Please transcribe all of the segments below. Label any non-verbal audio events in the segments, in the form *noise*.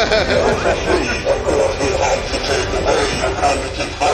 Those are things that God would like to take away.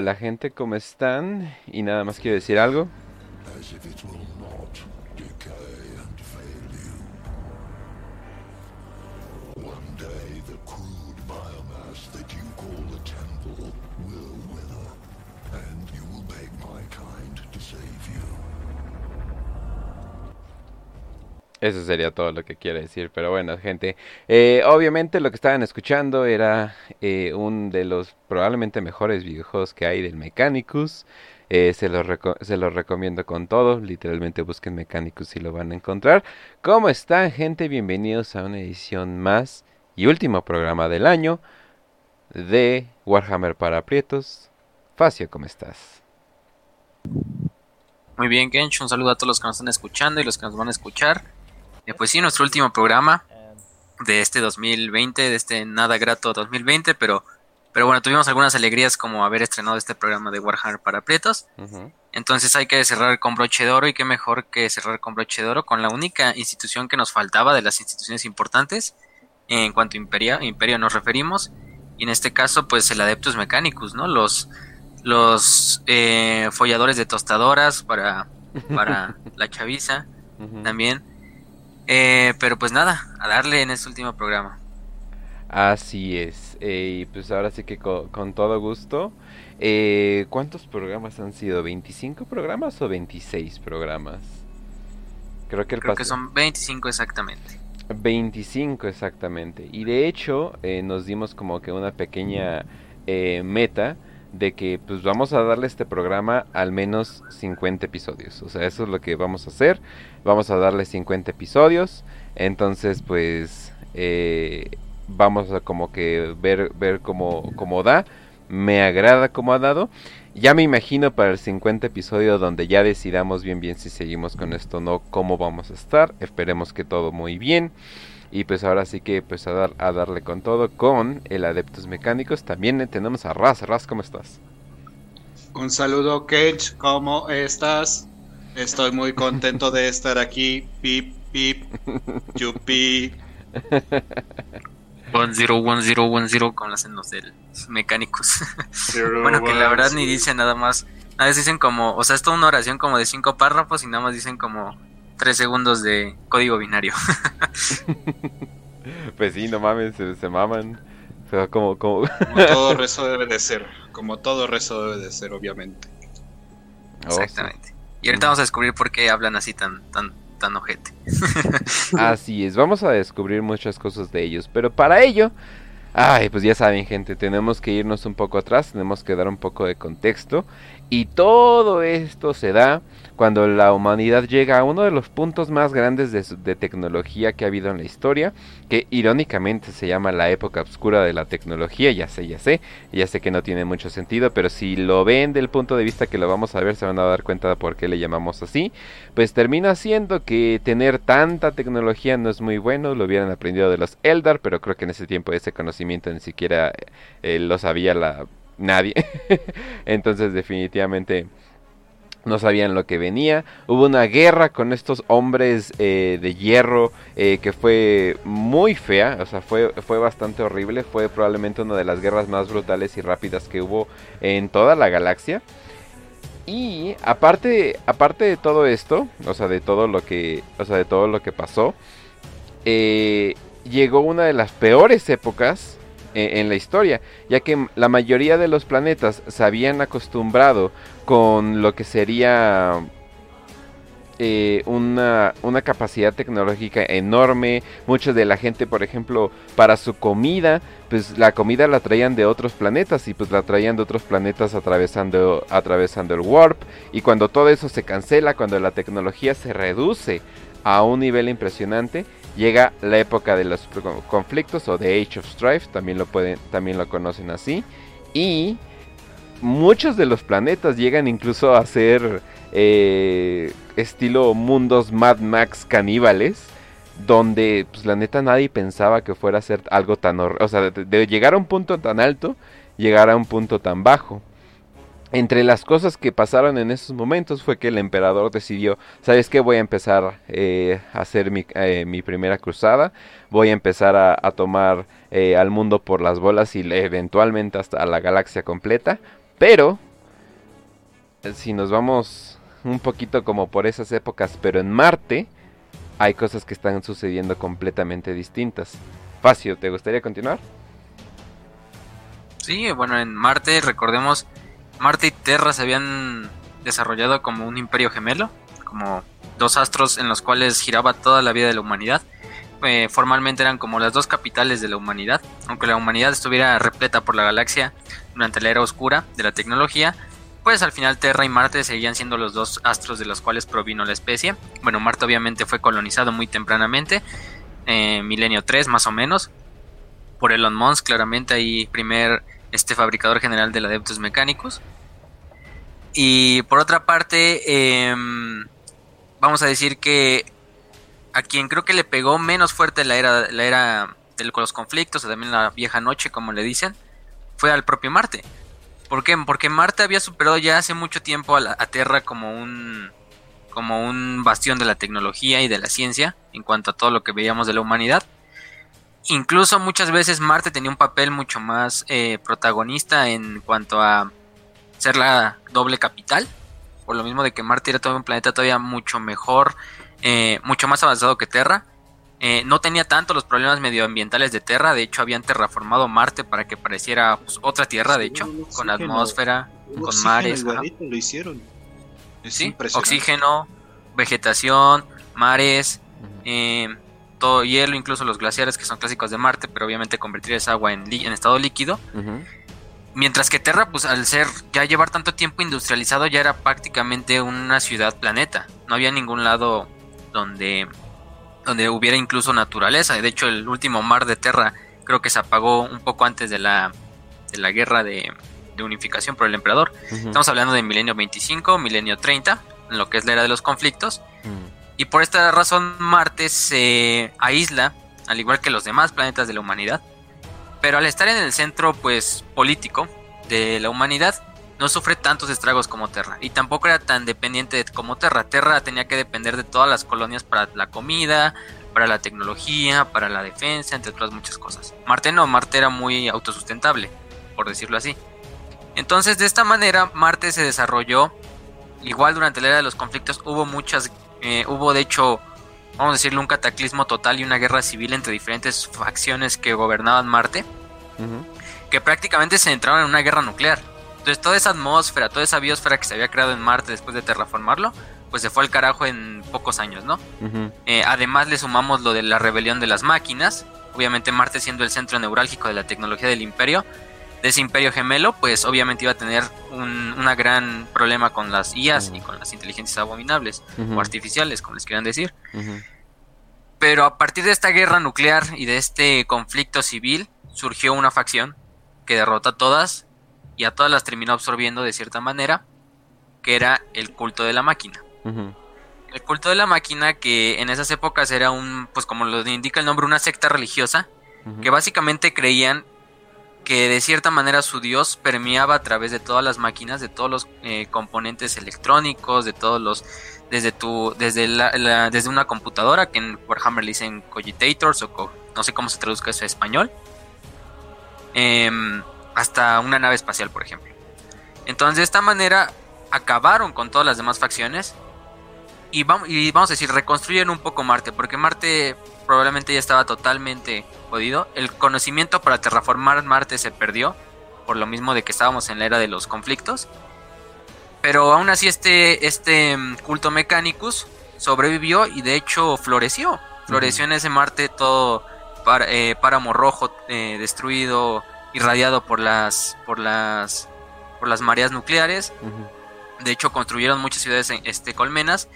Hola gente, ¿cómo están? Y nada más quiero decir algo. Eso sería todo lo que quiero decir, pero bueno, gente, eh, obviamente lo que estaban escuchando era eh, un de los probablemente mejores videojuegos que hay del Mechanicus. Eh, se, los se los recomiendo con todo, literalmente busquen Mechanicus y lo van a encontrar. ¿Cómo están, gente? Bienvenidos a una edición más y último programa del año de Warhammer para aprietos. Facio, ¿cómo estás? Muy bien, Gench, un saludo a todos los que nos están escuchando y los que nos van a escuchar. Eh, pues sí, nuestro último programa de este 2020, de este nada grato 2020, pero, pero bueno, tuvimos algunas alegrías como haber estrenado este programa de Warhammer para Prietos. Entonces hay que cerrar con broche de oro y qué mejor que cerrar con broche de oro con la única institución que nos faltaba de las instituciones importantes en cuanto a Imperio, Imperio nos referimos. Y en este caso, pues el Adeptus Mechanicus, ¿no? Los, los eh, folladores de tostadoras para, para *laughs* la chaviza también. Eh, pero pues nada, a darle en este último programa. Así es. Eh, y pues ahora sí que con, todo gusto. Eh, ¿Cuántos programas han sido? ¿25 programas o 26 programas? Creo que, el Creo que son 25 exactamente. 25 exactamente. Y de hecho nos dimos como que una pequeña meta de que pues vamos a darle este programa al menos 50 episodios. O sea, eso es lo que vamos a hacer. Vamos a darle 50 episodios. Entonces, pues eh, vamos a como que ver, ver cómo, cómo da. Me agrada cómo ha dado. Ya me imagino para el 50 episodio donde ya decidamos bien bien si seguimos con esto o no, cómo vamos a estar. Esperemos que todo muy bien. Y pues ahora sí que pues a, dar, a darle con todo con el Adeptos Mecánicos. También tenemos a Raz. Raz, ¿cómo estás? Un saludo, Cage. ¿Cómo estás? Estoy muy contento de estar aquí. Pip, pip, yupi. One zero, one zero, one zero, como lo hacen los del mecánicos. *laughs* bueno, que la verdad ni dicen nada más. A veces dicen como, o sea, es toda una oración como de cinco párrafos y nada más dicen como tres segundos de código binario. *laughs* pues sí, no mames, se, maman. como, como... *laughs* todo rezo debe de ser. Como todo rezo debe de ser, obviamente. Oh, Exactamente. Y ahorita vamos a descubrir por qué hablan así tan, tan, tan ojete. *laughs* así es, vamos a descubrir muchas cosas de ellos. Pero para ello, ay, pues ya saben, gente, tenemos que irnos un poco atrás, tenemos que dar un poco de contexto. Y todo esto se da cuando la humanidad llega a uno de los puntos más grandes de, tecnología que ha habido en la historia, que irónicamente se llama la época oscura de la tecnología, ya sé, ya sé, ya sé que no tiene mucho sentido, pero si lo ven del punto de vista que lo vamos a ver, se van a dar cuenta de por qué le llamamos así, pues termina siendo que tener tanta tecnología no es muy bueno, lo hubieran aprendido de los Eldar, pero creo que en ese tiempo ese conocimiento ni siquiera eh, lo sabía nadie. *laughs* Entonces definitivamente no sabían lo que venía. Hubo una guerra con estos hombres eh, de hierro eh, que fue muy fea, o sea, fue, fue bastante horrible. Fue probablemente una de las guerras más brutales y rápidas que hubo en toda la galaxia. Y aparte, aparte de todo esto, o sea, de todo lo que, o sea, de todo lo que pasó, eh, llegó una de las peores épocas en la historia, ya que la mayoría de los planetas se habían acostumbrado con lo que sería eh, una, una, capacidad tecnológica enorme. Mucha de la gente, por ejemplo, para su comida, pues la comida la traían de otros planetas y pues la traían de otros planetas atravesando, atravesando el warp. Y cuando todo eso se cancela, cuando la tecnología se reduce a un nivel impresionante, llega la época de los conflictos o de Age of Strife, también lo pueden, también lo conocen así, y muchos de los planetas llegan incluso a ser eh, estilo mundos Mad Max caníbales. Donde, pues la neta, nadie pensaba que fuera a ser algo tan horrible. O sea, de, llegar a un punto tan alto, llegar a un punto tan bajo. Entre las cosas que pasaron en esos momentos fue que el emperador decidió, ¿sabes qué? Voy a empezar eh, a hacer mi, eh, mi, primera cruzada, voy a empezar a, tomar eh, al mundo por las bolas y eventualmente hasta la galaxia completa. Pero, si nos vamos un poquito como por esas épocas, pero en Marte, hay cosas que están sucediendo completamente distintas. Facio, ¿te gustaría continuar? Sí, bueno, en Marte, recordemos Marte y Terra se habían desarrollado como un imperio gemelo, como dos astros en los cuales giraba toda la vida de la humanidad. Eh, formalmente eran como las dos capitales de la humanidad, aunque la humanidad estuviera repleta por la galaxia durante la era oscura de la tecnología, pues al final Terra y Marte seguían siendo los dos astros de los cuales provino la especie. Bueno, Marte obviamente fue colonizado muy tempranamente, eh, milenio 3 más o menos, por Elon Musk, claramente ahí primer este fabricador general de adeptos mecánicos. Y por otra parte, em, vamos a decir que a quien creo que le pegó menos fuerte la era, la era de los conflictos, o también la vieja noche, como le dicen, fue al propio Marte. ¿Por qué? Porque Marte había superado ya hace mucho tiempo a, la, Terra como un, como un bastión de la tecnología y de la ciencia en cuanto a todo lo que veíamos de la humanidad. Incluso muchas veces Marte tenía un papel mucho más eh, protagonista en cuanto a ser la doble capital. Por lo mismo de que Marte era todo un planeta todavía mucho mejor, eh, mucho más avanzado que Terra. Eh, no tenía tanto los problemas medioambientales de Terra, de hecho habían terraformado Marte para que pareciera pues, otra Tierra, de hecho, con atmósfera, con mares. Lo hicieron. sí, oxígeno, vegetación, mares, todo hielo, incluso los glaciares que son clásicos de Marte, pero obviamente convertir esa agua en, en estado líquido. Mientras que Terra, pues al ser ya llevar tanto tiempo industrializado, ya era prácticamente una ciudad planeta. No había ningún lado donde, donde hubiera incluso naturaleza. De hecho, el último mar de Terra creo que se apagó un poco antes de la, de la guerra de, unificación por el emperador. Estamos hablando de milenio 25, milenio 30, en lo que es la era de los conflictos. Y por esta razón Marte se aísla, al igual que los demás planetas de la humanidad. Pero al estar en el centro pues político de la humanidad, no sufre tantos estragos como Terra. Y tampoco era tan dependiente como Terra. Terra tenía que depender de todas las colonias para la comida, para la tecnología, para la defensa, entre otras muchas cosas. Marte no, Marte era muy autosustentable, por decirlo así. Entonces de esta manera Marte se desarrolló, igual durante la era de los conflictos hubo muchas eh, hubo de hecho, vamos a decirle, un cataclismo total y una guerra civil entre diferentes facciones que gobernaban Marte, que prácticamente se entraron en una guerra nuclear. Entonces toda esa atmósfera, toda esa biosfera que se había creado en Marte después de terraformarlo, pues se fue al carajo en pocos años, ¿no? Eh, además le sumamos lo de la rebelión de las máquinas, obviamente Marte siendo el centro neurálgico de la tecnología del imperio, de ese imperio gemelo, pues obviamente iba a tener un una gran problema con las IAs y con las inteligencias abominables o artificiales, como les quieran decir. Pero a partir de esta guerra nuclear y de este conflicto civil, surgió una facción que derrota a todas y a todas las terminó absorbiendo de cierta manera, que era el culto de la máquina. El culto de la máquina que en esas épocas era un, pues como lo indica el nombre, una secta religiosa, que básicamente creían que de cierta manera su dios permeaba a través de todas las máquinas, de todos los eh, componentes electrónicos, de todos los desde tu desde la, desde una computadora que en Warhammer le dicen cogitators o no sé cómo se traduzca eso en español, em, hasta una nave espacial, por ejemplo. Entonces de esta manera acabaron con todas las demás facciones y vamos, y vamos a decir reconstruyen un poco Marte, porque Marte probablemente ya estaba totalmente jodido. El conocimiento para terraformar Marte se perdió, por lo mismo de que estábamos en la era de los conflictos. Pero aún así este, este mm, culto Mechanicus sobrevivió y de hecho floreció. Floreció en ese Marte todo para, eh, páramo rojo eh, destruido, irradiado por las, por las, por las mareas nucleares. De hecho construyeron muchas ciudades este, colmenas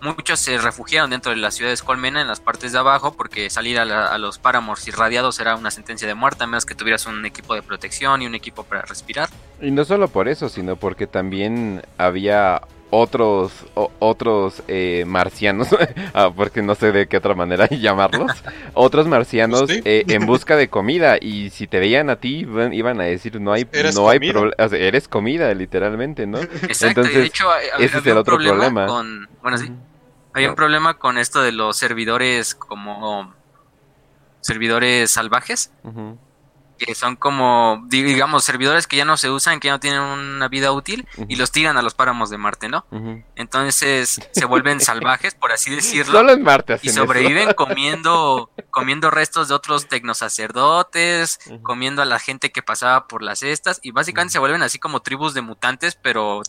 Muchos se refugiaron dentro de las ciudades colmena en las partes de abajo porque salir a, los páramos irradiados era una sentencia de muerte a menos que tuvieras un equipo de protección y un equipo para respirar. Y no solo por eso, sino porque también había otros otros eh, marcianos, *laughs* ah, porque no sé de qué otra manera *laughs* llamarlos, *laughs* otros marcianos eh, en busca de comida y si te veían a ti iban, a decir no hay no hay problema, eres comida literalmente, ¿no? Exacto, Entonces, de hecho ese es el otro problema. Con, bueno, sí, había un problema con esto de los servidores como servidores salvajes que son como, digamos, servidores que ya no se usan, que ya no tienen una vida útil y los tiran a los páramos de Marte, ¿no? Entonces se vuelven *laughs* salvajes, por así decirlo. Solo en Marte Y sobreviven *laughs* comiendo, comiendo restos de otros tecnosacerdotes, comiendo a la gente que pasaba por las cestas y básicamente se vuelven así como tribus de mutantes, pero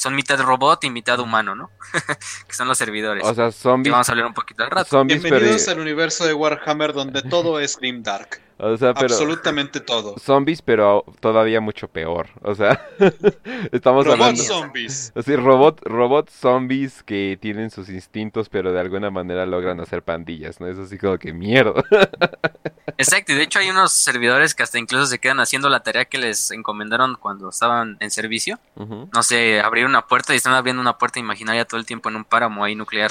son mitad robot y mitad humano, ¿no? *laughs* que son los servidores. O sea, zombies. vamos a hablar un poquito al rato. Bienvenidos al universo de Warhammer donde todo es Grimdark. O sea, pero absolutamente todo. Zombies, pero todavía mucho peor. O sea, *laughs* estamos robot hablando. zombies. Sí, robot, robot zombies que tienen sus instintos, pero de alguna manera logran hacer pandillas, ¿no? Es así como que mierda. *laughs* Exacto, y de hecho hay unos servidores que hasta incluso se quedan haciendo la tarea que les encomendaron cuando estaban en servicio. No sé, abrir una puerta y están abriendo una puerta imaginaria todo el tiempo en un páramo ahí nuclear.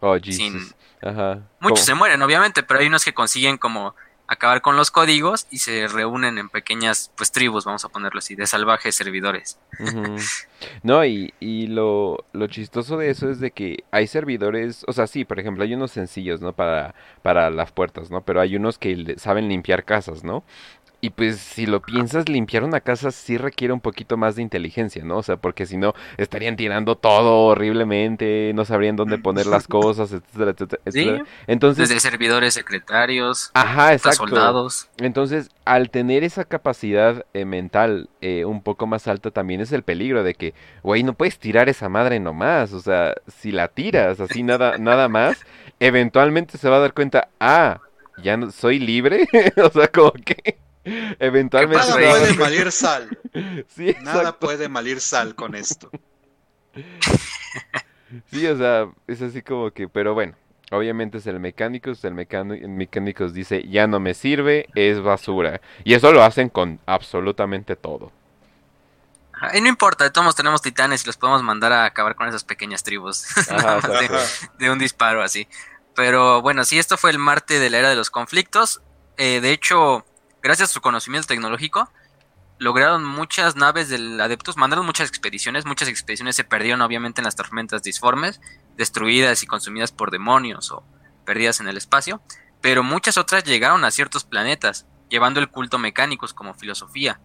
Oh, Jesus. Ajá. Muchos se mueren, obviamente, pero hay unos que consiguen como acabar con los códigos y se reúnen en pequeñas pues tribus, vamos a ponerlo así, de salvajes servidores. *laughs* No, y, y lo, lo, chistoso de eso es de que hay servidores, o sea, sí, por ejemplo, hay unos sencillos, ¿no? Para, para las puertas, ¿no? Pero hay unos que saben limpiar casas, ¿no? Y pues si lo piensas, limpiar una casa sí requiere un poquito más de inteligencia, ¿no? O sea, porque si no, estarían tirando todo horriblemente, no sabrían dónde poner las cosas, etcétera, etcétera. ¿Sí? Entonces, Desde servidores secretarios, ajá, exacto. soldados. Entonces, al tener esa capacidad eh, mental eh, un poco más alta, también es el peligro de que, güey, no puedes tirar esa madre nomás. O sea, si la tiras así nada, nada más, eventualmente se va a dar cuenta, ah, ya no soy libre. *laughs* o sea, como que Eventualmente. Nada puede malir sal. *laughs* Nada puede malir sal con esto. *laughs* Sí, o sea, es así como que, pero bueno, obviamente es el mecánico, el mecánico, el mecánico dice, ya no me sirve, es basura. Y eso lo hacen con absolutamente todo. Y no importa, de todos tenemos titanes y los podemos mandar a acabar con esas pequeñas tribus. *laughs* de, un disparo así. Pero bueno, sí, esto fue el Marte de la era de los conflictos. Eh, de hecho, gracias a su conocimiento tecnológico, lograron muchas naves del Adeptus, mandaron muchas expediciones, muchas expediciones se perdieron obviamente en las tormentas disformes, destruidas y consumidas por demonios o perdidas en el espacio, pero muchas otras llegaron a ciertos planetas, llevando el culto mecánicos como filosofía,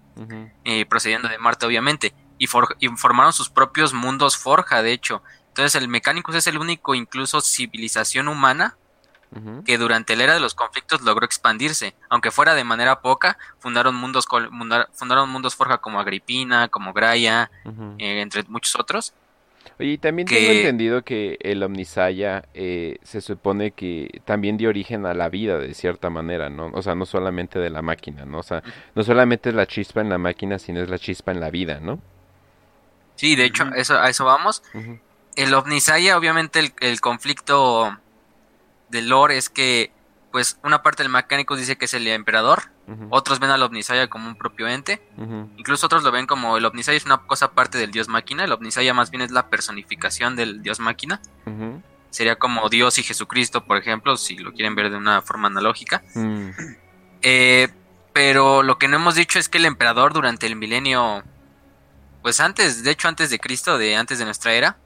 eh, procediendo de Marte obviamente, y, y, formaron sus propios mundos forja, de hecho. Entonces el mecánicos es el único incluso civilización humana que durante la era de los conflictos logró expandirse, aunque fuera de manera poca, fundaron mundos, fundaron mundos forja como Agripina, como Graia, eh, entre muchos otros. y también tengo entendido que el Omnisaya eh, se supone que también dio origen a la vida de cierta manera, ¿no? O sea, no solamente de la máquina, ¿no? O sea, no solamente es la chispa en la máquina, sino es la chispa en la vida, ¿no? Sí, de hecho, eso, a eso vamos. El Omnisaya, obviamente, el, el conflicto de lore es que, pues, una parte del mecánico dice que es el emperador, otros ven al Omnisaya como un propio ente, incluso otros lo ven como el Omnisaya es una cosa aparte del dios máquina, el Omnisaya más bien es la personificación del dios máquina. Sería como Dios y Jesucristo, por ejemplo, si lo quieren ver de una forma analógica. Mm. Eh, pero lo que no hemos dicho es que el emperador durante el milenio, pues antes, de hecho antes de Cristo, de antes de nuestra era,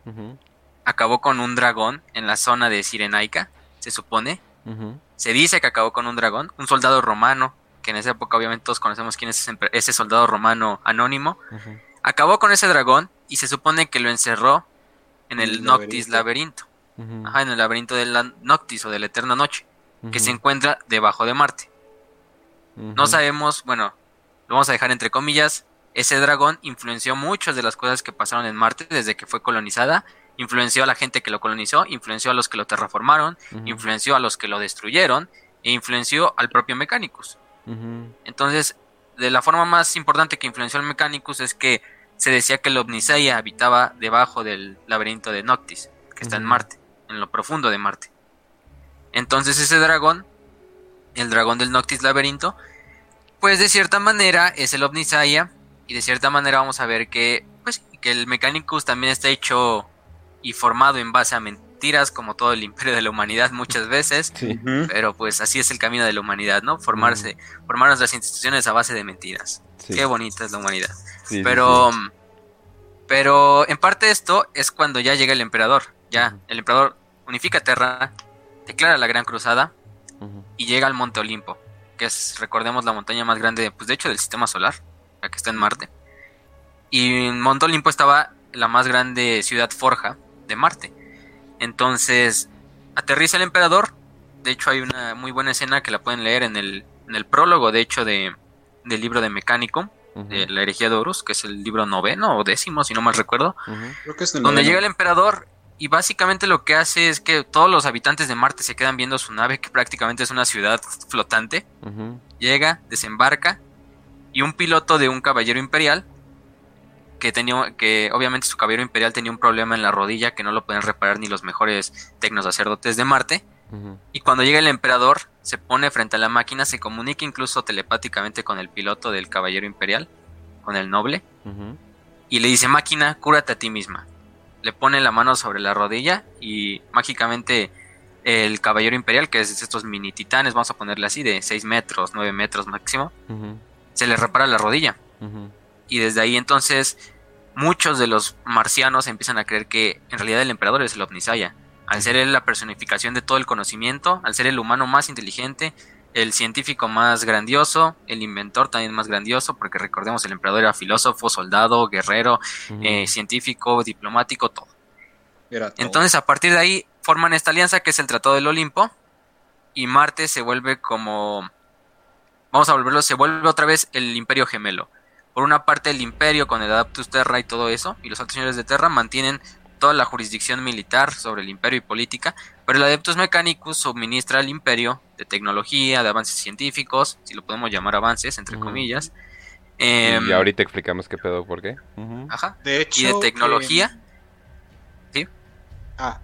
acabó con un dragón en la zona de Sirenaica se supone. Se dice que acabó con un dragón, un soldado romano, que en esa época obviamente todos conocemos quién es ese, soldado romano anónimo. Acabó con ese dragón y se supone que lo encerró en el, Noctis laberinto. Ajá, en el laberinto del Noctis o de la Eterna Noche, que se encuentra debajo de Marte. No sabemos, bueno, lo vamos a dejar entre comillas, ese dragón influenció muchas de las cosas que pasaron en Marte desde que fue colonizada influenció a la gente que lo colonizó, influenció a los que lo terraformaron, influenció a los que lo destruyeron e influenció al propio Mechanicus. Entonces, de la forma más importante que influenció al Mechanicus es que se decía que el Omnisaya habitaba debajo del laberinto de Noctis, que está en Marte, en lo profundo de Marte. Entonces ese dragón, el dragón del Noctis laberinto, pues de cierta manera es el Omnisaya Y de cierta manera vamos a ver que, pues, que el Mechanicus también está hecho y formado en base a mentiras, como todo el imperio de la humanidad muchas veces. Pero pues así es el camino de la humanidad, ¿no? Formarse, formar nuestras instituciones a base de mentiras. Qué bonita es la humanidad. pero, pero en parte esto es cuando ya llega el emperador. Ya, el emperador unifica Terra, declara la Gran Cruzada y llega al Monte Olimpo, que es, recordemos, la montaña más grande, pues de hecho, del sistema solar, la que está en Marte. Y en Monte Olimpo estaba la más grande ciudad forja de Marte. Entonces, aterriza el emperador. De hecho, hay una muy buena escena que la pueden leer en el, en el prólogo, de hecho, de, del libro de Mecánico, de la herejía de Horus, que es el libro noveno o décimo, si no mal recuerdo. donde llega el emperador y básicamente lo que hace es que todos los habitantes de Marte se quedan viendo su nave, que prácticamente es una ciudad flotante. Llega, desembarca, y un piloto de un caballero imperial, que tenía, que obviamente su caballero imperial tenía un problema en la rodilla que no lo pueden reparar ni los mejores tecnosacerdotes de Marte. Y cuando llega el emperador, se pone frente a la máquina, se comunica incluso telepáticamente con el piloto del caballero imperial, con el noble, y le dice, máquina, cúrate a ti misma le pone la mano sobre la rodilla y mágicamente el caballero imperial, que es estos mini titanes, vamos a ponerle así, de 6 metros, 9 metros máximo, se le repara la rodilla. Y desde ahí entonces muchos de los marcianos empiezan a creer que en realidad el emperador es el Omnisaya. Al ser él la personificación de todo el conocimiento, al ser el humano más inteligente, el científico más grandioso, el inventor también más grandioso, porque recordemos el emperador era filósofo, soldado, guerrero, eh, científico, diplomático, todo. Entonces a partir de ahí forman esta alianza que es el Tratado del Olimpo y Marte se vuelve como, vamos a volverlo, se vuelve otra vez el Imperio Gemelo. Por una parte el Imperio con el Adaptus Terra y todo eso, y los altos señores de Terra mantienen toda la jurisdicción militar sobre el imperio y política, pero el Adeptus Mechanicus suministra al imperio de tecnología, de avances científicos, si lo podemos llamar avances, entre comillas. y em, ahorita explicamos qué pedo, por qué. Ajá. De hecho, y de tecnología. Sí. Ah,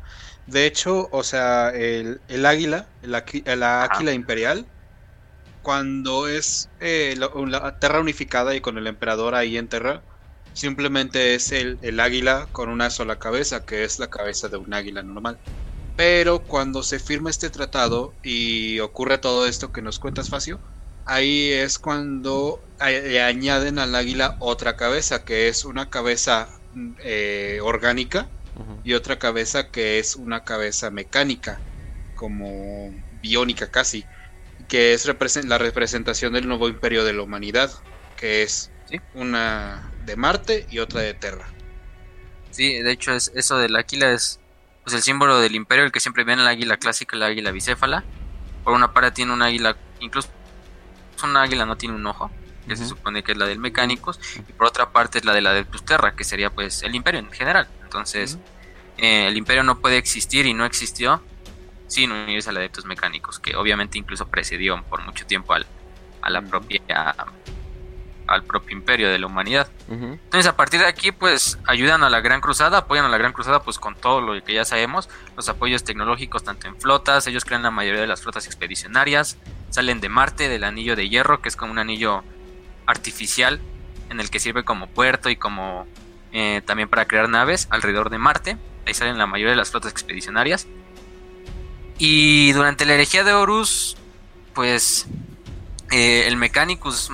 de hecho, o sea, el, águila, la águila imperial, cuando es eh, la, la, Terra unificada y con el emperador ahí en Terra, Simplemente es el, el águila con una sola cabeza, que es la cabeza de un águila normal. Pero cuando se firma este tratado y ocurre todo esto que nos cuentas, Facio, ahí es cuando le añaden al águila otra cabeza, que es una cabeza eh, orgánica y otra cabeza que es una cabeza mecánica, como biónica casi, que es la representación del nuevo imperio de la humanidad, que es una de Marte y otra de Terra. Sí, de hecho es eso del águila es pues el símbolo del imperio, el que siempre ven el águila clásica, el águila bicéfala. Por una parte tiene un águila, incluso una águila no tiene un ojo, que se supone que es la del Mecánicos, y por otra parte es la de la de Terra, que sería pues el imperio en general. Entonces, eh, el imperio no puede existir y no existió sin unirse a la Adeptus Mecánicos, que obviamente incluso precedió por mucho tiempo al, a la propia al propio imperio de la humanidad. Entonces a partir de aquí pues ayudan a la Gran Cruzada, apoyan a la Gran Cruzada pues con todo lo que ya sabemos, los apoyos tecnológicos tanto en flotas, ellos crean la mayoría de las flotas expedicionarias, salen de Marte, del anillo de hierro, que es como un anillo artificial en el que sirve como puerto y como eh, también para crear naves alrededor de Marte, ahí salen la mayoría de las flotas expedicionarias. Y durante la herejía de Horus, pues eh, el Mechanicus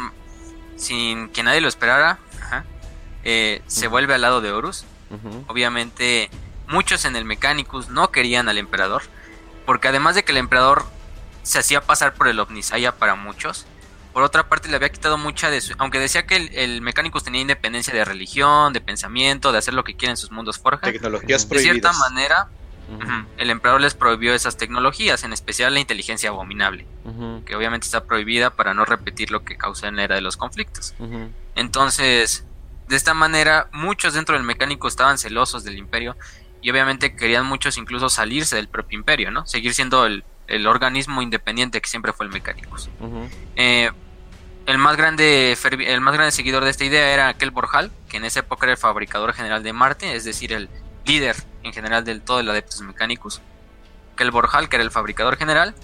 sin que nadie lo esperara, eh, se vuelve al lado de Horus. Obviamente, muchos en el Mechanicus no querían al emperador, porque además de que el emperador se hacía pasar por el Omnisaya para muchos, por otra parte le había quitado mucha de su... Aunque decía que el, Mechanicus tenía independencia de religión, de pensamiento, de hacer lo que quieren en sus mundos forja. Tecnologías De cierta manera, el emperador les prohibió esas tecnologías, en especial la inteligencia abominable, que obviamente está prohibida para no repetir lo que causó en la era de los conflictos. Entonces, de esta manera, muchos dentro del mecánico estaban celosos del imperio y obviamente querían muchos incluso salirse del propio imperio, ¿no? Seguir siendo el, organismo independiente que siempre fue el mecánico. Eh, el más grande el más grande seguidor de esta idea era aquel Borjal, que en esa época era el fabricador general de Marte, es decir, el líder en general del todo el Adeptus Mechanicus, que el Borjal, que era el fabricador general,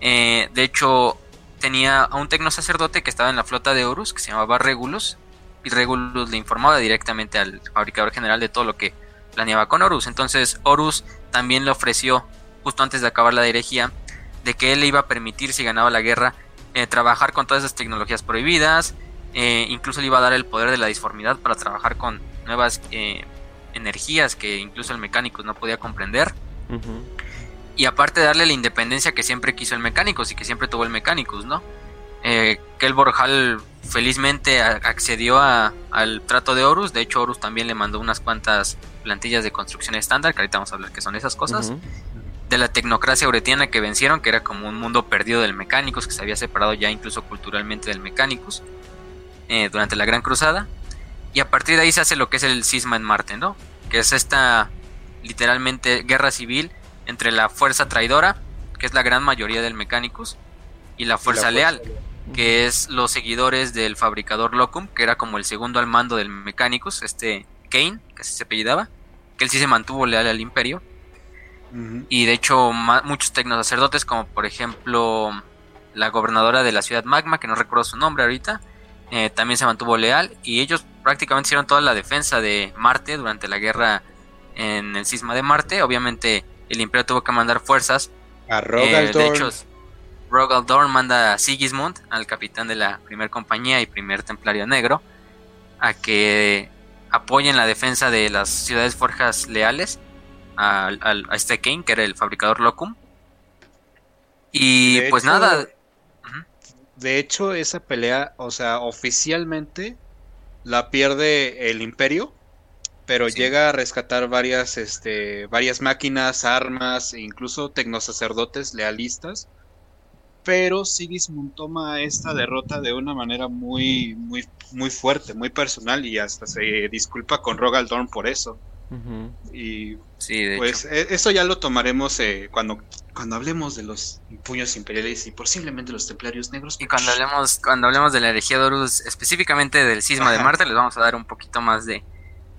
eh, de hecho tenía a un tecno sacerdote que estaba en la flota de Horus, que se llamaba Regulus, y Regulus le informaba directamente al fabricador general de todo lo que planeaba con Horus. Entonces Horus también le ofreció, justo antes de acabar la herejía, de que él le iba a permitir, si ganaba la guerra, eh, trabajar con todas esas tecnologías prohibidas, eh, incluso le iba a dar el poder de la disformidad para trabajar con nuevas energías que incluso el mecánico no podía comprender. Y aparte de darle la independencia que siempre quiso el Mecánicos y que siempre tuvo el Mecánicos, ¿no? Eh, Kelbor Hall felizmente accedió al trato de Horus. De hecho, Horus también le mandó unas cuantas plantillas de construcción estándar, que ahorita vamos a hablar que son esas cosas. De la tecnocracia uretiana que vencieron, que era como un mundo perdido del Mecánicos, que se había separado ya incluso culturalmente del Mecánicos eh, durante la Gran Cruzada. Y a partir de ahí se hace lo que es el cisma en Marte, ¿no? Que es esta literalmente guerra civil entre la fuerza traidora, que es la gran mayoría del Mechanicus, y la fuerza, leal, que es los seguidores del fabricador Locum, que era como el segundo al mando del Mechanicus, este Kane, que se apellidaba, que él sí se mantuvo leal al imperio. Y de hecho muchos tecnosacerdotes, como por ejemplo la gobernadora de la ciudad Magma, que no recuerdo su nombre ahorita, eh, también se mantuvo leal y ellos prácticamente hicieron toda la defensa de Marte durante la guerra en el cisma de Marte. Obviamente el Imperio tuvo que mandar fuerzas. A Rogaldorn. Eh, de hecho, Rogaldorn manda a Sigismund, al capitán de la primera compañía y primer templario negro, a que apoyen la defensa de las ciudades forjas leales a, este Kane, que era el fabricador Locum. Y pues nada. De hecho, esa pelea, o sea, oficialmente la pierde el Imperio pero llega a rescatar varias, este, varias máquinas, armas e incluso tecnosacerdotes lealistas. Pero Sigismund toma esta derrota de una manera muy, muy, muy fuerte, muy personal y hasta se disculpa con Rogaldorn por eso. Y pues e, eso ya lo tomaremos eh, cuando, cuando hablemos de los puños imperiales y posiblemente los templarios negros. Y cuando hablemos, cuando hablemos de la herejía de Horus, específicamente del cisma de Marte, les vamos a dar un poquito más de,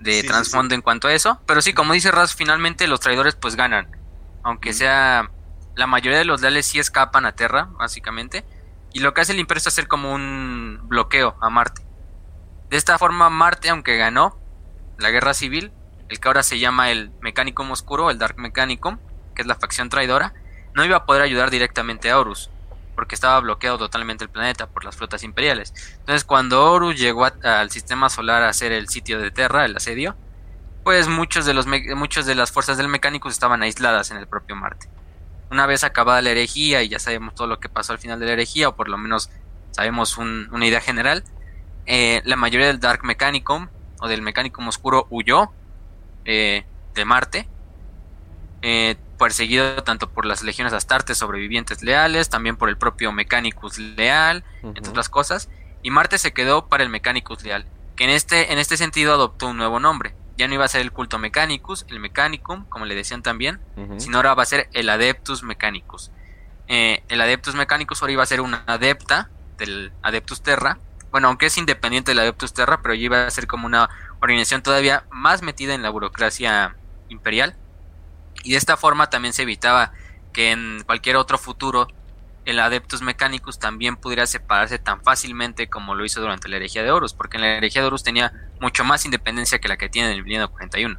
de trasfondo en cuanto a eso. Pero sí, como dice Raz, finalmente los traidores pues ganan. Aunque sea... La mayoría de los leales sí escapan a Terra, básicamente. Y lo que hace el Imperio es hacer como un bloqueo a Marte. De esta forma, Marte, aunque ganó la guerra civil, el que ahora se llama el Mechanicum Oscuro, el Dark Mechanicum, que es la facción traidora, no iba a poder ayudar directamente a Horus porque estaba bloqueado totalmente el planeta por las flotas imperiales. Entonces, cuando Horus llegó al sistema solar a hacer el sitio de Terra, el asedio, pues muchos de los muchos de las fuerzas del mecánico estaban aisladas en el propio Marte. Una vez acabada la herejía y ya sabemos todo lo que pasó al final de la herejía, o por lo menos sabemos una idea general, eh, la mayoría del Dark Mechanicum o del Mechanicum Oscuro huyó eh, de Marte. Eh, perseguido tanto por las legiones astartes sobrevivientes leales, también por el propio Mechanicus leal, entre otras cosas, y Marte se quedó para el Mechanicus leal, que en este, en este sentido adoptó un nuevo nombre. Ya no iba a ser el culto Mechanicus, el Mechanicum, como le decían también, sino ahora va a ser el Adeptus Mechanicus. Eh, el Adeptus Mechanicus ahora iba a ser una adepta del Adeptus Terra, bueno, aunque es independiente del Adeptus Terra, pero ya iba a ser como una organización todavía más metida en la burocracia imperial y de esta forma también se evitaba que en cualquier otro futuro el Adeptus Mechanicus también pudiera separarse tan fácilmente como lo hizo durante la herejía de Horus, porque en la herejía de Horus tenía mucho más independencia que la que tiene en el milenio 41.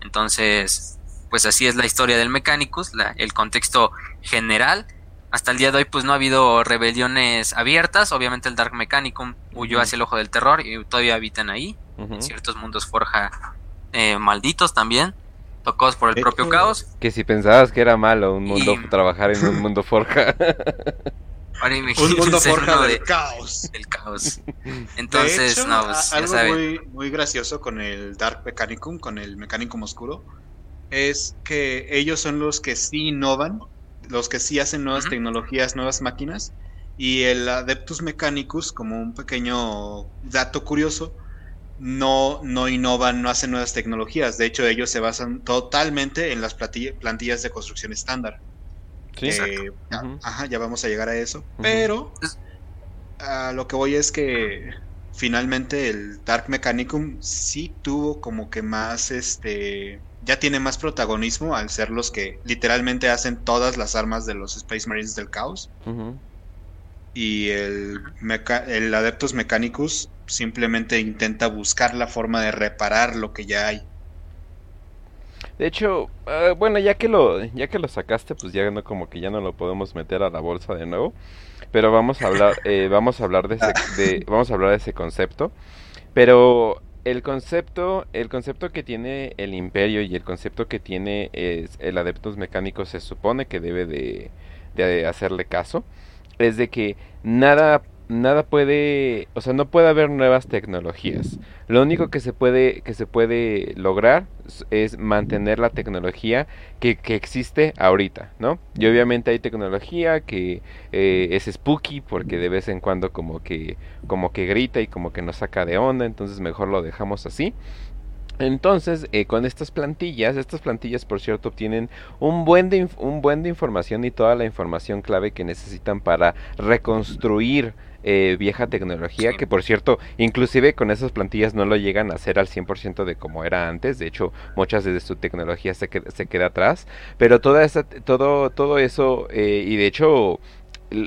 Entonces, pues así es la historia del Mechanicus, el contexto general. Hasta el día de hoy pues no ha habido rebeliones abiertas, obviamente el Dark Mechanicum huyó hacia el ojo del terror y todavía habitan ahí, en ciertos mundos forja eh, malditos también tocados por el propio caos. Que si pensabas que era malo un mundo trabajar en un *laughs* mundo forja. un mundo forja del caos. *laughs* El caos. Entonces, no, pues, algo muy, muy gracioso con el Dark Mechanicum, con el Mechanicum Oscuro, es que ellos son los que sí innovan, los que sí hacen nuevas tecnologías, nuevas máquinas, y el Adeptus Mechanicus, como un pequeño dato curioso, no, no innovan, no hacen nuevas tecnologías. De hecho, ellos se basan totalmente en las plantillas de construcción estándar. Sí, eh, Ajá, ya vamos a llegar a eso. Pero a lo que voy es que finalmente el Dark Mechanicum sí tuvo como que más este ya tiene más protagonismo al ser los que literalmente hacen todas las armas de los Space Marines del caos. Y el, el Adeptus Mechanicus simplemente intenta buscar la forma de reparar lo que ya hay. De hecho, ah, bueno, ya que lo ya que lo sacaste, pues ya no como que ya no lo podemos meter a la bolsa de nuevo, pero vamos a hablar *laughs* eh, vamos a hablar de, ese, de vamos a hablar de ese concepto, pero el concepto el concepto que tiene el Imperio y el concepto que tiene es el Adeptos Mecánicos se supone que debe de, de hacerle caso es de que nada nada puede, o sea, no puede haber nuevas tecnologías. Lo único que se puede, que se puede lograr es mantener la tecnología que, que existe ahorita, ¿no? Y obviamente hay tecnología que eh, es spooky porque de vez en cuando como que, como que grita y como que nos saca de onda, entonces mejor lo dejamos así. Entonces, eh, con estas plantillas, estas plantillas por cierto obtienen un buen, un buen de información y toda la información clave que necesitan para reconstruir eh, vieja tecnología, que por cierto, inclusive con esas plantillas no lo llegan a hacer al 100% de como era antes, de hecho muchas de su tecnología se, queda, se queda atrás, pero toda esa, todo, todo eso, eh, y de hecho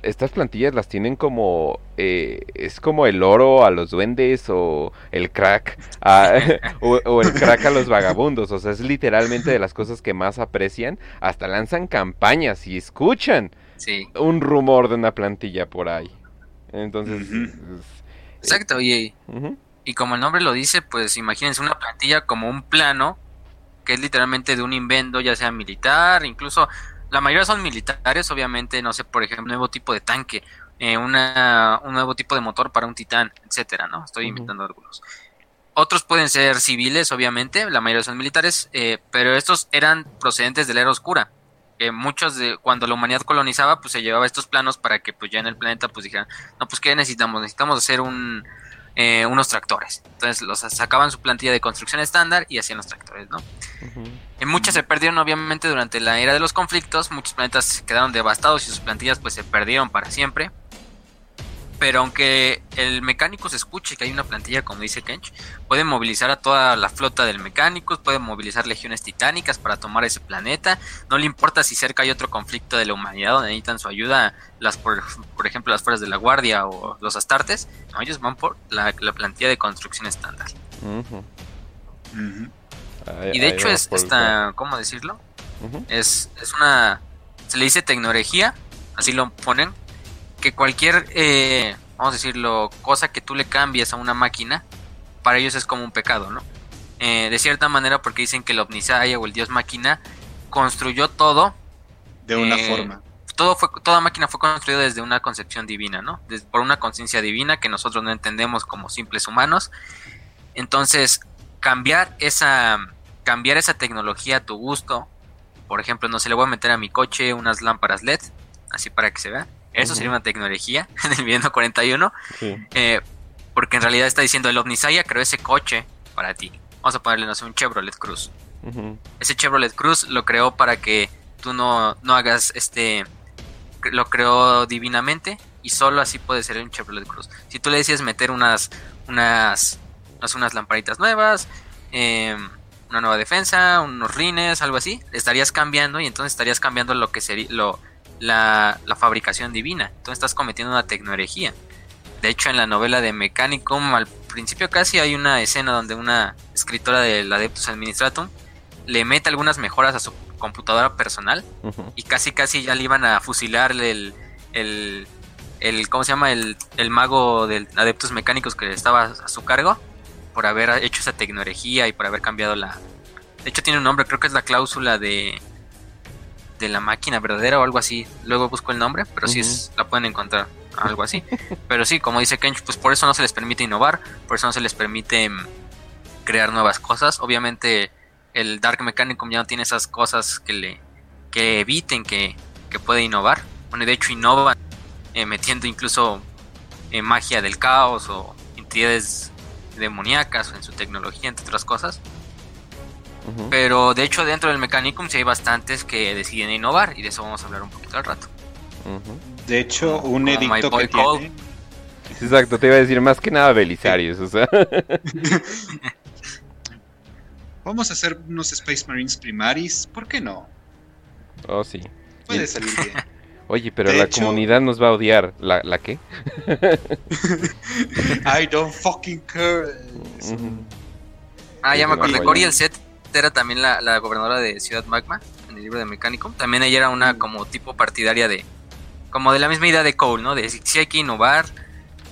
estas plantillas las tienen como eh, es como el oro a los duendes o el crack *laughs* o, el crack a los vagabundos. O sea es literalmente de las cosas que más aprecian. Hasta lanzan campañas y escuchan un rumor de una plantilla por ahí entonces. Exacto, y, y como el nombre lo dice, pues imagínense una plantilla como un plano, que es literalmente de un invento, ya sea militar, incluso la mayoría son militares, obviamente, no sé, por ejemplo, un nuevo tipo de tanque, eh, una, un nuevo tipo de motor para un titán, etcétera, ¿no? Estoy inventando algunos. Otros pueden ser civiles, obviamente, la mayoría son militares, eh, pero estos eran procedentes de la era oscura muchos de cuando la humanidad colonizaba, pues se llevaba estos planos para que pues ya en el planeta pues dijeran, no, pues ¿qué necesitamos? Necesitamos hacer un, eh, unos tractores. Entonces los sacaban su plantilla de construcción estándar y hacían los tractores, ¿no? Y muchas se perdieron obviamente durante la era de los conflictos, muchos planetas quedaron devastados y sus plantillas pues se perdieron para siempre pero aunque el mecánico se escuche que hay una plantilla, como dice Kench, puede movilizar a toda la flota del mecánico, puede movilizar legiones titánicas para tomar ese planeta, no le importa si cerca hay otro conflicto de la humanidad donde necesitan su ayuda, las por, ejemplo las fuerzas de la guardia o los astartes, ellos van por la, plantilla de construcción estándar. y de hecho es esta, ¿cómo decirlo? es, es una, se le dice tecnología, así lo ponen, que cualquier, eh, vamos a decirlo, cosa que tú le cambies a una máquina, para ellos es como un pecado, ¿no? Eh, de cierta manera porque dicen que el Omnisaya o el Dios máquina construyó todo. De una eh, forma. Todo fue, toda máquina fue construida desde una concepción divina, ¿no? por una conciencia divina que nosotros no entendemos como simples humanos. Entonces, cambiar esa, cambiar esa tecnología a tu gusto, por ejemplo, no se le voy a meter a mi coche unas lámparas LED, así para que se vea eso sería una tecnología *laughs* en el video 41. Eh, porque en realidad está diciendo el Omnisaya creó ese coche para ti. Vamos a ponerle, no sé, un Chevrolet Cruz. Ese Chevrolet Cruz lo creó para que tú no, no hagas este. Lo creó divinamente y solo así puede ser un Chevrolet Cruz. Si tú le decías meter unas, unas, unas, lamparitas nuevas, em, una nueva defensa, unos rines, algo así, estarías cambiando y entonces estarías cambiando lo que sería lo, la, fabricación divina. Entonces estás cometiendo una tecnología. De hecho, en la novela de Mechanicum, al principio casi hay una escena donde una escritora del Adeptus Administratum le mete algunas mejoras a su computadora personal y casi casi ya le iban a fusilar el, el, el ¿cómo se llama? El, el mago del Adeptus Mecánicos que estaba a su cargo por haber hecho esa tecnología y por haber cambiado la... De hecho tiene un nombre, creo que es la cláusula de de la máquina verdadera o algo así. Luego busco el nombre, pero sí es, la pueden encontrar, algo así. *laughs* pero sí, como dice Kench, pues por eso no se les permite innovar, por eso no se les permite mm, crear nuevas cosas. Obviamente el Dark Mechanicum ya no tiene esas cosas que le que eviten que, que pueda innovar. Bueno, de hecho innovan eh, metiendo incluso eh, magia del caos o entidades demoníacas en su tecnología, entre otras cosas. Pero de hecho dentro del Mechanicum sí hay bastantes que deciden innovar y de eso vamos a hablar un poquito al rato. De hecho, un edicto que tiene... Exacto, te iba a decir más que nada Belisarius, o sea. *laughs* vamos a hacer unos Space Marines primaris, ¿por qué no? Oh, sí. Puede salir bien. *laughs* Oye, pero la comunidad nos va a odiar. ¿La, la qué? *laughs* I don't fucking care. Ah, ya me acordé. Cory el set era también la, la, gobernadora de Ciudad Magma en el libro de Mecánico. También ella era una mm. como tipo partidaria de. Como de la misma idea de Cole, ¿no? De si hay que innovar.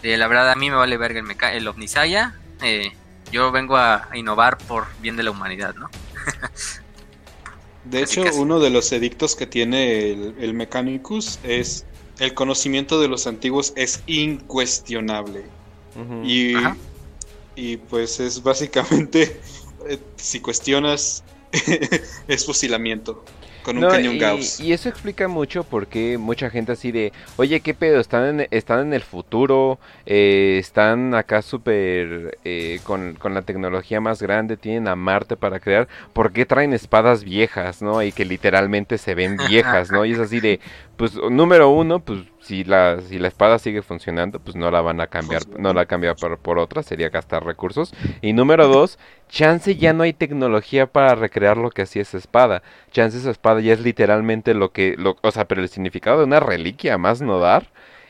De la verdad, a mí me vale verga el, el Omnisaya. Eh, yo vengo a, innovar por bien de la humanidad, ¿no? *laughs* de hecho, uno de los edictos que tiene el, Mechanicus es el conocimiento de los antiguos es incuestionable. y, y pues es básicamente, eh, si cuestionas, *laughs* es fusilamiento con un cañón y, Gauss. Y eso explica mucho porque mucha gente así de, oye, ¿qué pedo? ¿Están en, están en el futuro? Eh, ¿Están acá súper eh, con, con, la tecnología más grande? ¿Tienen a Marte para crear? ¿Por qué traen espadas viejas, no? Y que literalmente se ven viejas, ¿no? Y es así de, pues, número uno, pues si la, si la espada sigue funcionando, pues no la van a cambiar, no la cambia por, por otra, sería gastar recursos. Y número dos, chance ya no hay tecnología para recrear lo que hacía esa espada. Chance esa espada ya es literalmente lo que, lo, o sea, pero el significado de una reliquia más no dar.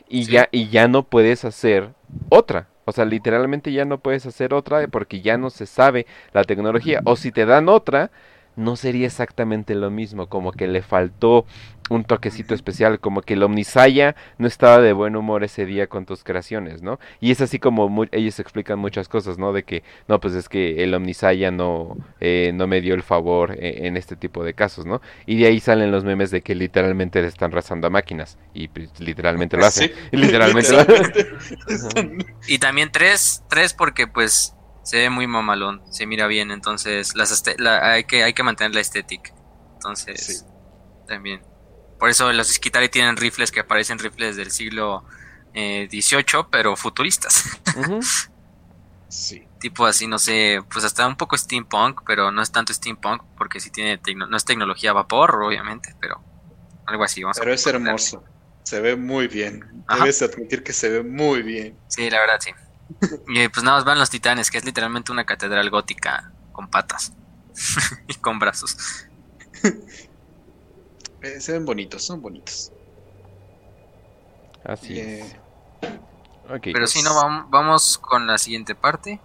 Y ya, y ya no puedes hacer otra. O sea, literalmente ya no puedes hacer otra porque ya no se sabe la tecnología. O si te dan otra, no sería exactamente lo mismo, como que le faltó un toquecito especial, como que el Omnisaya no estaba de buen humor ese día con tus creaciones, ¿no? Y es así como ellos explican muchas cosas, ¿no? De que, no, pues es que el Omnisaya no, eh, no me dio el favor eh, en este tipo de casos, ¿no? Y de ahí salen los memes de que literalmente le están rezando a máquinas, y pues, literalmente lo *laughs* hacen, *laughs* literalmente, lo hacen. *laughs* y también tres, tres porque pues se ve muy mamalón, se mira bien, entonces las hay, que, hay que mantener la estética. Entonces, también. Por eso los Skitari tienen rifles que parecen rifles del siglo XVIII, eh, pero futuristas. *laughs* sí. Tipo así, no sé, pues hasta un poco steampunk, pero no es tanto steampunk, porque si tiene no es tecnología a vapor, obviamente, pero algo así. Vamos pero es hermoso, se ve muy bien. Debes admitir que se ve muy bien. Sí, la verdad, sí. Y pues nada más van los titanes, que es literalmente una catedral gótica con patas *laughs* y con brazos. *laughs* Eh, se ven bonitos, son bonitos. Así es. Pero si no, vamos con la siguiente parte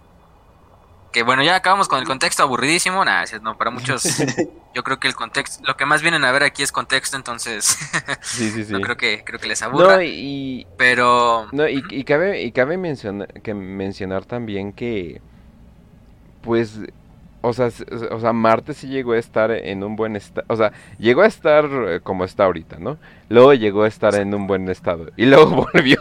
que bueno, ya acabamos con el contexto aburridísimo. Nada, no, para muchos, *laughs* yo creo que el contexto, lo que más vienen a ver aquí es contexto, entonces sí, *laughs* sí, sí. no creo que, creo que les aburra. No, y, pero. No, y, cabe, y cabe mencionar, que mencionar también que, pues, o sea, o sea, Marte sí llegó a estar en un buen estado, o sea, llegó a estar eh, como está ahorita, ¿no? Luego llegó a estar en un buen estado y luego *laughs* volvió,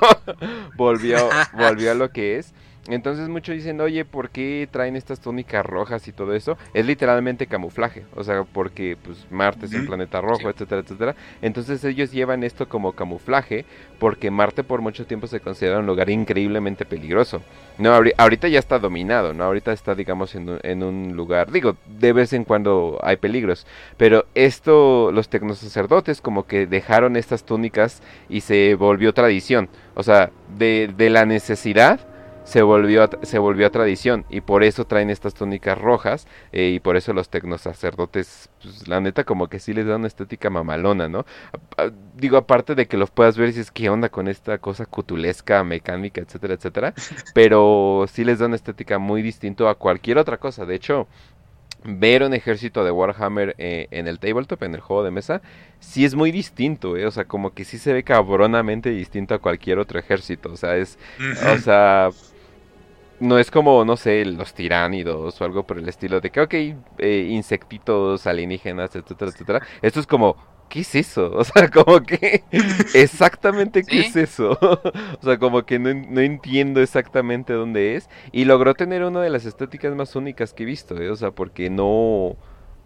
volvió, volvió a lo que es. Entonces muchos dicen, oye, ¿por qué traen estas túnicas rojas y todo eso? Es literalmente camuflaje, o sea, porque pues Marte es un planeta rojo, etcétera, etcétera. Entonces ellos llevan esto como camuflaje porque Marte por mucho tiempo se considera un lugar increíblemente peligroso. No, ahorita ya está dominado, ¿no? Ahorita está, digamos, en un, en un lugar, digo, de vez en cuando hay peligros, pero esto, los tecnosacerdotes como que dejaron estas túnicas y se volvió tradición, o sea, de, de la necesidad se volvió a, se volvió a tradición y por eso traen estas túnicas rojas eh, y por eso los tecnosacerdotes pues, la neta como que sí les da una estética mamalona no digo aparte de que los puedas ver y dices qué onda con esta cosa cutulesca mecánica etcétera etcétera *laughs* pero sí les da una estética muy distinto a cualquier otra cosa. De hecho ver un ejército de Warhammer eh, en el tabletop, en el juego de mesa, sí es muy distinto, eh, o sea, como que sí se ve cabronamente distinto a cualquier otro ejército, o sea, es, o sea, no es como, no sé, los tiránidos o algo por el estilo de que, ok, eh, insectitos alienígenas, etcétera, etcétera. Esto es como, ¿qué es eso? *laughs* O sea, como que, *laughs* exactamente qué es eso. *laughs* o sea, como que no, no, entiendo exactamente dónde es. Y logró tener una de las estéticas más únicas que he visto, ¿eh? o sea, porque no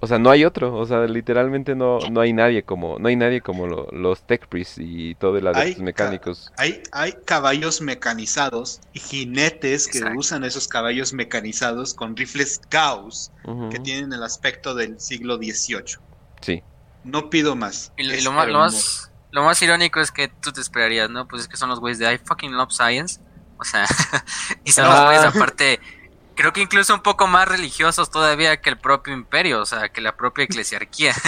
o sea, no hay otro, o sea, literalmente no, no hay nadie como, no hay nadie como los tech y todo el adeptos mecánicos. Hay, hay caballos mecanizados y jinetes que usan esos caballos mecanizados con rifles Gauss que tienen el aspecto del siglo XVIII. Sí. No pido más. Y, lo, más, lo, más, irónico es que tú te esperarías, ¿no? Pues es que son los güeyes de I fucking love science. O sea, *laughs* y son los güeyes aparte creo que incluso un poco más religiosos todavía que el propio imperio, o sea, que la propia eclesiarquía. *laughs*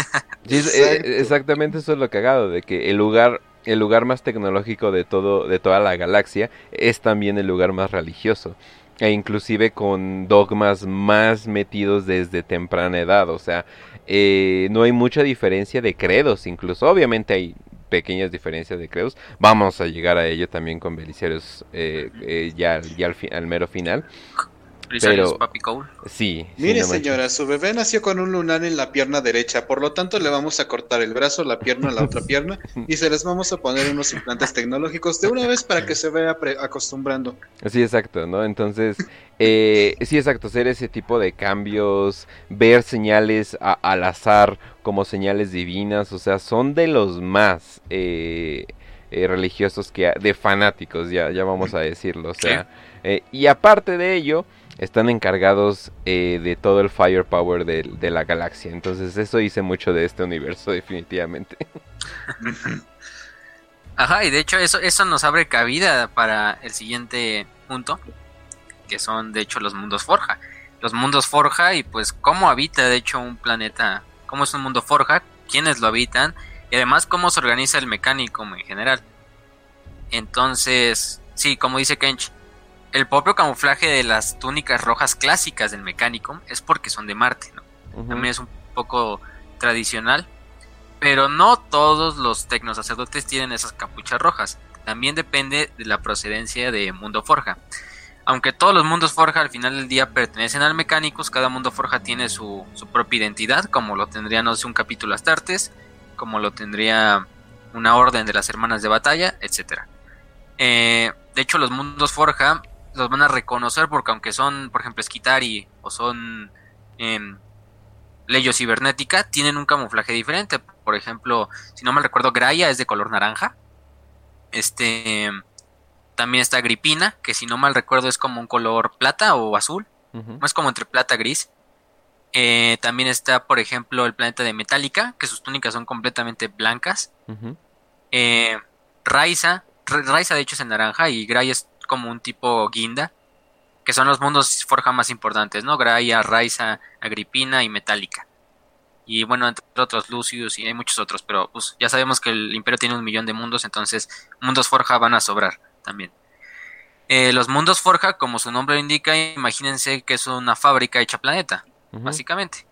Sí, eh, exactamente eso es lo cagado, de que el lugar el lugar más tecnológico de todo de toda la galaxia es también el lugar más religioso e inclusive con dogmas más metidos desde temprana edad o sea eh, no hay mucha diferencia de credos incluso obviamente hay pequeñas diferencias de credos vamos a llegar a ello también con Belicerios eh, eh, ya, ya al, al mero final pero, Papi Sí. Mire, señora, su bebé nació con un lunar en la pierna derecha, por lo tanto le vamos a cortar el brazo, la pierna, la otra pierna *laughs* y se les vamos a poner unos implantes tecnológicos de una vez para que se vaya acostumbrando. Sí, exacto, ¿no? Entonces, eh, sí, exacto, hacer ese tipo de cambios, ver señales al azar como señales divinas, o sea, son de los más eh, eh, religiosos que de fanáticos, ya, ya vamos a decirlo, o sea, eh, y aparte de ello están encargados eh, de todo el firepower de, la galaxia. Entonces eso dice mucho de este universo *laughs* definitivamente. Ajá, y de hecho eso, eso nos abre cabida para el siguiente punto, que son de hecho los mundos forja. Los mundos forja y pues cómo habita de hecho un planeta, cómo es un mundo forja, quiénes lo habitan y además cómo se organiza el mecánico en general. Entonces, sí, como dice Kench, el propio camuflaje de las túnicas rojas clásicas del Mechanicum es porque son de Marte, ¿no? También es un poco tradicional, pero no todos los tecnosacerdotes tienen esas capuchas rojas. También depende de la procedencia de Mundo Forja. Aunque todos los mundos Forja al final del día pertenecen al Mechanicus, cada mundo Forja tiene su, propia identidad, como lo tendría, no sé, un capítulo Astartes, como lo tendría una orden de las hermanas de batalla, etc. Eh, de hecho, los mundos Forja los van a reconocer porque aunque son, por ejemplo, Skitari o son eh, Leyo Cibernética, tienen un camuflaje diferente. Por ejemplo, si no me recuerdo, Graia es de color naranja. Este también está Gripina, que si no mal recuerdo es como un color plata o azul. No es como entre plata gris. Eh, también está, por ejemplo, el planeta de Metallica, que sus túnicas son completamente blancas. eh, Raiza, Raiza de hecho es en naranja y Graia es como un tipo guinda, que son los mundos forja más importantes, ¿no? Graia, Raiza, Agripina y Metallica. Y bueno, entre otros Lucius y hay muchos otros, pero pues ya sabemos que el imperio tiene un millón de mundos, entonces mundos forja van a sobrar también. Eh, los mundos forja, como su nombre lo indica, imagínense que es una fábrica hecha planeta, básicamente.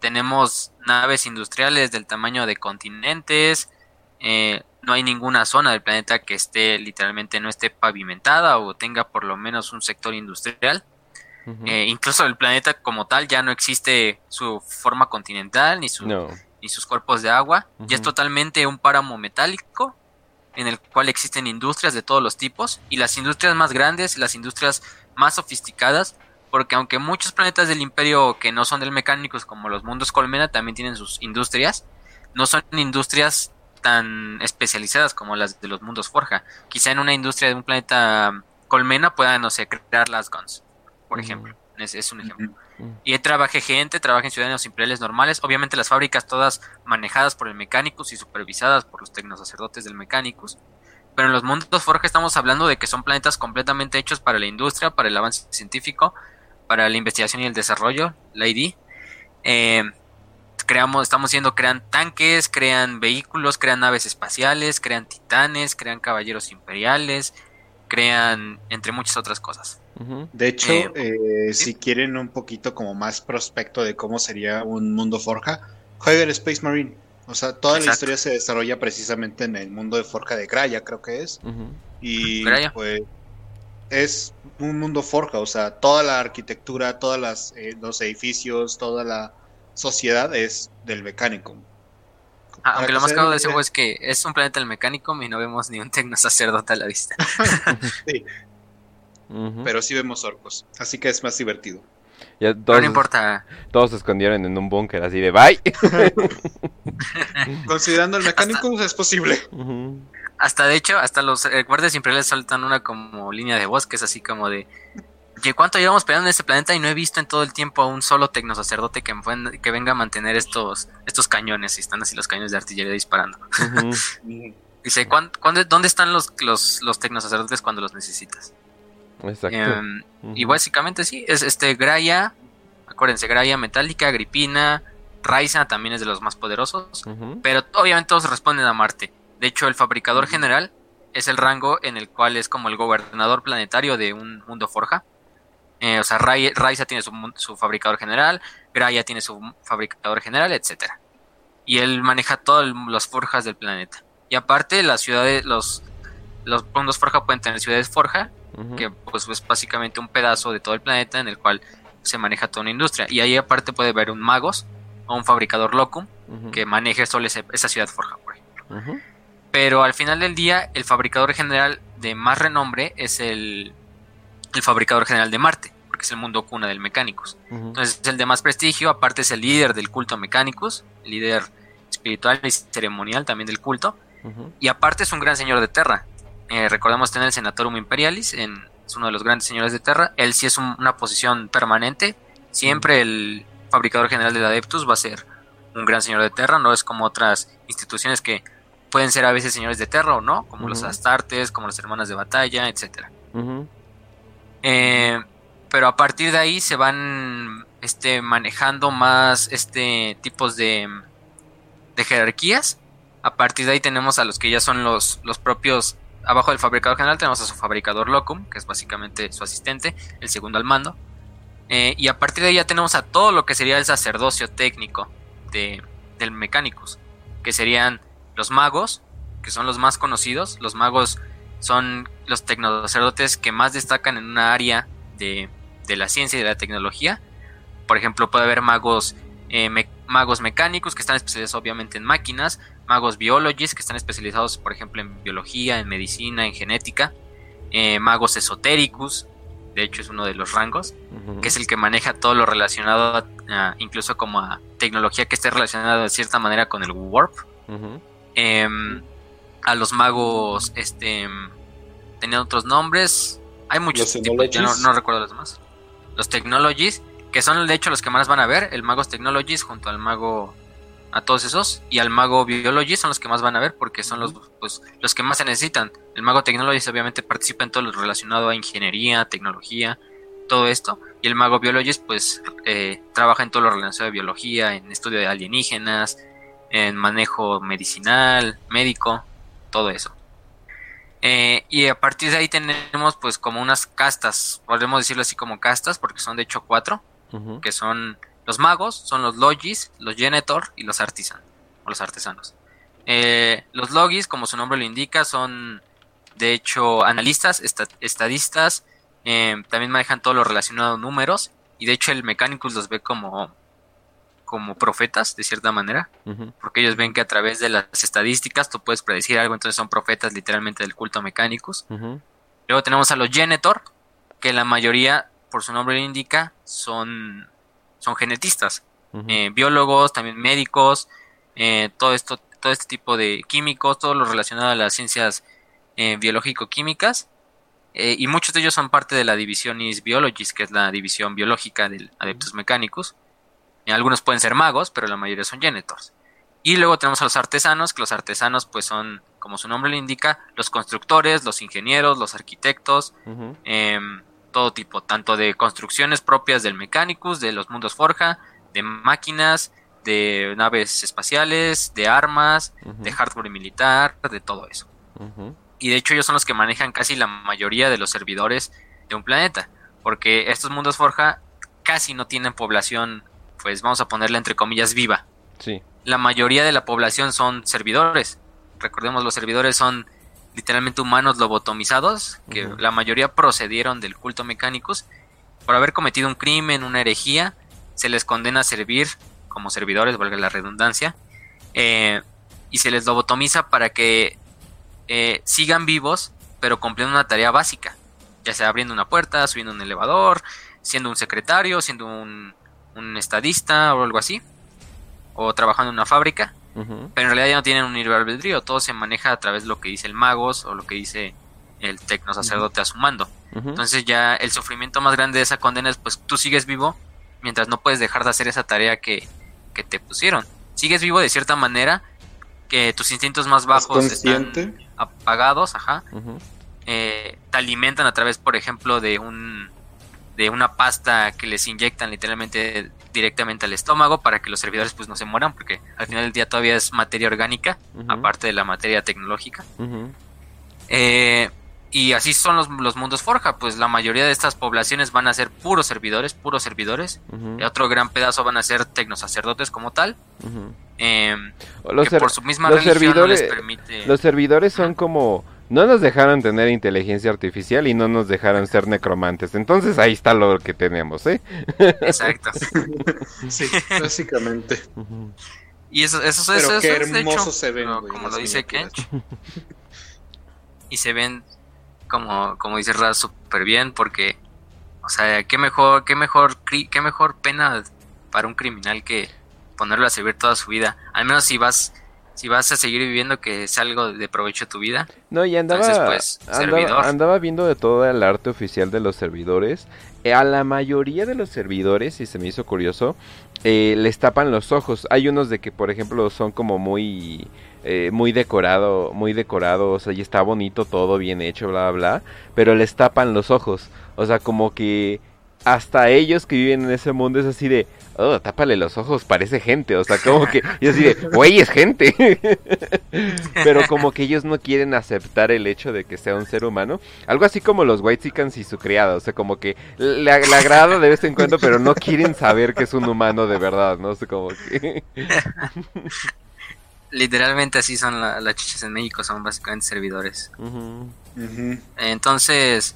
Tenemos naves industriales del tamaño de continentes, eh, no hay ninguna zona del planeta que esté literalmente no esté pavimentada o tenga por lo menos un sector industrial. Eh, incluso el planeta como tal ya no existe su forma continental ni, su, ni sus cuerpos de agua. Ya es totalmente un páramo metálico en el cual existen industrias de todos los tipos y las industrias más grandes, las industrias más sofisticadas, porque aunque muchos planetas del imperio que no son del mecánicos como los mundos colmena también tienen sus industrias, no son industrias tan especializadas como las de los mundos Forja. Quizá en una industria de un planeta colmena puedan, no sé, crear las guns, por ejemplo. Es, un ejemplo. Y ahí trabajé gente, trabajé en ciudadanos imperiales normales. Obviamente las fábricas todas manejadas por el Mechanicus y supervisadas por los tecnosacerdotes del Mechanicus. Pero en los mundos Forja estamos hablando de que son planetas completamente hechos para la industria, para el avance científico, para la investigación y el desarrollo, la ID. Eh, creamos, estamos diciendo, crean tanques, crean vehículos, crean naves espaciales, crean titanes, crean caballeros imperiales, crean entre muchas otras cosas. De hecho, eh, eh, si quieren un poquito como más prospecto de cómo sería un mundo Forja, jueguen Space Marine. O sea, toda la historia se desarrolla precisamente en el mundo de Forja de Graya, creo que es. Y pues es un mundo Forja, o sea, toda la arquitectura, todos eh, los edificios, toda la sociedad es del mecánico. Ah, aunque lo más caro de ese juego es que es un planeta del mecánico y no vemos ni un tecno sacerdote a la vista. *laughs* sí. Pero sí vemos orcos, así que es más divertido. no importa. Todos se escondieron en un búnker así de bye. *laughs* Considerando el mecánico es posible. Hasta de hecho, hasta los eh, guardias imperiales saltan una como línea de voz que es así como de ¿Cuánto llevamos peleando en este planeta y no he visto en todo el tiempo a un solo tecnosacerdote que, que venga a mantener estos, estos cañones? Y están así los cañones de artillería disparando. *laughs* Dice, dónde están los, los, los tecnosacerdotes cuando los necesitas? Exacto. Em, y básicamente sí, es este Graia, acuérdense, Graia Metálica, Agripina, Raiza también es de los más poderosos, pero obviamente todos responden a Marte. De hecho, el fabricador general es el rango en el cual es como el gobernador planetario de un mundo forja. Eh, o sea, Raiza tiene su, fabricador general, Graia tiene su fabricador general, etcétera. Y él maneja todas las forjas del planeta. Y aparte, las ciudades, los, los mundos forja pueden tener ciudades forja, que pues es básicamente un pedazo de todo el planeta en el cual se maneja toda una industria. Y ahí aparte puede haber un magos o un fabricador locum que maneje solo esa ciudad forja, por ejemplo. Pero al final del día, el fabricador general de más renombre es el, el fabricador general de Marte, porque es el mundo cuna del Mecánicos. Entonces es el de más prestigio, aparte es el líder del culto Mecánicos, el líder espiritual y ceremonial también del culto. Y aparte es un gran señor de Terra. Eh, recordemos tener el Senatorum Imperialis, en, es uno de los grandes señores de Terra. Él sí es una posición permanente. Siempre el fabricador general del Adeptus va a ser un gran señor de Terra, no es como otras instituciones que pueden ser a veces señores de Terra o no, como los Astartes, como las hermanas de batalla, etcétera. Eh, pero a partir de ahí se van este, manejando más este tipos de, jerarquías. A partir de ahí tenemos a los que ya son los, los propios. Abajo del fabricador general tenemos a su fabricador locum, que es básicamente su asistente, el segundo al mando. Eh, y a partir de ahí ya tenemos a todo lo que sería el sacerdocio técnico de, del Mecánicos, que serían los magos, que son los más conocidos. Los magos son los tecnosacerdotes que más destacan en una área de, la ciencia y de la tecnología. Por ejemplo, puede haber magos, eh, magos mecánicos que están especializados obviamente en máquinas, magos biólogos que están especializados, por ejemplo, en biología, en medicina, en genética, eh, magos esotéricos, de hecho es uno de los rangos, que es el que maneja todo lo relacionado incluso como a tecnología que esté relacionada de cierta manera con el warp. Em, a los magos, este, tenían otros nombres. Hay muchos tipos, no, recuerdo los demás. Los Technologies, que son de hecho los que más van a ver. El Magos Technologies junto al Mago, a todos esos. Y al Mago Biology son los que más van a ver porque son los, pues, los que más se necesitan. El Mago Technologies obviamente participa en todo lo relacionado a ingeniería, tecnología, todo esto. Y el Mago Biologist pues eh, trabaja en todo lo relacionado a biología, en estudio de alienígenas, en manejo medicinal, médico, todo eso. Eh, y a partir de ahí tenemos pues como unas castas, podemos decirlo así como castas, porque son de hecho cuatro, que son los magos, son los logis, los genetor y los artisan, o los artesanos. Eh, los logis, como su nombre lo indica, son de hecho analistas, estadistas, eh, también manejan todo lo relacionado a números, y de hecho el Mechanicus los ve como como profetas, de cierta manera, porque ellos ven que a través de las estadísticas tú puedes predecir algo, entonces son profetas literalmente del culto mecánicos. Luego tenemos a los Genetor, que la mayoría, por su nombre lo indica, son, son genetistas, eh, biólogos, también médicos, eh, todo esto, todo este tipo de químicos, todo lo relacionado a las ciencias eh, biológico-químicas. y muchos de ellos son parte de la Divisionis Biologis, que es la división biológica de Adeptos Mecánicos. Algunos pueden ser magos, pero la mayoría son genetors. Y luego tenemos a los artesanos, que los artesanos pues son, como su nombre le indica, los constructores, los ingenieros, los arquitectos, em, todo tipo, tanto de construcciones propias del Mechanicus, de los mundos forja, de máquinas, de naves espaciales, de armas, de hardware militar, de todo eso. Y de hecho ellos son los que manejan casi la mayoría de los servidores de un planeta, porque estos mundos forja casi no tienen población pues vamos a ponerle entre comillas viva. Sí. La mayoría de la población son servidores. Recordemos, los servidores son literalmente humanos lobotomizados, que la mayoría procedieron del culto mecánicos. Por haber cometido un crimen, una herejía, se les condena a servir como servidores, valga la redundancia, eh, y se les lobotomiza para que eh, sigan vivos, pero cumpliendo una tarea básica, ya sea abriendo una puerta, subiendo un elevador, siendo un secretario, siendo un un estadista o algo así, o trabajando en una fábrica, pero en realidad ya no tienen un libre albedrío, todo se maneja a través de lo que dice el magos o lo que dice el tecno sacerdote a su mando. Entonces ya el sufrimiento más grande de esa condena es pues tú sigues vivo mientras no puedes dejar de hacer esa tarea que, te pusieron. Sigues vivo de cierta manera que tus instintos más bajos están apagados, ajá. Eh, te alimentan a través, por ejemplo, de un de una pasta que les inyectan literalmente directamente al estómago para que los servidores pues no se mueran porque al final del día todavía es materia orgánica aparte de la materia tecnológica. Eh, y así son los, los, mundos forja pues la mayoría de estas poblaciones van a ser puros servidores puros servidores. Y otro gran pedazo van a ser tecnosacerdotes como tal. Em, los que por su misma los servidores, permite los servidores son como no nos dejaron tener inteligencia artificial y no nos dejaron ser necromantes. Entonces ahí está lo que tenemos, ¿eh? Exacto. *laughs* sí, básicamente. Y eso, eso, Pero qué hermoso se ven, como lo dice Kench. *laughs* y se ven, como, como dice Raz, súper bien porque, o sea, qué mejor, qué mejor, qué mejor pena para un criminal que ponerlo a servir toda su vida. Al menos si vas si vas a seguir viviendo que es algo de provecho a tu vida. No, y andaba, pues, andaba, viendo de todo el arte oficial de los servidores. Eh, a la mayoría de los servidores, y se me hizo curioso, eh, les tapan los ojos. Hay unos de que, por ejemplo, son como muy... Eh, muy decorado, muy decorado, o sea, y está bonito todo, bien hecho, bla, bla, bla, pero les tapan los ojos, o sea, como que hasta ellos que viven en ese mundo es así de, oh, tápale los ojos, parece gente, o sea, como que, y así de, *laughs* güey, es gente. *laughs* Pero como que ellos no quieren aceptar el hecho de que sea un ser humano. Algo así como los Whitesicans y su criado, o sea, como que le, agrada de vez en cuando, pero no quieren saber que es un humano de verdad, ¿no? sé, como que... *laughs* Literalmente así son las chichas en México, son básicamente servidores. Entonces,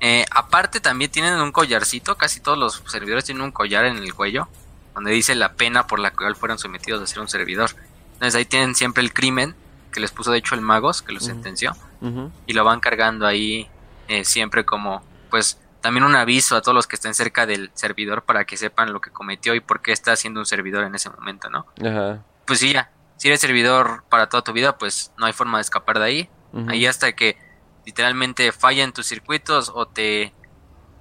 eh, aparte también tienen un collarcito, casi todos los servidores tienen un collar en el cuello donde dice la pena por la cual fueron sometidos a ser un servidor. Entonces ahí tienen siempre el crimen que les puso de hecho el magos, que lo sentenció, y lo van cargando ahí eh, siempre como, pues, también un aviso a todos los que estén cerca del servidor para que sepan lo que cometió y por qué está siendo un servidor en ese momento, ¿no? Pues sí, ya, si eres servidor para toda tu vida, pues no hay forma de escapar de ahí. Ahí hasta que literalmente fallen tus circuitos o te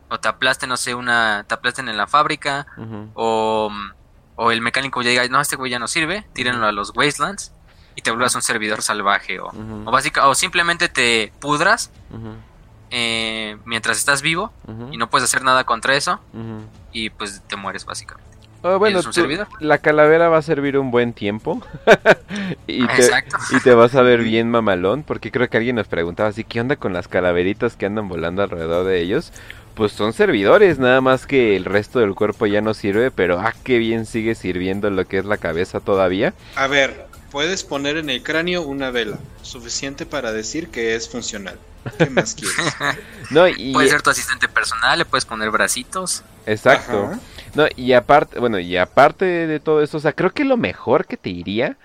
o te aplasten, no sé, una, te aplasten en la fábrica, o, o, el mecánico ya diga, no, este güey ya no sirve, tírenlo a los wastelands y te vuelvas un servidor salvaje, o, o, básica, o simplemente te pudras eh, mientras estás vivo y no puedes hacer nada contra eso y pues te mueres básicamente. Oh, bueno, la calavera va a servir un buen tiempo *laughs* y, te, y te vas a ver bien mamalón porque creo que alguien nos preguntaba así, ¿qué onda con las calaveritas que andan volando alrededor de ellos? pues son servidores, nada más que el resto del cuerpo ya no sirve, pero ah, qué bien sigue sirviendo lo que es la cabeza todavía. A ver, puedes poner en el cráneo una vela, suficiente para decir que es funcional. ¿Qué más quieres? *laughs* no, y... Puede ser tu asistente personal, le puedes poner bracitos. Exacto. No, y aparte, bueno, y aparte de todo eso, o sea, creo que lo mejor que te iría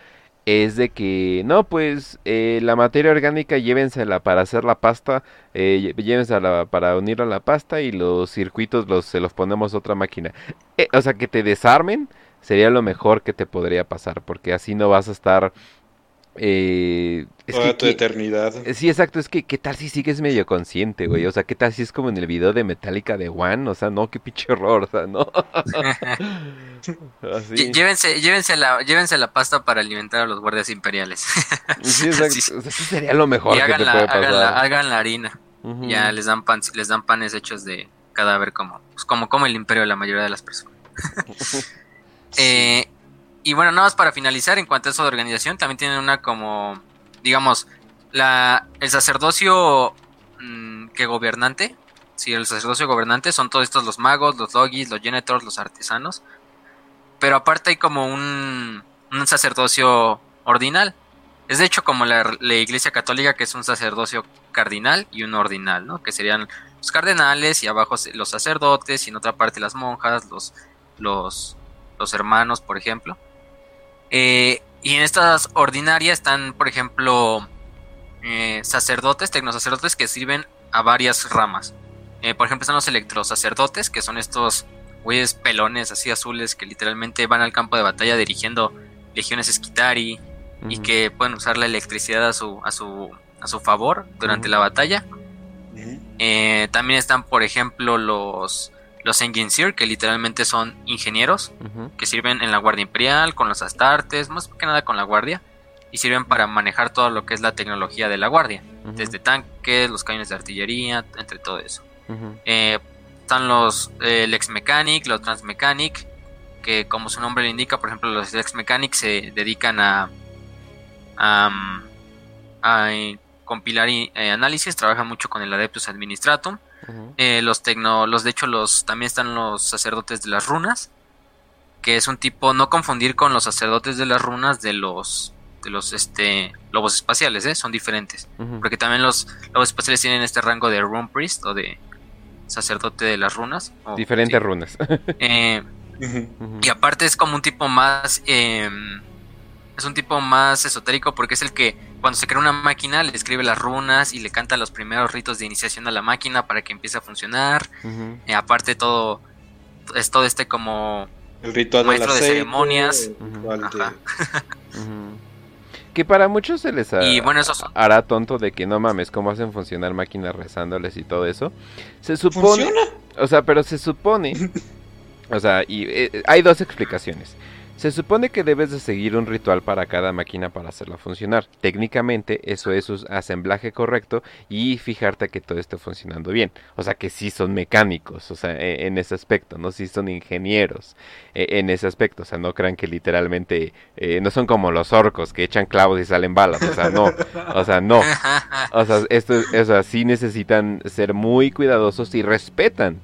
es de que, no, pues eh, la materia orgánica llévensela para hacer la pasta, eh, llévensela para unir a la pasta y los circuitos los, se los ponemos a otra máquina. Eh, o sea, que te desarmen sería lo mejor que te podría pasar, porque así no vas a estar eh, Toda tu eternidad. Sí, exacto. Es que, ¿qué tal si sigues medio consciente, güey? O sea, ¿qué tal si es como en el video de Metallica de One? O sea, no, qué pinche horror, o sea, no. *laughs* Llévense, llévense, la, llévense la pasta para alimentar a los guardias imperiales. *laughs* sí, exacto. eso sería lo mejor que te puede pasar. Hagan la, harina. Ya les dan, pan, les dan panes hechos de cadáver como, pues, como come el imperio de la mayoría de las personas. *laughs* eh, y bueno, nada más para finalizar, en cuanto a eso de organización, también tienen una como, digamos, la, el sacerdocio mm, que gobernante, sí, el sacerdocio gobernante son todos estos los magos, los logis, los genetors, los artesanos. Pero aparte hay como un, un sacerdocio ordinal. Es de hecho como la, la, iglesia católica que es un sacerdocio cardinal y un ordinal, ¿no? Que serían los cardenales y abajo los sacerdotes y en otra parte las monjas, los, los, los hermanos, por ejemplo. Eh, y en estas ordinarias están, por ejemplo, eh, sacerdotes, tecnosacerdotes que sirven a varias ramas. Eh, por ejemplo, están los electrosacerdotes, que son estos güeyes pelones así azules que literalmente van al campo de batalla dirigiendo legiones esquitari y que pueden usar la electricidad a su, a su, a su favor durante la batalla. también están, por ejemplo, los los Engineer, que literalmente son ingenieros, que sirven en la Guardia Imperial, con los Astartes, más que nada con la Guardia, y sirven para manejar todo lo que es la tecnología de la Guardia, desde tanques, los cañones de artillería, entre todo eso. Eh, están los el ex mechanic, los transmechanic, que como su nombre le indica, por ejemplo, los ex mechanic se dedican a, a, compilar y, eh, análisis, trabajan mucho con el Adeptus Administratum. Eh, los tecno, los de hecho los también están los sacerdotes de las runas, que es un tipo no confundir con los sacerdotes de las runas de los de los este lobos espaciales, ¿eh? son diferentes, porque también los lobos espaciales tienen este rango de rune priest o de sacerdote de las runas. Diferentes runas. Eh, y aparte es como un tipo más em, es un tipo más esotérico porque es el que cuando se crea una máquina le escribe las runas y le canta los primeros ritos de iniciación a la máquina para que empiece a funcionar. Eh, aparte todo es todo este como el ritual maestro de, ceremonias. *laughs* que para muchos se les hará tonto de que no mames, cómo hacen funcionar máquinas rezándoles y todo eso. Se supone, o sea, pero se supone, o sea, y eh, hay dos explicaciones. Se supone que debes de seguir un ritual para cada máquina para hacerla funcionar. Técnicamente eso es un asemblaje correcto y fijarte que todo esté funcionando bien. O sea que sí son mecánicos, o sea, e, en ese aspecto, no sí son ingenieros e, en ese aspecto. O sea, no crean que literalmente eh, no son como los orcos que echan clavos y salen balas. O sea, no. O sea, no. O sea, esto, o sea, sí necesitan ser muy cuidadosos y respetan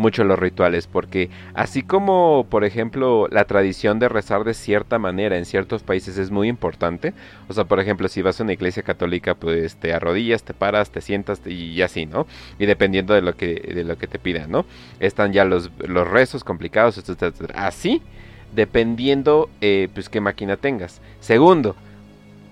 mucho los rituales, porque así como, por ejemplo, la tradición de rezar de cierta manera en ciertos países es muy importante, o sea, por ejemplo, si vas a una iglesia católica, pues te arrodillas, te paras, te sientas y así, ¿no? Y dependiendo de lo que, de lo que te pidan, ¿no? Están ya los, los rezos complicados, Así, dependiendo, eh, pues, qué máquina tengas. Segundo,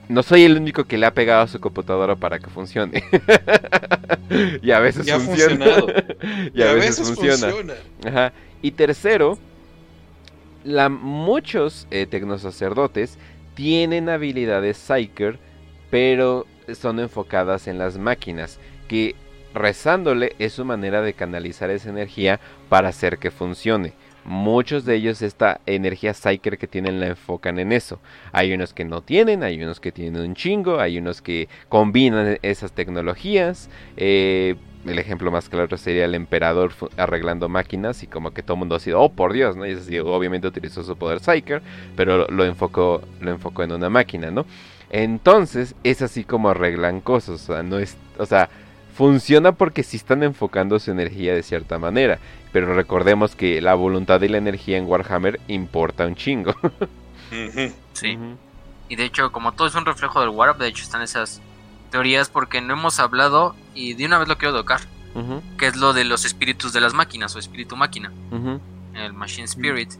no soy el único que le ha pegado a su computadora para que funcione. *laughs* y a veces funciona. *laughs* y, a, veces, funciona. Y tercero, la, muchos eh, tecnosacerdotes tienen habilidades Psyker, pero son enfocadas en las máquinas, que rezándole es su manera de canalizar esa energía para hacer que funcione. Muchos de ellos esta energía psyker que tienen la enfocan en eso. Hay unos que no tienen, hay unos que tienen un chingo, hay unos que combinan esas tecnologías. Eh, el ejemplo más claro sería el emperador arreglando máquinas y como que todo el mundo ha sido, oh por Dios, ¿no? Y así, obviamente utilizó su poder psyker, pero lo enfocó, lo enfocó en una máquina, ¿no? Entonces es así como arreglan cosas, o sea, no es, o sea, funciona porque sí están enfocando su energía de cierta manera. Pero recordemos que la voluntad y la energía en Warhammer importa un chingo. *laughs* sí. Y de hecho, como todo es un reflejo del Warp, de hecho están esas teorías porque no hemos hablado, y de una vez lo quiero tocar, que es lo de los espíritus de las máquinas o espíritu máquina, el Machine Spirit.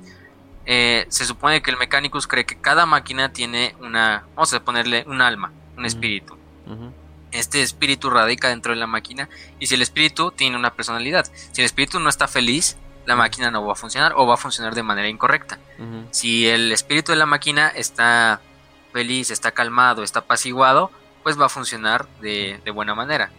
Eh, se supone que el Mechanicus cree que cada máquina tiene una, vamos a ponerle un alma, un espíritu este espíritu radica dentro de la máquina y si el espíritu tiene una personalidad, si el espíritu no está feliz, la máquina no va a funcionar o va a funcionar de manera incorrecta. Si el espíritu de la máquina está feliz, está calmado, está apaciguado, pues va a funcionar de, buena manera.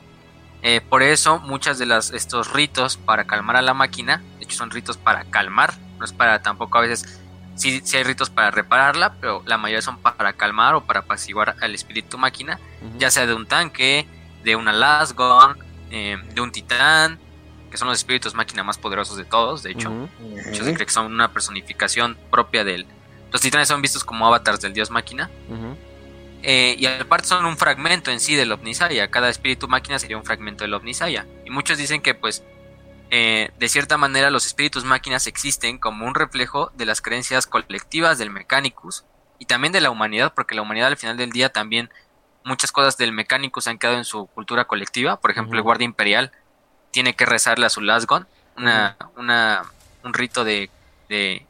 Eh, por eso muchas de las, estos ritos para calmar a la máquina, de hecho son ritos para calmar, no es para tampoco a veces Sí, hay ritos para repararla, pero la mayoría son para calmar o para apaciguar al espíritu máquina, ya sea de un tanque, de una Lasgon, eh, de un titán, que son los espíritus máquina más poderosos de todos, de hecho. Muchos se cree que son una personificación propia del... Los titanes son vistos como avatars del dios máquina. Eh, y aparte son un fragmento en sí del Omnisaya. Cada espíritu máquina sería un fragmento del Omnisaya. Y muchos dicen que pues eh, de cierta manera los espíritus máquinas existen como un reflejo de las creencias colectivas del Mechanicus y también de la humanidad, porque la humanidad al final del día también muchas cosas del Mechanicus han quedado en su cultura colectiva, por ejemplo el guardia imperial tiene que rezarle a su Lasgon, una, una, un rito de, de,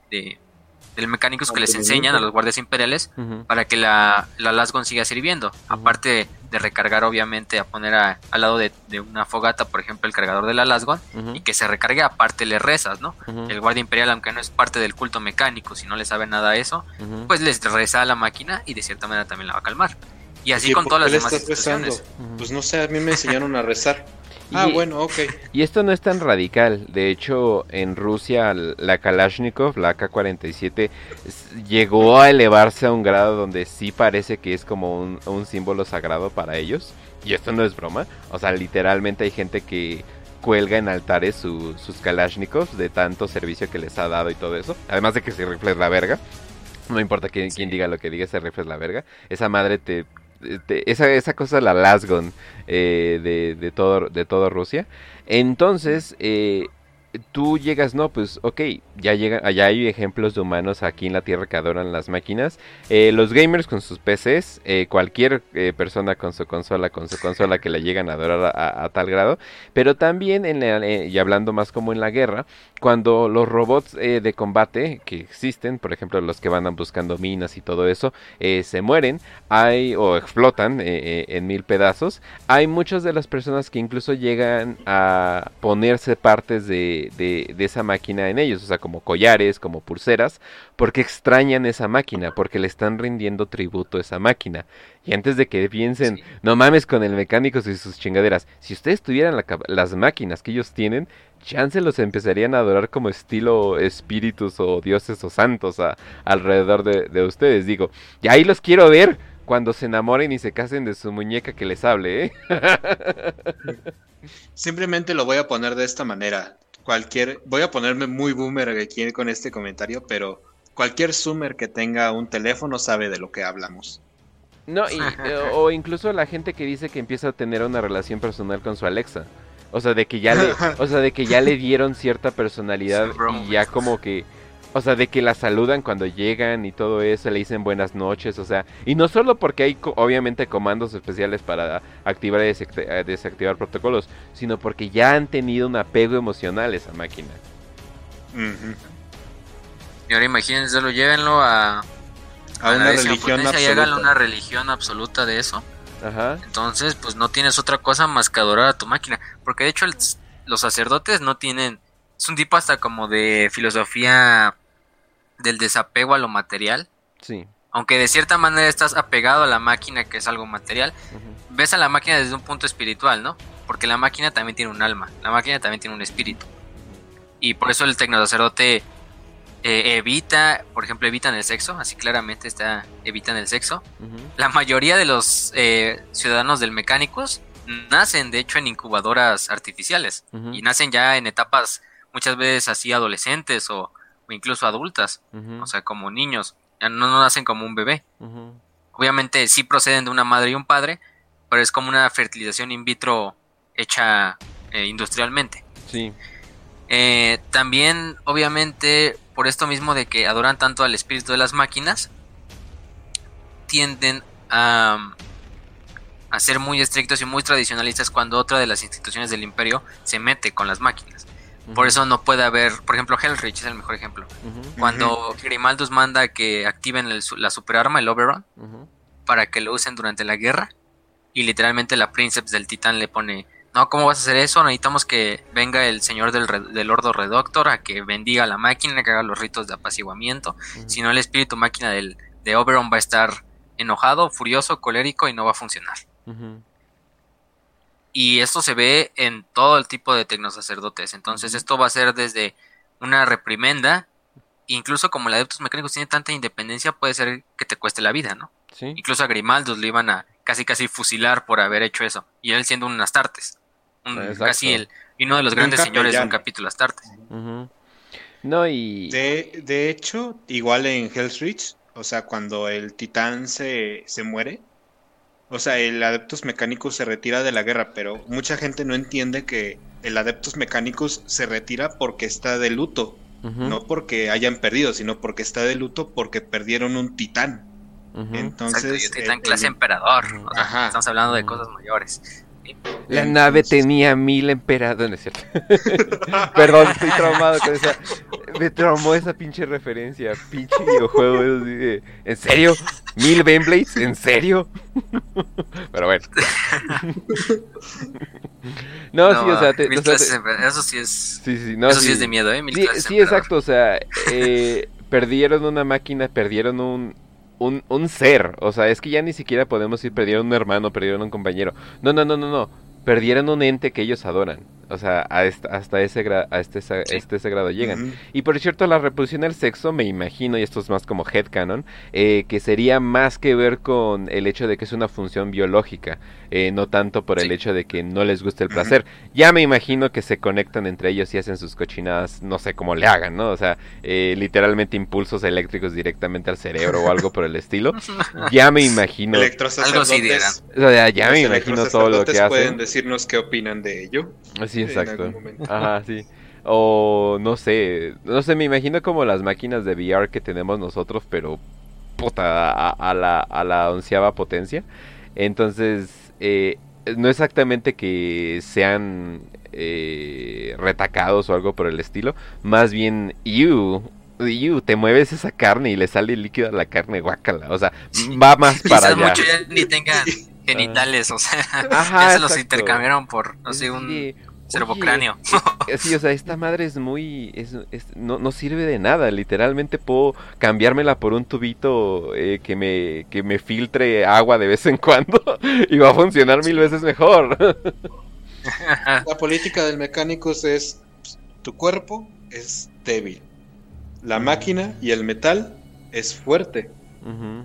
del Mechanicus que les enseñan a los guardias imperiales para que la, la Lasgon siga sirviendo, aparte de recargar obviamente a poner al lado de, una fogata, por ejemplo, el cargador de la Lasgon y que se recargue aparte le rezas, ¿no? El guardia imperial, aunque no es parte del culto mecánico, si no le sabe nada a eso, pues les reza a la máquina y de cierta manera también la va a calmar. Y así con todas las demás situaciones. Pues no sé, a mí me enseñaron a rezar. Ah, bueno, ok. Y esto no es tan radical. De hecho, en Rusia la Kalashnikov, la AK-47, llegó a elevarse a un grado donde sí parece que es como un, símbolo sagrado para ellos. Y esto no es broma. O sea, literalmente hay gente que cuelga en altares sus Kalashnikovs de tanto servicio que les ha dado y todo eso. Además de que ese rifle es la verga. No importa quién, diga lo que diga, ese rifle es la verga. Esa madre te... esa, esa cosa la Lasgon eh, de, de, todo, de todo Rusia. Entonces, eh, tú llegas, no, pues ok, ya llega, allá hay ejemplos de humanos aquí en la Tierra que adoran las máquinas. Eh, los gamers con sus PCs, cualquier persona con su consola, con su consola que la llegan a adorar a, tal grado. Pero también, en y hablando más como en la guerra, cuando los robots de combate que existen, por ejemplo los que van buscando minas y todo eso, se mueren, hay o explotan en mil pedazos, hay muchas de las personas que incluso llegan a ponerse partes de de, esa máquina en ellos, o sea, como collares, como pulseras, porque extrañan esa máquina, porque le están rindiendo tributo a esa máquina. Y antes de que piensen, no mames con el mecánico y sus chingaderas, si ustedes tuvieran las máquinas que ellos tienen, chance los empezarían a adorar como estilo espíritus o dioses o santos alrededor de, de ustedes. Digo, y ahí los quiero ver cuando se enamoren y se casen de su muñeca que les hable, ¿eh? *laughs* Simplemente lo voy a poner de esta manera cualquier, voy a ponerme muy boomer aquí con este comentario, pero cualquier zoomer que tenga un teléfono sabe de lo que hablamos. No, eh, o incluso la gente que dice que empieza a tener una relación personal con su Alexa. O sea, de que ya le, *laughs* o sea, de que ya le dieron cierta personalidad y ya como que o sea, de que la saludan cuando llegan y todo eso, le dicen buenas noches, o sea, y no solo porque hay obviamente comandos especiales para activar y eh, desactivar protocolos, sino porque ya han tenido un apego emocional a esa máquina. Y ahora imagínense, lo llévenlo a, a, una religión absoluta. Y una religión absoluta de eso. Ajá. Entonces, pues no tienes otra cosa más que adorar a tu máquina. Porque de hecho los sacerdotes no tienen... Es un tipo hasta como de filosofía del desapego a lo material. Sí. Aunque de cierta manera estás apegado a la máquina, que es algo material, ves a la máquina desde un punto espiritual, ¿no? Porque la máquina también tiene un alma, la máquina también tiene un espíritu. Y por eso el tecnosacerdote eh, evita, por ejemplo, evitan el sexo, así claramente está, evitan el sexo. La mayoría de los eh, ciudadanos del mecánicos nacen, de hecho, en incubadoras artificiales y nacen ya en etapas muchas veces así adolescentes o o incluso adultas, o sea, como niños, ya no, nacen como un bebé. Obviamente sí proceden de una madre y un padre, pero es como una fertilización in vitro hecha eh, industrialmente. Sí. Eh, también, obviamente, por esto mismo de que adoran tanto al espíritu de las máquinas, tienden a, a ser muy estrictos y muy tradicionalistas cuando otra de las instituciones del imperio se mete con las máquinas. Por eso no puede haber, por ejemplo, Hellrich es el mejor ejemplo. Cuando Grimaldus manda que activen la superarma, el Oberon, para que lo usen durante la guerra, y literalmente la Princeps del Titán le pone, no, ¿cómo vas a hacer eso? Necesitamos que venga el señor del, del Ordo Redoctor a que bendiga la máquina, que haga los ritos de apaciguamiento, si no el espíritu máquina del, de Oberon va a estar enojado, furioso, colérico y no va a funcionar. Y esto se ve en todo el tipo de tecnosacerdotes. Entonces, esto va a ser desde una reprimenda, incluso como el Adeptus Mecánicos tiene tanta independencia, puede ser que te cueste la vida, ¿no? Incluso a Grimaldos le iban a casi casi fusilar por haber hecho eso. Y él siendo un Astartes. Casi el, y uno de los grandes señores de un capítulo Astartes. No, y. De, de hecho, igual en Hell's Reach, o sea, cuando el titán se, se muere, o sea, el Adeptus Mechanicus se retira de la guerra, pero mucha gente no entiende que el Adeptus Mechanicus se retira porque está de luto. No porque hayan perdido, sino porque está de luto porque perdieron un titán. Entonces. un titán clase emperador. estamos hablando de cosas mayores. La nave tenía mil emperadores, ¿cierto? *laughs* Perdón, estoy traumado con esa. Me traumó esa pinche referencia. Pinche videojuego. ¿En serio? ¿Mil Benblades? ¿En serio? *laughs* Pero bueno. *laughs* no, sí, o sea. eso sí es. Sí, sí, no, eso sí, es de miedo, ¿eh? sí, exacto. O sea, eh, perdieron una máquina, perdieron un un, un ser. O sea, es que ya ni siquiera podemos ir, perdieron un hermano, perdieron un compañero. No, no, no, no, no. Perdieron un ente que ellos adoran. O sea, hasta ese, a este, este, ese grado llegan. Y por cierto, la reproducción del sexo, me imagino, y esto es más como headcanon, eh, que sería más que ver con el hecho de que es una función biológica, eh, no tanto por el hecho de que no les guste el placer. Ya me imagino que se conectan entre ellos y hacen sus cochinadas, no sé cómo le hagan, ¿no? O sea, eh, literalmente impulsos eléctricos directamente al cerebro o algo por el estilo. *laughs* Ya me imagino. Algo así o sea, ya me imagino todo lo que hacen. pueden decirnos qué opinan de ello. Sí, exacto. Ajá, sí. O no sé, no sé, me imagino como las máquinas de VR que tenemos nosotros, pero puta, a, la, a la onceava potencia. Entonces, eh, no exactamente que sean eh, retacados o algo por el estilo, más bien, you, you, te mueves esa carne y le sale líquido a la carne, guácala, o sea, va más *laughs* para allá. Mucho ya ni tengan genitales, o sea, *laughs* ya se los intercambiaron por, no sé, un. Eh, *laughs* sí, o sea, esta madre es muy. no, no, sirve de nada. Literalmente puedo cambiármela por un tubito eh, que, me, que me filtre agua de vez en cuando *laughs* y va a funcionar mil veces mejor. *laughs* La política del mecánico es: tu cuerpo es débil. La máquina y el metal es fuerte. Hmm.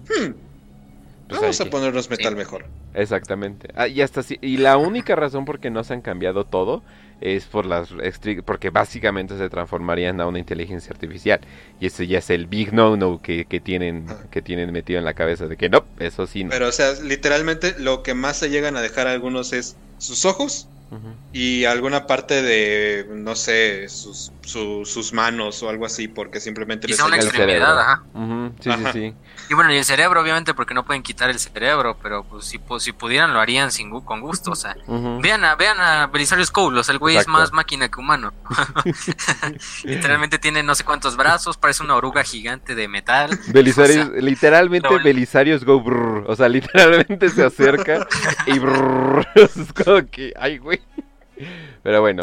Pues Vamos a ponernos metal mejor. Exactamente. Ah, y hasta y la única *laughs* razón por que no se han cambiado todo es por las porque básicamente se transformarían a una inteligencia artificial y ese ya es el big no no que, que tienen que tienen metido en la cabeza de que no, eso sí no. Pero o sea, literalmente lo que más se llegan a dejar algunos es sus ojos y alguna parte de, no sé, sus, sus manos o algo así, porque simplemente les una extremidad, ajá. Sí, sí, sí. Y bueno, y el cerebro, obviamente, porque no pueden quitar el cerebro, pero pues si, pues, si pudieran lo harían sin, con gusto, o sea. Vean a, vean a Belisario Skull, el güey es más máquina que humano. *laughs* *laughs* literalmente tiene no sé cuántos brazos, parece una oruga gigante de metal. *laughs* Belisario, literalmente Belisario Go, o sea, literalmente se acerca y brrr, es como que, ay, güey. Pero bueno,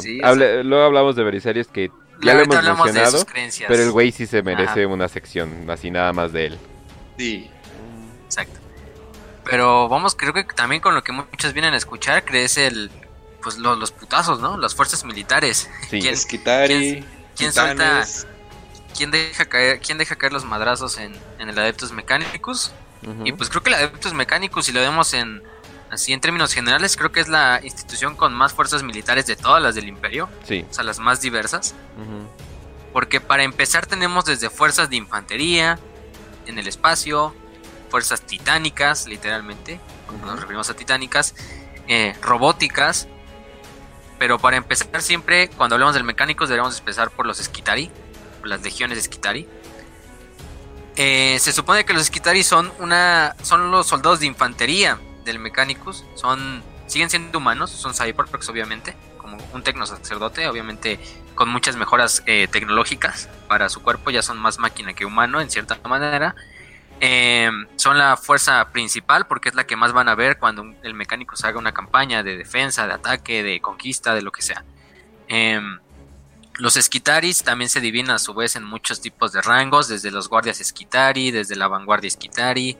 luego hablamos de Belisarius que ya lo hemos mencionado, pero el güey sí se merece una sección, así nada más de él. Sí. Exacto. Pero vamos, creo que también con lo que muchos vienen a escuchar, crees el pues los putazos, ¿no? Las fuerzas militares. Sí. ¿Quién, ¿quién, quién suelta, quién deja caer, quién deja caer los madrazos en, el Adeptus Mechanicus? Y pues creo que el Adeptus Mechanicus, si lo vemos en así en términos generales, creo que es la institución con más fuerzas militares de todas las del imperio. Sí. O sea, las más diversas. Porque para empezar tenemos desde fuerzas de infantería, en el espacio, fuerzas titánicas, literalmente, nos referimos a titánicas, eh, robóticas. Pero para empezar siempre, cuando hablamos del mecánicos, deberíamos empezar por los Skitari, las legiones de Skitari. Eh, se supone que los Skitari son una son los soldados de infantería del Mechanicus son siguen siendo humanos, son cyborgs obviamente, como un tecno sacerdote, obviamente con muchas mejoras eh, tecnológicas para su cuerpo, ya son más máquina que humano en cierta manera. Em, son la fuerza principal porque es la que más van a ver cuando el mecánico haga una campaña de defensa, de ataque, de conquista, de lo que sea. Em, los esquitaris también se dividen a su vez en muchos tipos de rangos, desde los guardias esquitari, desde la vanguardia esquitari,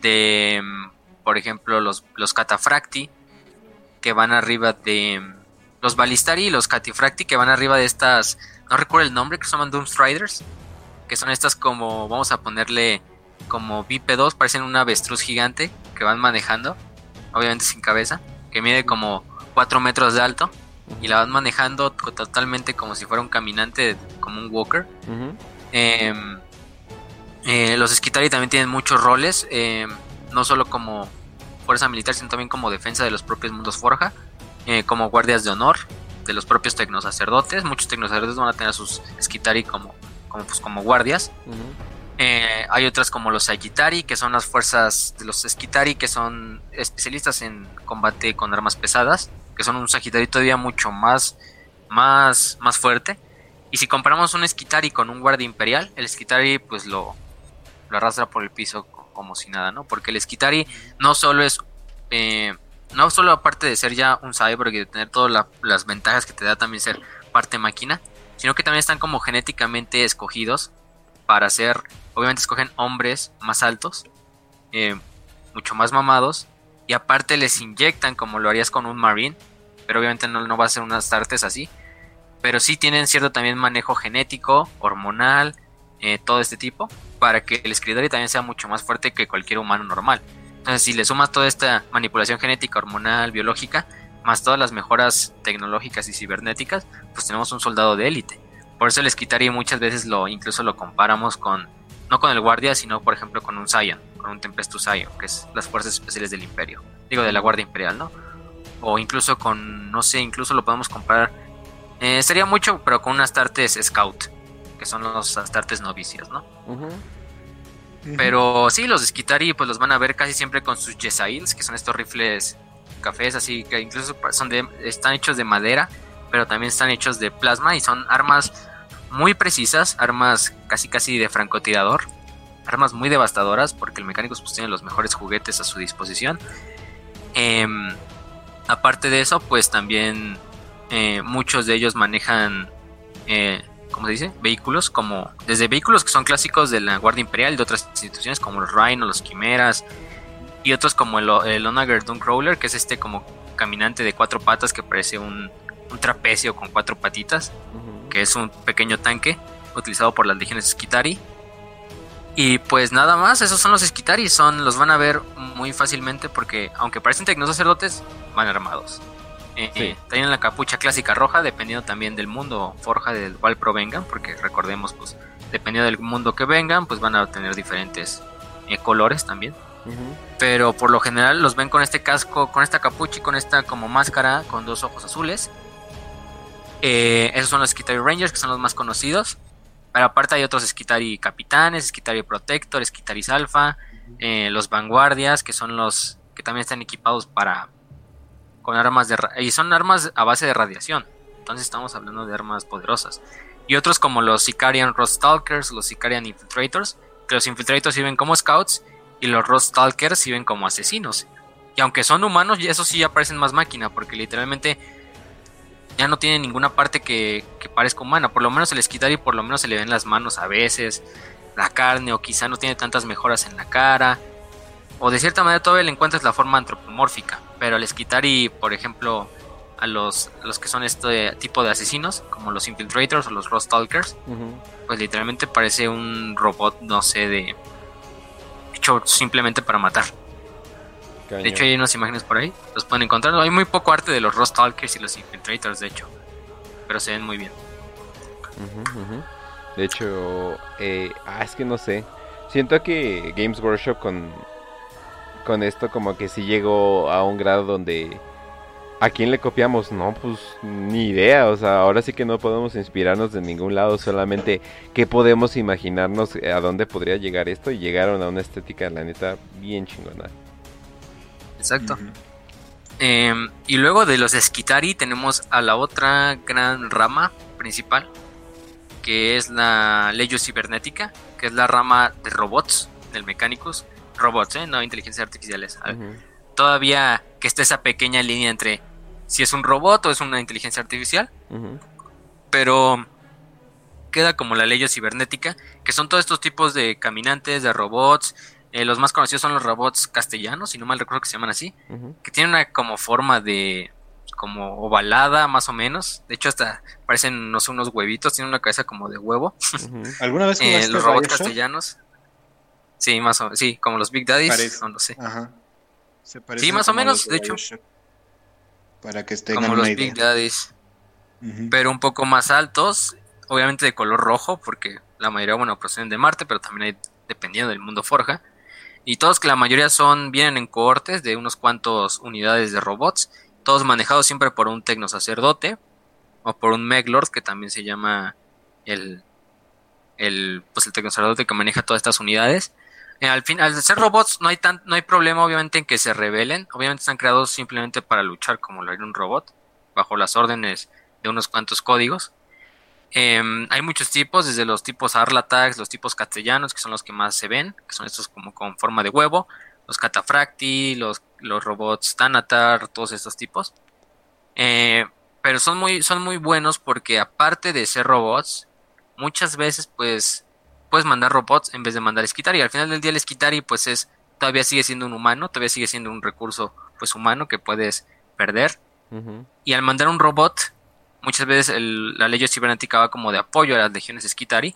de em, por ejemplo, los, los catafracti, que van arriba de. Los balistari y los catifracti, que van arriba de estas. No recuerdo el nombre, que se llaman Doomstriders. Que son estas como. Vamos a ponerle. Como bípedos, parecen un avestruz gigante que van manejando. Obviamente sin cabeza. Que mide como 4 metros de alto. Y la van manejando totalmente como si fuera un caminante, como un walker. Em, eh, los Skitari también tienen muchos roles. Eh, no solo como fuerza militar, sino también como defensa de los propios mundos Forja, eh, como guardias de honor de los propios tecnosacerdotes. Muchos tecnosacerdotes van a tener a sus Skitari como, como, pues, como guardias. Eh, hay otras como los Sagitari, que son las fuerzas de los Skitari, que son especialistas en combate con armas pesadas, que son un Sagitari todavía mucho más, más, más fuerte. Y si comparamos un Skitari con un guardia imperial, el Skitari pues lo, lo arrastra por el piso como si nada, ¿no? Porque el Skitari no solo es, eh, no solo aparte de ser ya un cyborg y de tener todas las ventajas que te da también ser parte máquina, sino que también están como genéticamente escogidos para ser, obviamente escogen hombres más altos, eh, mucho más mamados, y aparte les inyectan como lo harías con un marine, pero obviamente no, no va a ser unas artes así. Pero sí tienen cierto también manejo genético, hormonal, eh, todo este tipo, para que el Skidari también sea mucho más fuerte que cualquier humano normal. Entonces, si le sumas toda esta manipulación genética, hormonal, biológica, más todas las mejoras tecnológicas y cibernéticas, pues tenemos un soldado de élite. Por eso el Skitari muchas veces lo incluso lo comparamos con no con el guardia, sino por ejemplo con un Saiyan, con un Tempestus Saiyan, que es las fuerzas especiales del Imperio. Digo, de la Guardia Imperial, ¿no? O incluso con, no sé, incluso lo podemos comparar. Eh, sería mucho, pero con unas tartes Scout, que son los astartes novicios, ¿no? Pero sí, los Skitari pues los van a ver casi siempre con sus Jesails, que son estos rifles cafés, así que incluso son de, están hechos de madera, pero también están hechos de plasma y son armas muy precisas, armas casi casi de francotirador, armas muy devastadoras porque el mecánico pues, tiene los mejores juguetes a su disposición. Em, aparte de eso, pues también eh, muchos de ellos manejan, eh, ¿cómo se dice? Vehículos como, desde vehículos que son clásicos de la Guardia Imperial, de otras instituciones como los Rhino, los Quimeras, y otros como el, el Onager Crawler, que es este como caminante de cuatro patas que parece un, un trapecio con cuatro patitas que es un pequeño tanque utilizado por las legiones Skitari. Y pues nada más, esos son los Skitari, son, los van a ver muy fácilmente porque aunque parecen tecnos sacerdotes, van armados. Eh, eh, tienen la capucha clásica roja, dependiendo también del mundo forja del cual provengan, porque recordemos, pues, dependiendo del mundo que vengan, pues van a tener diferentes eh, colores también. Pero por lo general los ven con este casco, con esta capucha y con esta como máscara con dos ojos azules. Eh, esos son los Skitari Rangers, que son los más conocidos. Pero aparte hay otros Skitari Capitanes, Skitari Protector, Skitari Alpha, eh, los Vanguardias, que son los que también están equipados para con armas de y son armas a base de radiación. Entonces estamos hablando de armas poderosas. Y otros como los Sicarian Stalkers, los Sicarian Infiltrators, que los Infiltrators sirven como scouts y los Stalkers sirven como asesinos. Y aunque son humanos, esos sí ya parecen más máquina, porque literalmente ya no tiene ninguna parte que, parezca humana. Por lo menos el y por lo menos se le ven las manos a veces, la carne, o quizá no tiene tantas mejoras en la cara. O de cierta manera todavía le encuentras la forma antropomórfica. Pero el y por ejemplo, a los, los que son este tipo de asesinos, como los Infiltrators o los Ross Stalkers, pues literalmente parece un robot, no sé, de hecho simplemente para matar. De hecho, hay unas imágenes por ahí. Los pueden encontrar. Hay muy poco arte de los Rust Talkers y los Infiltrators, de hecho. Pero se ven muy bien. De hecho, eh, ah, es que no sé. Siento que Games Workshop con, con esto como que sí llegó a un grado donde... ¿A quién le copiamos? No, pues ni idea. O sea, ahora sí que no podemos inspirarnos de ningún lado. Solamente que podemos imaginarnos a dónde podría llegar esto. Y llegaron a una estética, la neta, bien chingona. Exacto. Em, y luego de los Skitari tenemos a la otra gran rama principal, que es la Legio Cibernética, que es la rama de robots, del Mechanicus. Robots, ¿eh? no inteligencias artificiales. Todavía que está esa pequeña línea entre si es un robot o es una inteligencia artificial. Pero queda como la Legio Cibernética, que son todos estos tipos de caminantes, de robots, eh, los más conocidos son los robots castellanos, si no mal recuerdo que se llaman así, que tienen una como forma de como ovalada más o menos. De hecho hasta parecen no sé, unos huevitos, tienen una cabeza como de huevo. ¿Alguna vez eh, los robots castellanos? Sí, más o sí, como los Big Daddies, no, sé. sí, más o menos, de, hecho. Para que estén como los Big Daddies. Pero un poco más altos, obviamente de color rojo, porque la mayoría, bueno, proceden de Marte, pero también hay dependiendo del mundo forja. Y todos que la mayoría son, vienen en cohortes de unos cuantos unidades de robots, todos manejados siempre por un tecno sacerdote o por un Meglord que también se llama el, el, pues el sacerdote que maneja todas estas unidades. Eh, al fin, al ser robots no hay tan, no hay problema obviamente en que se rebelen, obviamente están creados simplemente para luchar como lo haría un robot, bajo las órdenes de unos cuantos códigos. Em, hay muchos tipos, desde los tipos Arlatax, los tipos castellanos, que son los que más se ven, que son estos como con forma de huevo, los Catafracti, los, los robots Tanatar, todos estos tipos. Eh, pero son muy, son muy buenos porque aparte de ser robots, muchas veces pues puedes mandar robots en vez de mandar esquitar y al final del día el esquitari pues es todavía sigue siendo un humano, todavía sigue siendo un recurso pues humano que puedes perder Y al mandar un robot, muchas veces la ley cibernética va como de apoyo a las legiones Skitari.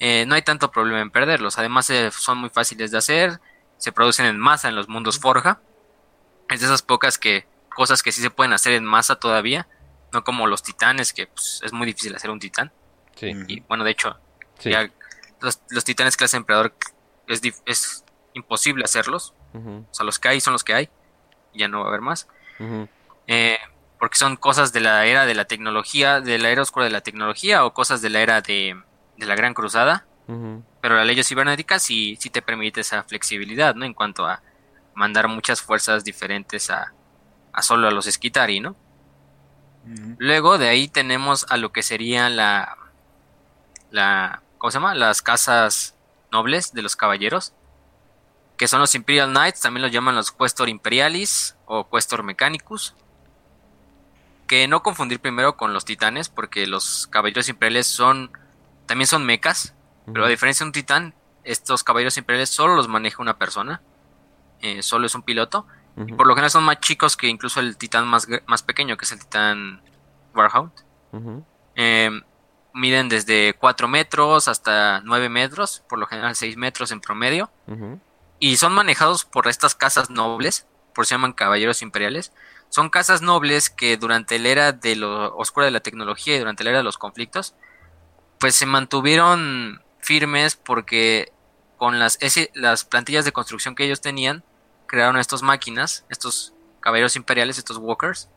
Eh, no hay tanto problema en perderlos. Además, eh, son muy fáciles de hacer. Se producen en masa en los mundos Forja. Es de esas pocas que cosas que sí se pueden hacer en masa todavía. No como los titanes, que pues, es muy difícil hacer un titán. Y bueno, de hecho, los, titanes clase emperador es, es imposible hacerlos. O sea, los que hay son los que hay. Ya no va a haber más. eh, porque son cosas de la era de la tecnología, de la era oscura de la tecnología o cosas de la era de, de la Gran Cruzada. Pero la ley cibernética sí, sí te permite esa flexibilidad, ¿no? En cuanto a mandar muchas fuerzas diferentes a, a solo a los Esquitari, ¿no? Luego de ahí tenemos a lo que sería la, la, ¿cómo se llama? Las casas nobles de los caballeros, que son los Imperial Knights, también los llaman los Questor Imperialis o Questor Mechanicus, que no confundir primero con los titanes, porque los caballeros imperiales son también son mechas, pero a diferencia de un titán, estos caballeros imperiales solo los maneja una persona, eh, solo es un piloto, y por lo general son más chicos que incluso el titán más, más pequeño, que es el titán Warhound. Miden desde 4 metros hasta 9 metros, por lo general 6 metros en promedio, y son manejados por estas casas nobles, por se llaman caballeros imperiales, son casas nobles que durante la era de lo oscura de la tecnología y durante la era de los conflictos, pues se mantuvieron firmes porque con las, las plantillas de construcción que ellos tenían, crearon estas máquinas, estos caballeros imperiales, estos walkers,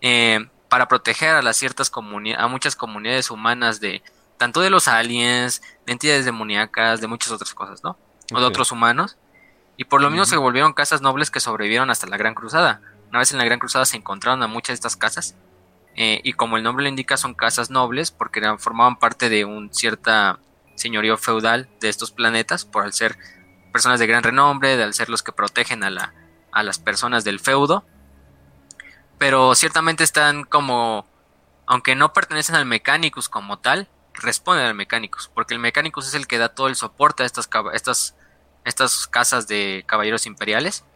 eh, para proteger a las ciertas comunidades, a muchas comunidades humanas de tanto de los aliens, de entidades demoníacas, de muchas otras cosas, ¿no? O de otros humanos. Y por lo mismo se volvieron casas nobles que sobrevivieron hasta la Gran Cruzada. Una vez en la Gran Cruzada se encontraron a muchas de estas casas. Eh, y como el nombre lo indica, son casas nobles porque eran, formaban parte de un cierta señorío feudal de estos planetas, por al ser personas de gran renombre, de al ser los que protegen a, la, a las personas del feudo. Pero ciertamente están como, aunque no pertenecen al Mechanicus como tal, responden al Mechanicus, porque el Mechanicus es el que da todo el soporte a estas, estas, estas casas de caballeros imperiales.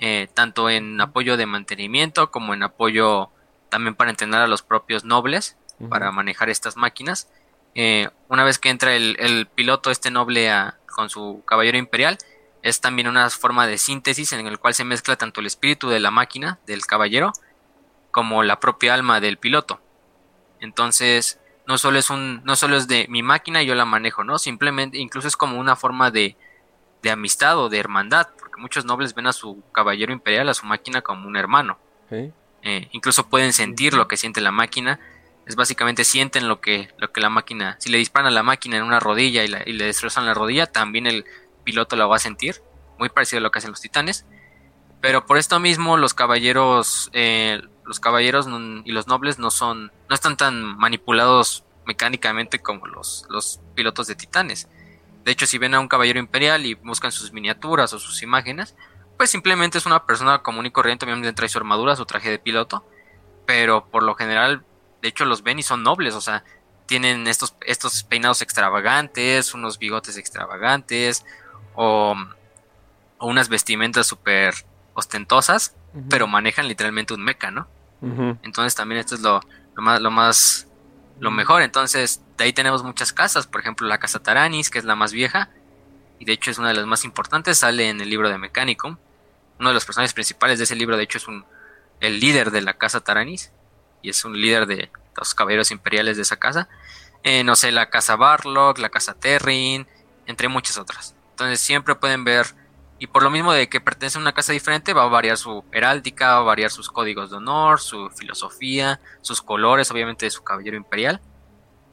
Eh, tanto en apoyo de mantenimiento como en apoyo también para entrenar a los propios nobles para manejar estas máquinas. Eh, una vez que entra el, piloto, este noble, con su caballero imperial, es también una forma de síntesis en el cual se mezcla tanto el espíritu de la máquina, del caballero, como la propia alma del piloto. Entonces, no solo es un, no solo es de mi máquina y yo la manejo, ¿no? Simplemente, incluso es como una forma de, de amistad o de hermandad, muchos nobles ven a su caballero imperial, a su máquina, como un hermano. Eh, incluso pueden sentir lo que siente la máquina. Es básicamente sienten lo que, lo que la máquina. Si le disparan a la máquina en una rodilla y, le destrozan la rodilla, también el piloto la va a sentir. Muy parecido a lo que hacen los titanes. Pero por esto mismo, los caballeros. Eh, los caballeros y los nobles no son. no están tan manipulados mecánicamente como los, los pilotos de titanes. De hecho, si ven a un caballero imperial y buscan sus miniaturas o sus imágenes, pues simplemente es una persona común y corriente, obviamente trae su armadura, su traje de piloto, pero por lo general, de hecho, los ven y son nobles, o sea, tienen estos, estos peinados extravagantes, unos bigotes extravagantes, o, unas vestimentas súper ostentosas, pero manejan literalmente un mecha, ¿no? Entonces también esto es lo, lo más, lo más lo mejor. Entonces, de ahí tenemos muchas casas, por ejemplo, la casa Taranis, que es la más vieja, y de hecho es una de las más importantes, sale en el libro de Mechanicum. Uno de los personajes principales de ese libro, de hecho, es un, el líder de la casa Taranis, y es un líder de los caballeros imperiales de esa casa. Eh, no sé, la casa Barlock, la casa Terrin, entre muchas otras. Entonces siempre pueden ver y por lo mismo de que pertenece a una casa diferente, va a variar su heráldica, va a variar sus códigos de honor, su filosofía, sus colores, obviamente de su caballero imperial.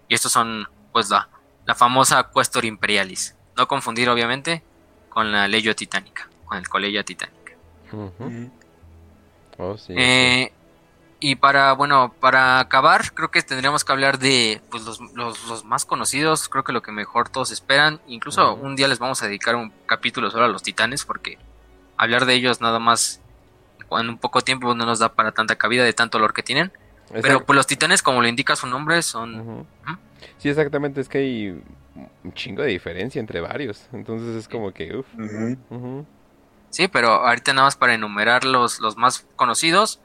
Y estos son, pues, la, la famosa Questor Imperialis. No confundir, obviamente, con la Legio Titánica, con el Colegio Titánica. Oh, eh, y para, bueno, para acabar, creo que tendríamos que hablar de pues, los, los, más conocidos, creo que lo que mejor todos esperan. Incluso un día les vamos a dedicar un capítulo solo a los titanes, porque hablar de ellos nada más en un poco tiempo no nos da para tanta cabida de tanto olor que tienen. Pero pues los titanes, como lo indica su nombre, son... Sí, exactamente, es que hay un chingo de diferencia entre varios. Entonces es como que... Uf. Sí, pero ahorita nada más para enumerar los, los más conocidos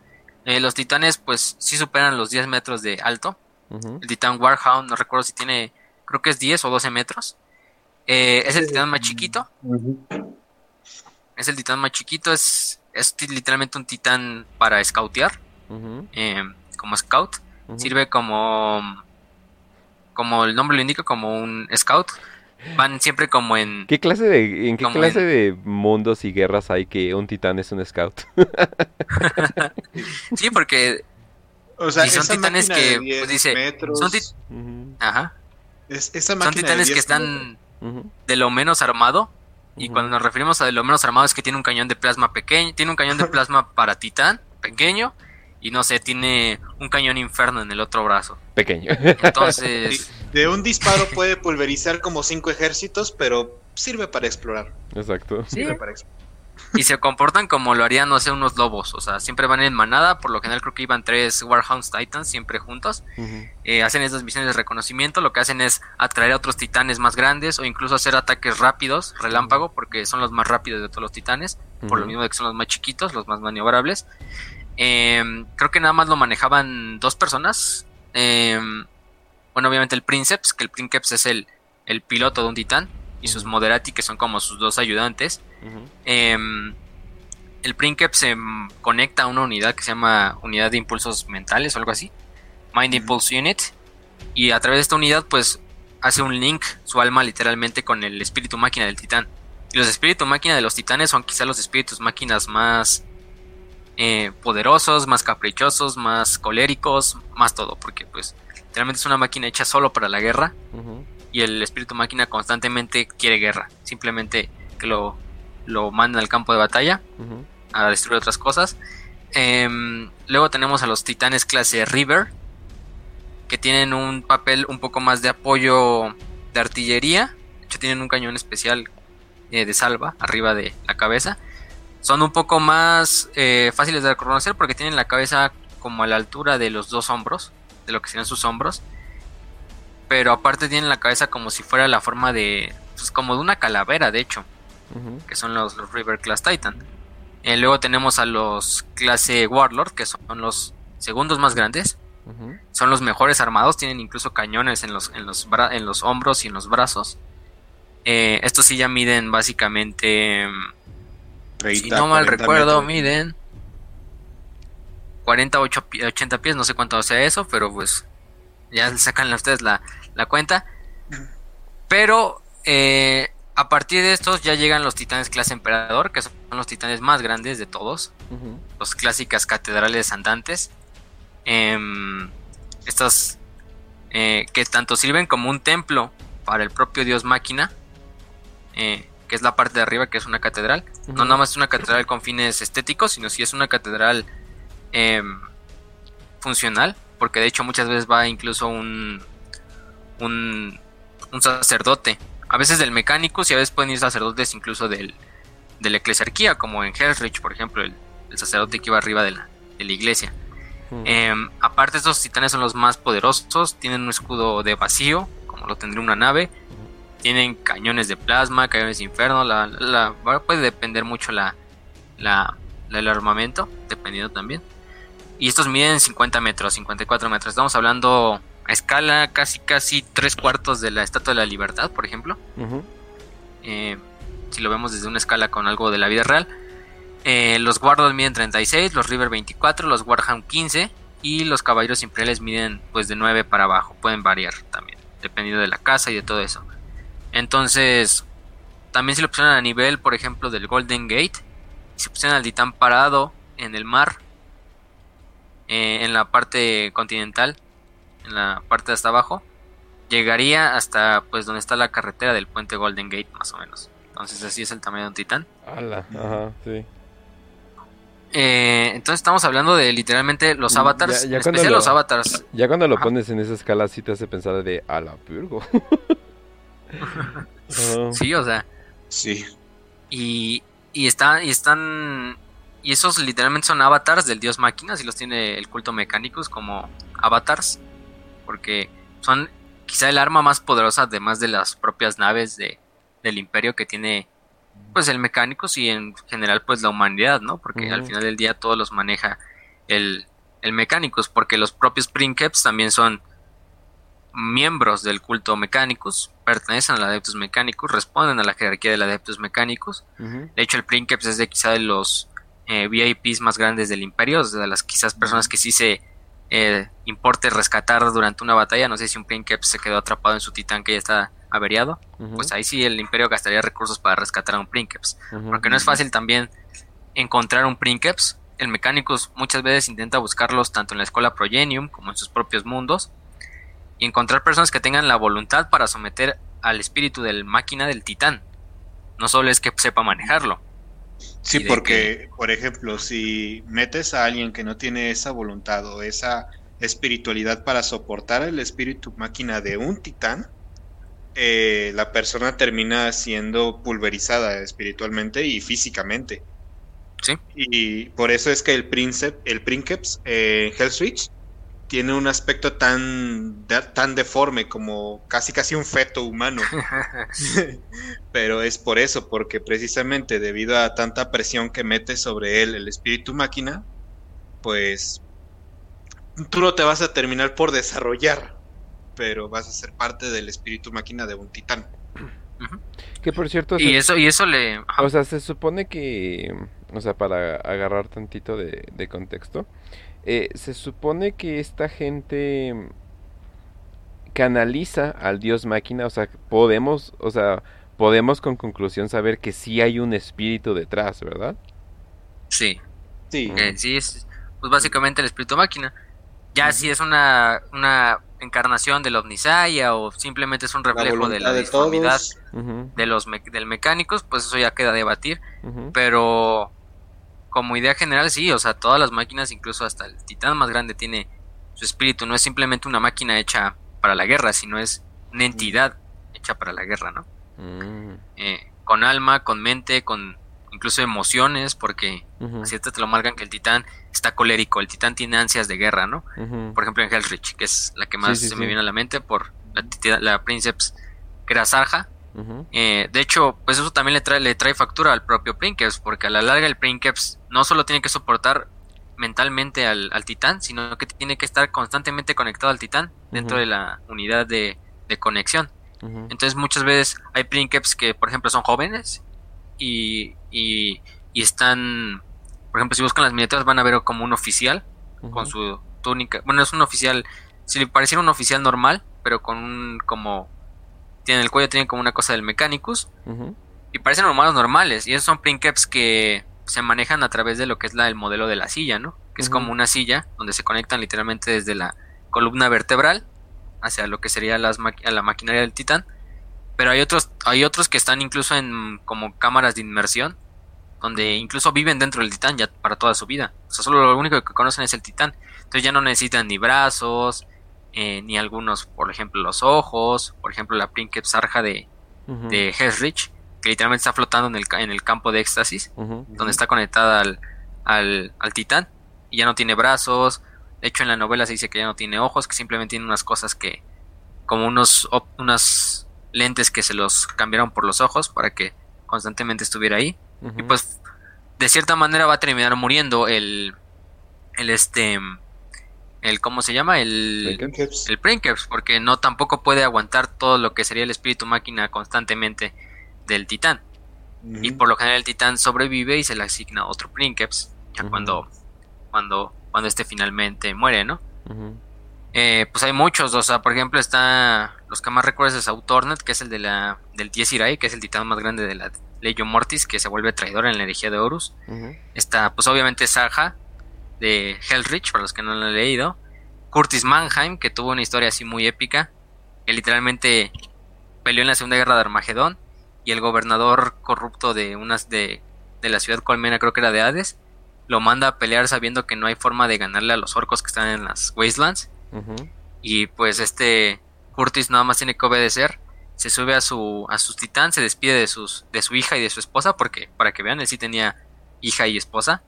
Eh, los titanes, pues, sí superan los 10 metros de alto. El titán Warhound, no recuerdo si tiene, creo que es 10 o 12 metros. Eh, es el titán más chiquito. Es el titán más chiquito, es, es literalmente un titán para scoutear. Eh, como scout. Sirve como, como el nombre lo indica, como un scout van siempre como en... ¿Qué clase de, ¿En qué clase de mundos y guerras hay que un titán es un scout? *laughs* sí, porque... O sea, son titanes que... Pues, dice, son, Ajá. son titanes que están de lo menos armado. Y cuando nos referimos a de lo menos armado es que tiene un cañón de plasma pequeño, tiene un cañón de *laughs* plasma para titán pequeño y no sé, tiene un cañón inferno en el otro brazo. Pequeño. Entonces... *laughs* De un disparo puede pulverizar como cinco ejércitos, pero sirve para explorar. Exacto. Sirve para Y se comportan como lo harían, no sé, unos lobos. O sea, siempre van en manada. Por lo general creo que iban tres Warhounds Titans siempre juntos. Eh, hacen esas misiones de reconocimiento. Lo que hacen es atraer a otros titanes más grandes o incluso hacer ataques rápidos, relámpago, porque son los más rápidos de todos los titanes. Por lo mismo de que son los más chiquitos, los más maniobrables. Em, creo que nada más lo manejaban dos personas. Em, bueno, obviamente el Princeps, que el Princeps es el, el piloto de un titán, y sus Moderati, que son como sus dos ayudantes. Em, el Princeps se conecta a una unidad que se llama Unidad de Impulsos Mentales o algo así, Mind Impulse Unit, y a través de esta unidad, pues hace un link, su alma literalmente, con el espíritu máquina del titán. Y los espíritus máquina de los titanes son quizá los espíritus máquinas más eh, poderosos, más caprichosos, más coléricos, más todo, porque pues realmente es una máquina hecha solo para la guerra y el espíritu máquina constantemente quiere guerra, simplemente que lo, lo mandan al campo de batalla a destruir otras cosas. Em, luego tenemos a los titanes clase River, que tienen un papel un poco más de apoyo de artillería, de hecho tienen un cañón especial eh, de salva arriba de la cabeza. Son un poco más eh, fáciles de reconocer porque tienen la cabeza como a la altura de los dos hombros, de lo que serían sus hombros. Pero aparte tienen la cabeza como si fuera la forma de, pues como de una calavera, de hecho, que son los, River Class Titan. Eh, luego tenemos a los clase Warlord, que son los segundos más grandes. Son los mejores armados, tienen incluso cañones en los, en los, en los hombros y en los brazos. Eh, estos sí ya miden básicamente si no mal recuerdo, miden 48, 80 pies, no sé cuánto sea eso, pero pues ya sacan ustedes la, cuenta. Pero eh, a partir de estos ya llegan los titanes clase emperador, que son los titanes más grandes de todos. Los clásicas catedrales andantes. Em, estas eh, que tanto sirven como un templo para el propio dios máquina. Eh, que es la parte de arriba, que es una catedral. No nada más es una catedral con fines estéticos, sino si es una catedral em, funcional, porque de hecho muchas veces va incluso un, un, sacerdote, a veces del mecánico y a veces pueden ir sacerdotes incluso del, de la eclesiarquía, como en Hellrich, por ejemplo, el, sacerdote que iba arriba de la, de la iglesia. Em, aparte, estos titanes son los más poderosos, tienen un escudo de vacío, como lo tendría una nave tienen cañones de plasma, cañones de inferno, la, puede depender mucho la, la, el armamento, dependiendo también. Y estos miden 50 metros, 54 metros. Estamos hablando a escala casi casi tres cuartos de la Estatua de la Libertad, por ejemplo. Eh, si lo vemos desde una escala con algo de la vida real. Eh, los guardos miden 36, los River 24, los Warhound 15 y los caballeros imperiales miden pues de 9 para abajo. Pueden variar también, dependiendo de la casa y de todo eso. Entonces, también se lo pusieron a nivel, por ejemplo, del Golden Gate. Se pusieron al titán parado en el mar, eh, en la parte continental, en la parte de hasta abajo, llegaría hasta pues donde está la carretera del puente Golden Gate, más o menos. Entonces así es el tamaño de un titán. Ajá, sí. Eh, entonces estamos hablando de literalmente los avatars, ya, especial los avatars. Ya cuando lo pones en esa escala sí te hace pensar de a la purgo. *laughs* sí, o sea. Sí. Y, y, está, y están. Y esos literalmente son avatars del dios máquinas y los tiene el culto mecánicos como avatars. Porque son quizá el arma más poderosa, además de las propias naves de, del imperio que tiene pues el mecánicos y en general pues la humanidad, ¿no? Porque al final del día todos los maneja el, el Mechanicus, porque los propios Princeps también son miembros del culto Mechanicus, pertenecen al Adeptus Mechanicus, responden a la jerarquía del Adeptus Mechanicus. De hecho, el Princeps es de quizá de los eh, VIPs más grandes del Imperio, de las quizás personas que sí se eh, importe rescatar durante una batalla. No sé si un Princeps se quedó atrapado en su titán que ya está averiado, pues ahí sí el Imperio gastaría recursos para rescatar a un Princeps. Porque no es fácil también encontrar un Princeps. El Mechanicus muchas veces intenta buscarlos tanto en la escuela Progenium como en sus propios mundos y encontrar personas que tengan la voluntad para someter al espíritu del máquina del titán. No solo es que sepa manejarlo. Sí, porque, por ejemplo, si metes a alguien que no tiene esa voluntad o esa espiritualidad para soportar el espíritu máquina de un titán, eh, la persona termina siendo pulverizada espiritualmente y físicamente. Sí. Y por eso es que el príncipe, el Princeps en eh, Hell's Reach tiene un aspecto tan, tan deforme como casi casi un feto humano. *laughs* Pero es por eso, porque precisamente debido a tanta presión que mete sobre él el espíritu máquina, pues tú no te vas a terminar por desarrollar, pero vas a ser parte del espíritu máquina de un titán. Que por cierto... Y eso, y eso le... O sea, se supone que... O sea, para agarrar tantito de, de contexto, eh, se supone que esta gente canaliza al dios máquina, o sea, podemos, o sea, podemos con conclusión saber que sí hay un espíritu detrás, ¿verdad? Sí. Sí. Eh, sí, es pues básicamente el espíritu máquina. Ya si es una, una encarnación del Omnisaya o simplemente es un reflejo de la de disformidad de los del mecánicos, pues eso ya queda a debatir. Pero como idea general, sí, o sea, todas las máquinas, incluso hasta el titán más grande, tiene su espíritu. No es simplemente una máquina hecha para la guerra, sino es una entidad hecha para la guerra, ¿no? Mm. Eh, con alma, con mente, con incluso emociones, porque uh te lo marcan que el titán está colérico, el titán tiene ansias de guerra, ¿no? Por ejemplo, en Hellrich, que es la que más se me viene a la mente por la, la Princeps Eh, de hecho, pues eso también le trae, le trae factura al propio Princeps, porque a la larga el Princeps no solo tiene que soportar mentalmente al, titán, sino que tiene que estar constantemente conectado al titán dentro de la unidad de, conexión. Entonces muchas veces hay Princeps que, por ejemplo, son jóvenes y, y, están, por ejemplo, si buscan las miniaturas van a ver como un oficial con su túnica. Bueno, es un oficial, si le pareciera un oficial normal, pero con un como tiene el cuello tiene como una cosa del Mechanicus. Y parecen humanos normales. Y esos son Princeps que se manejan a través de lo que es la, el modelo de la silla, ¿no? Que es como una silla donde se conectan literalmente desde la columna vertebral hacia lo que sería las la maquinaria del titán. Pero hay otros, hay otros que están incluso en como cámaras de inmersión, donde incluso viven dentro del titán ya para toda su vida. O sea, solo lo único que conocen es el titán. Entonces ya no necesitan ni brazos, eh, ni algunos, por ejemplo, los ojos, por ejemplo, la Princeps Sarja de, de Hesrich, que literalmente está flotando en el, en el campo de éxtasis, donde está conectada al, al, al, titán, y ya no tiene brazos. De hecho, en la novela se dice que ya no tiene ojos, que simplemente tiene unas cosas que, como unos, unas lentes que se los cambiaron por los ojos para que constantemente estuviera ahí. Y pues, de cierta manera va a terminar muriendo el, el este el ¿cómo se llama? El el Princeps, porque no tampoco puede aguantar todo lo que sería el espíritu máquina constantemente del titán. Y por lo general el titán sobrevive y se le asigna otro Princeps ya cuando cuando cuando este finalmente muere, ¿no? Eh, pues hay muchos, o sea, por ejemplo está los que más recuerdas es Autornet, que es el de la del Dies Irae, que es el titán más grande de la Legio Mortis, que se vuelve traidor en la herejía de Horus. Está pues obviamente Saja, de Hellrich, para los que no lo han leído. Curtis Mannheim, que tuvo una historia así muy épica, que literalmente peleó en la Segunda Guerra de Armagedón, y el gobernador corrupto de unas de, de la ciudad colmena, creo que era de Hades, lo manda a pelear sabiendo que no hay forma de ganarle a los orcos que están en las Wastelands. Y pues este Curtis nada más tiene que obedecer. Se sube a su, a sus titán, se despide de sus, de su hija y de su esposa, porque para que vean, él sí tenía hija y esposa,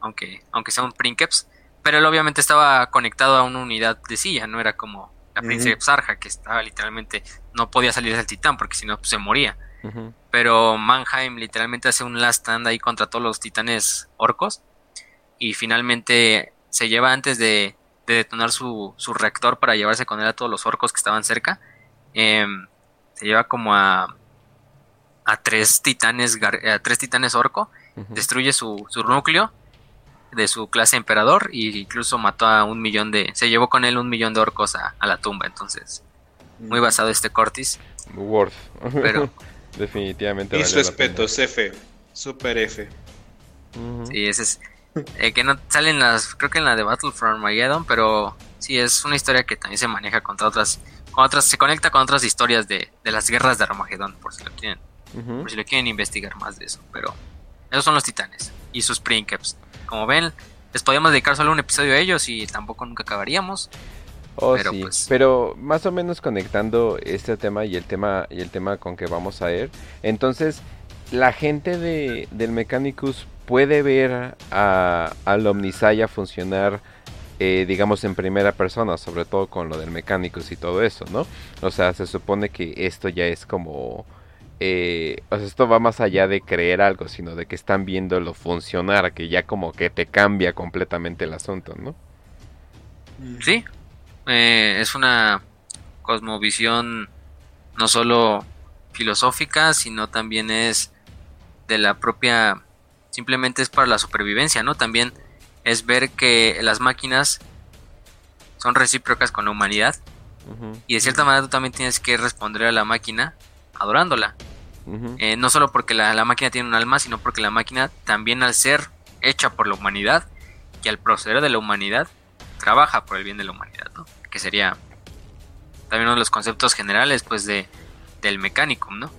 aunque, aunque sea un Princeps, pero él obviamente estaba conectado a una unidad de silla, no era como la Princeps Arja, que estaba literalmente, no podía salir del titán porque si no pues, se moría. Pero Mannheim literalmente hace un last stand ahí contra todos los titanes orcos y finalmente se lleva antes de, detonar su, su, reactor para llevarse con él a todos los orcos que estaban cerca. Em, se lleva como a, a tres titanes, a tres titanes orco, destruye su, su núcleo de su clase emperador e incluso mató a un millón de, se llevó con él un millón de orcos a, la tumba, entonces muy basado este Cortis. Worth. Pero *laughs* definitivamente. Y respetos, F, super F. Sí, ese es eh, que no salen las, creo que en la de Battle for Armageddon, pero sí es una historia que también se maneja contra otras, con otras, se conecta con otras historias de, de las guerras de Armageddon, por si lo quieren, por si lo quieren investigar más de eso, pero esos son los titanes y sus princeps. Como ven, les podíamos dedicar solo un episodio a ellos y tampoco nunca acabaríamos. Oh, pero, sí. Pues, pero más o menos conectando este tema y el tema y el tema con que vamos a ir. Entonces, la gente de, del Mechanicus puede ver a, al Omnisaya funcionar, eh, digamos, en primera persona, sobre todo con lo del Mechanicus y todo eso, ¿no? O sea, se supone que esto ya es como eh, o sea, esto va más allá de creer algo, sino de que están viéndolo funcionar, que ya como que te cambia completamente el asunto, ¿no? Sí, eh, es una cosmovisión no solo filosófica, sino también es de la propia, simplemente es para la supervivencia, ¿no? También es ver que las máquinas son recíprocas con la humanidad y de cierta manera tú también tienes que responder a la máquina adorándola. Eh, no solo porque la, máquina tiene un alma, sino porque la máquina también al ser hecha por la humanidad y al proceder de la humanidad, trabaja por el bien de la humanidad, ¿no? Que sería también uno de los conceptos generales, pues, de, del mecánico, ¿no?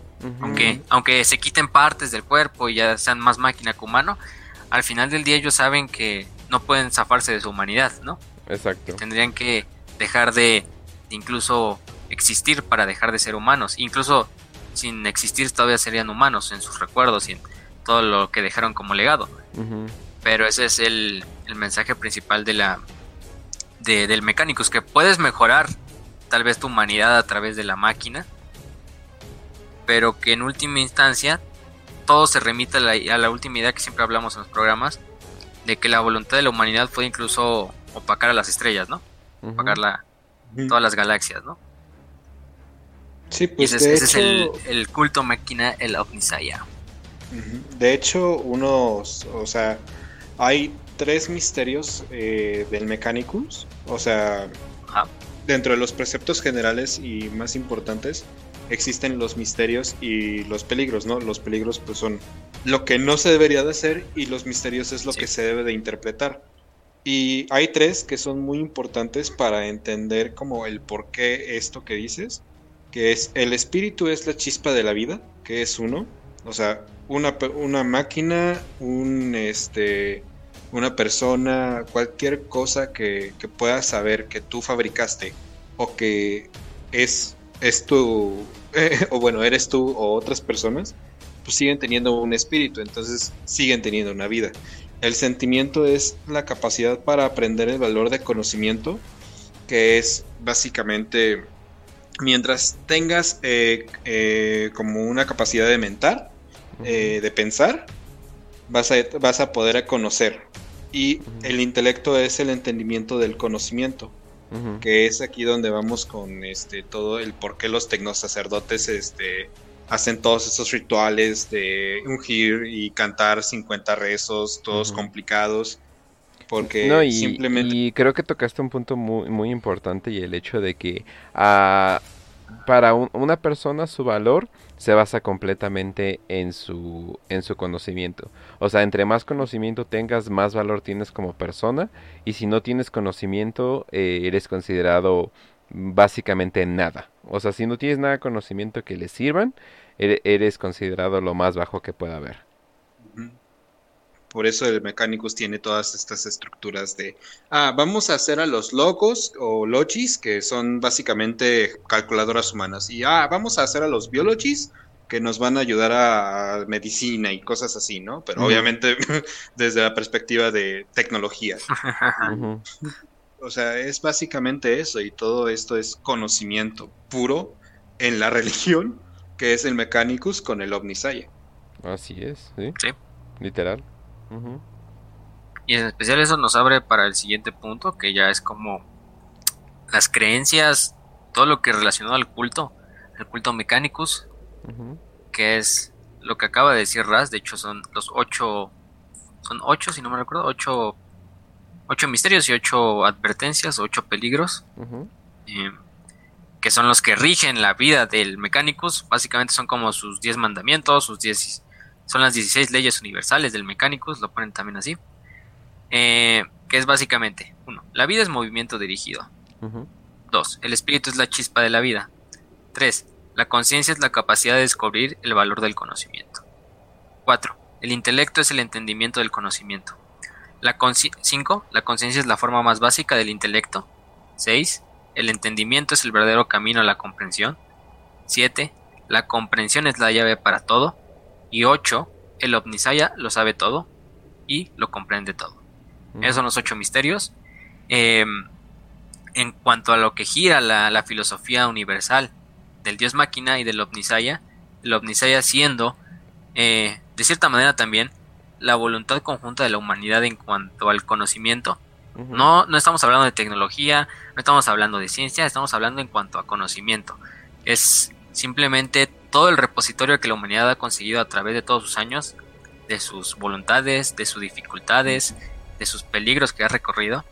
aunque, aunque se quiten partes del cuerpo y ya sean más máquina que humano, al final del día ellos saben que no pueden zafarse de su humanidad, ¿no? Exacto. tendrían que dejar de incluso existir para dejar de ser humanos. Incluso sin existir todavía serían humanos en sus recuerdos y en todo lo que dejaron como legado. Pero ese es el, mensaje principal de la de, del mecánico, es que puedes mejorar tal vez tu humanidad a través de la máquina, pero que en última instancia todo se remite a la, a la última idea que siempre hablamos en los programas, de que la voluntad de la humanidad fue incluso opacar a las estrellas, ¿no? Opacar la, todas las galaxias, ¿no? Sí, pues ese, es el, culto máquina, el Omnisaya. De hecho, unos, o sea, hay tres misterios eh, del Mechanicus, o sea, dentro de los preceptos generales y más importantes, existen los misterios y los peligros, ¿no? Los peligros pues son lo que no se debería de hacer y los misterios es lo que se debe de interpretar. Y hay tres que son muy importantes para entender como el por qué esto que dices que es el espíritu es la chispa de la vida, que es uno, o sea, una, una máquina, un este una persona, cualquier cosa que, que puedas saber que tú fabricaste o que es, es tu, *laughs* o bueno, eres tú o otras personas, pues siguen teniendo un espíritu, entonces siguen teniendo una vida. El sentimiento es la capacidad para aprender el valor de conocimiento, que es básicamente mientras tengas eh, eh, como una capacidad de mentar, eh, de pensar, vas a, vas a poder conocer. Y el intelecto es el entendimiento del conocimiento, que es aquí donde vamos con este todo el por qué los tecnosacerdotes este, hacen todos esos rituales de ungir y cantar 50 rezos, todos complicados porque no, y, simplemente... y creo que tocaste un punto muy, muy importante y el hecho de que ah, para una persona su valor se basa completamente en su, en su conocimiento. O sea, entre más conocimiento tengas, más valor tienes como persona. Y si no tienes conocimiento, eh, eres considerado básicamente nada. O sea, si no tienes nada de conocimiento que le sirvan, eres considerado lo más bajo que pueda haber. Por eso el Mechanicus tiene todas estas estructuras de, ah, vamos a hacer a los logos o logis, que son básicamente calculadoras humanas, y ah, vamos a hacer a los biologis, que nos van a ayudar a medicina y cosas así, ¿no? Pero obviamente *laughs* desde la perspectiva de tecnología. O sea, es básicamente eso, y todo esto es conocimiento puro en la *laughs* religión, que es el Mechanicus con el Omnisaya. Así es, sí. sí. Literal. Y en especial eso nos abre para el siguiente punto, que ya es como las creencias, todo lo que relacionado al culto, el culto mecánicos, que es lo que acaba de decir Raz, de hecho son los ocho, son ocho si no me recuerdo, ocho, ocho misterios y ocho advertencias, ocho peligros, eh, que son los que rigen la vida del Mechanicus, básicamente son como sus diez mandamientos, sus diez, son las 16 leyes universales del Mechanicus, lo ponen también así, eh, que es básicamente, uno, la vida es movimiento dirigido, dos, el espíritu es la chispa de la vida, tres, la conciencia es la capacidad de descubrir el valor del conocimiento. 4. El intelecto es el entendimiento del conocimiento. 5. La conciencia es la forma más básica del intelecto. 6. El entendimiento es el verdadero camino a la comprensión. 7. La comprensión es la llave para todo. Y 8. El Omnisaya lo sabe todo y lo comprende todo. Esos son los ocho misterios. Em, en cuanto a lo que gira la filosofía universal del dios máquina y del Omnisaya, el Omnisaya siendo, eh, de cierta manera también, la voluntad conjunta de la humanidad en cuanto al conocimiento. No, no estamos hablando de tecnología, no estamos hablando de ciencia, estamos hablando en cuanto a conocimiento. Es simplemente todo el repositorio que la humanidad ha conseguido a través de todos sus años, de sus voluntades, de sus dificultades, de sus peligros que ha recorrido,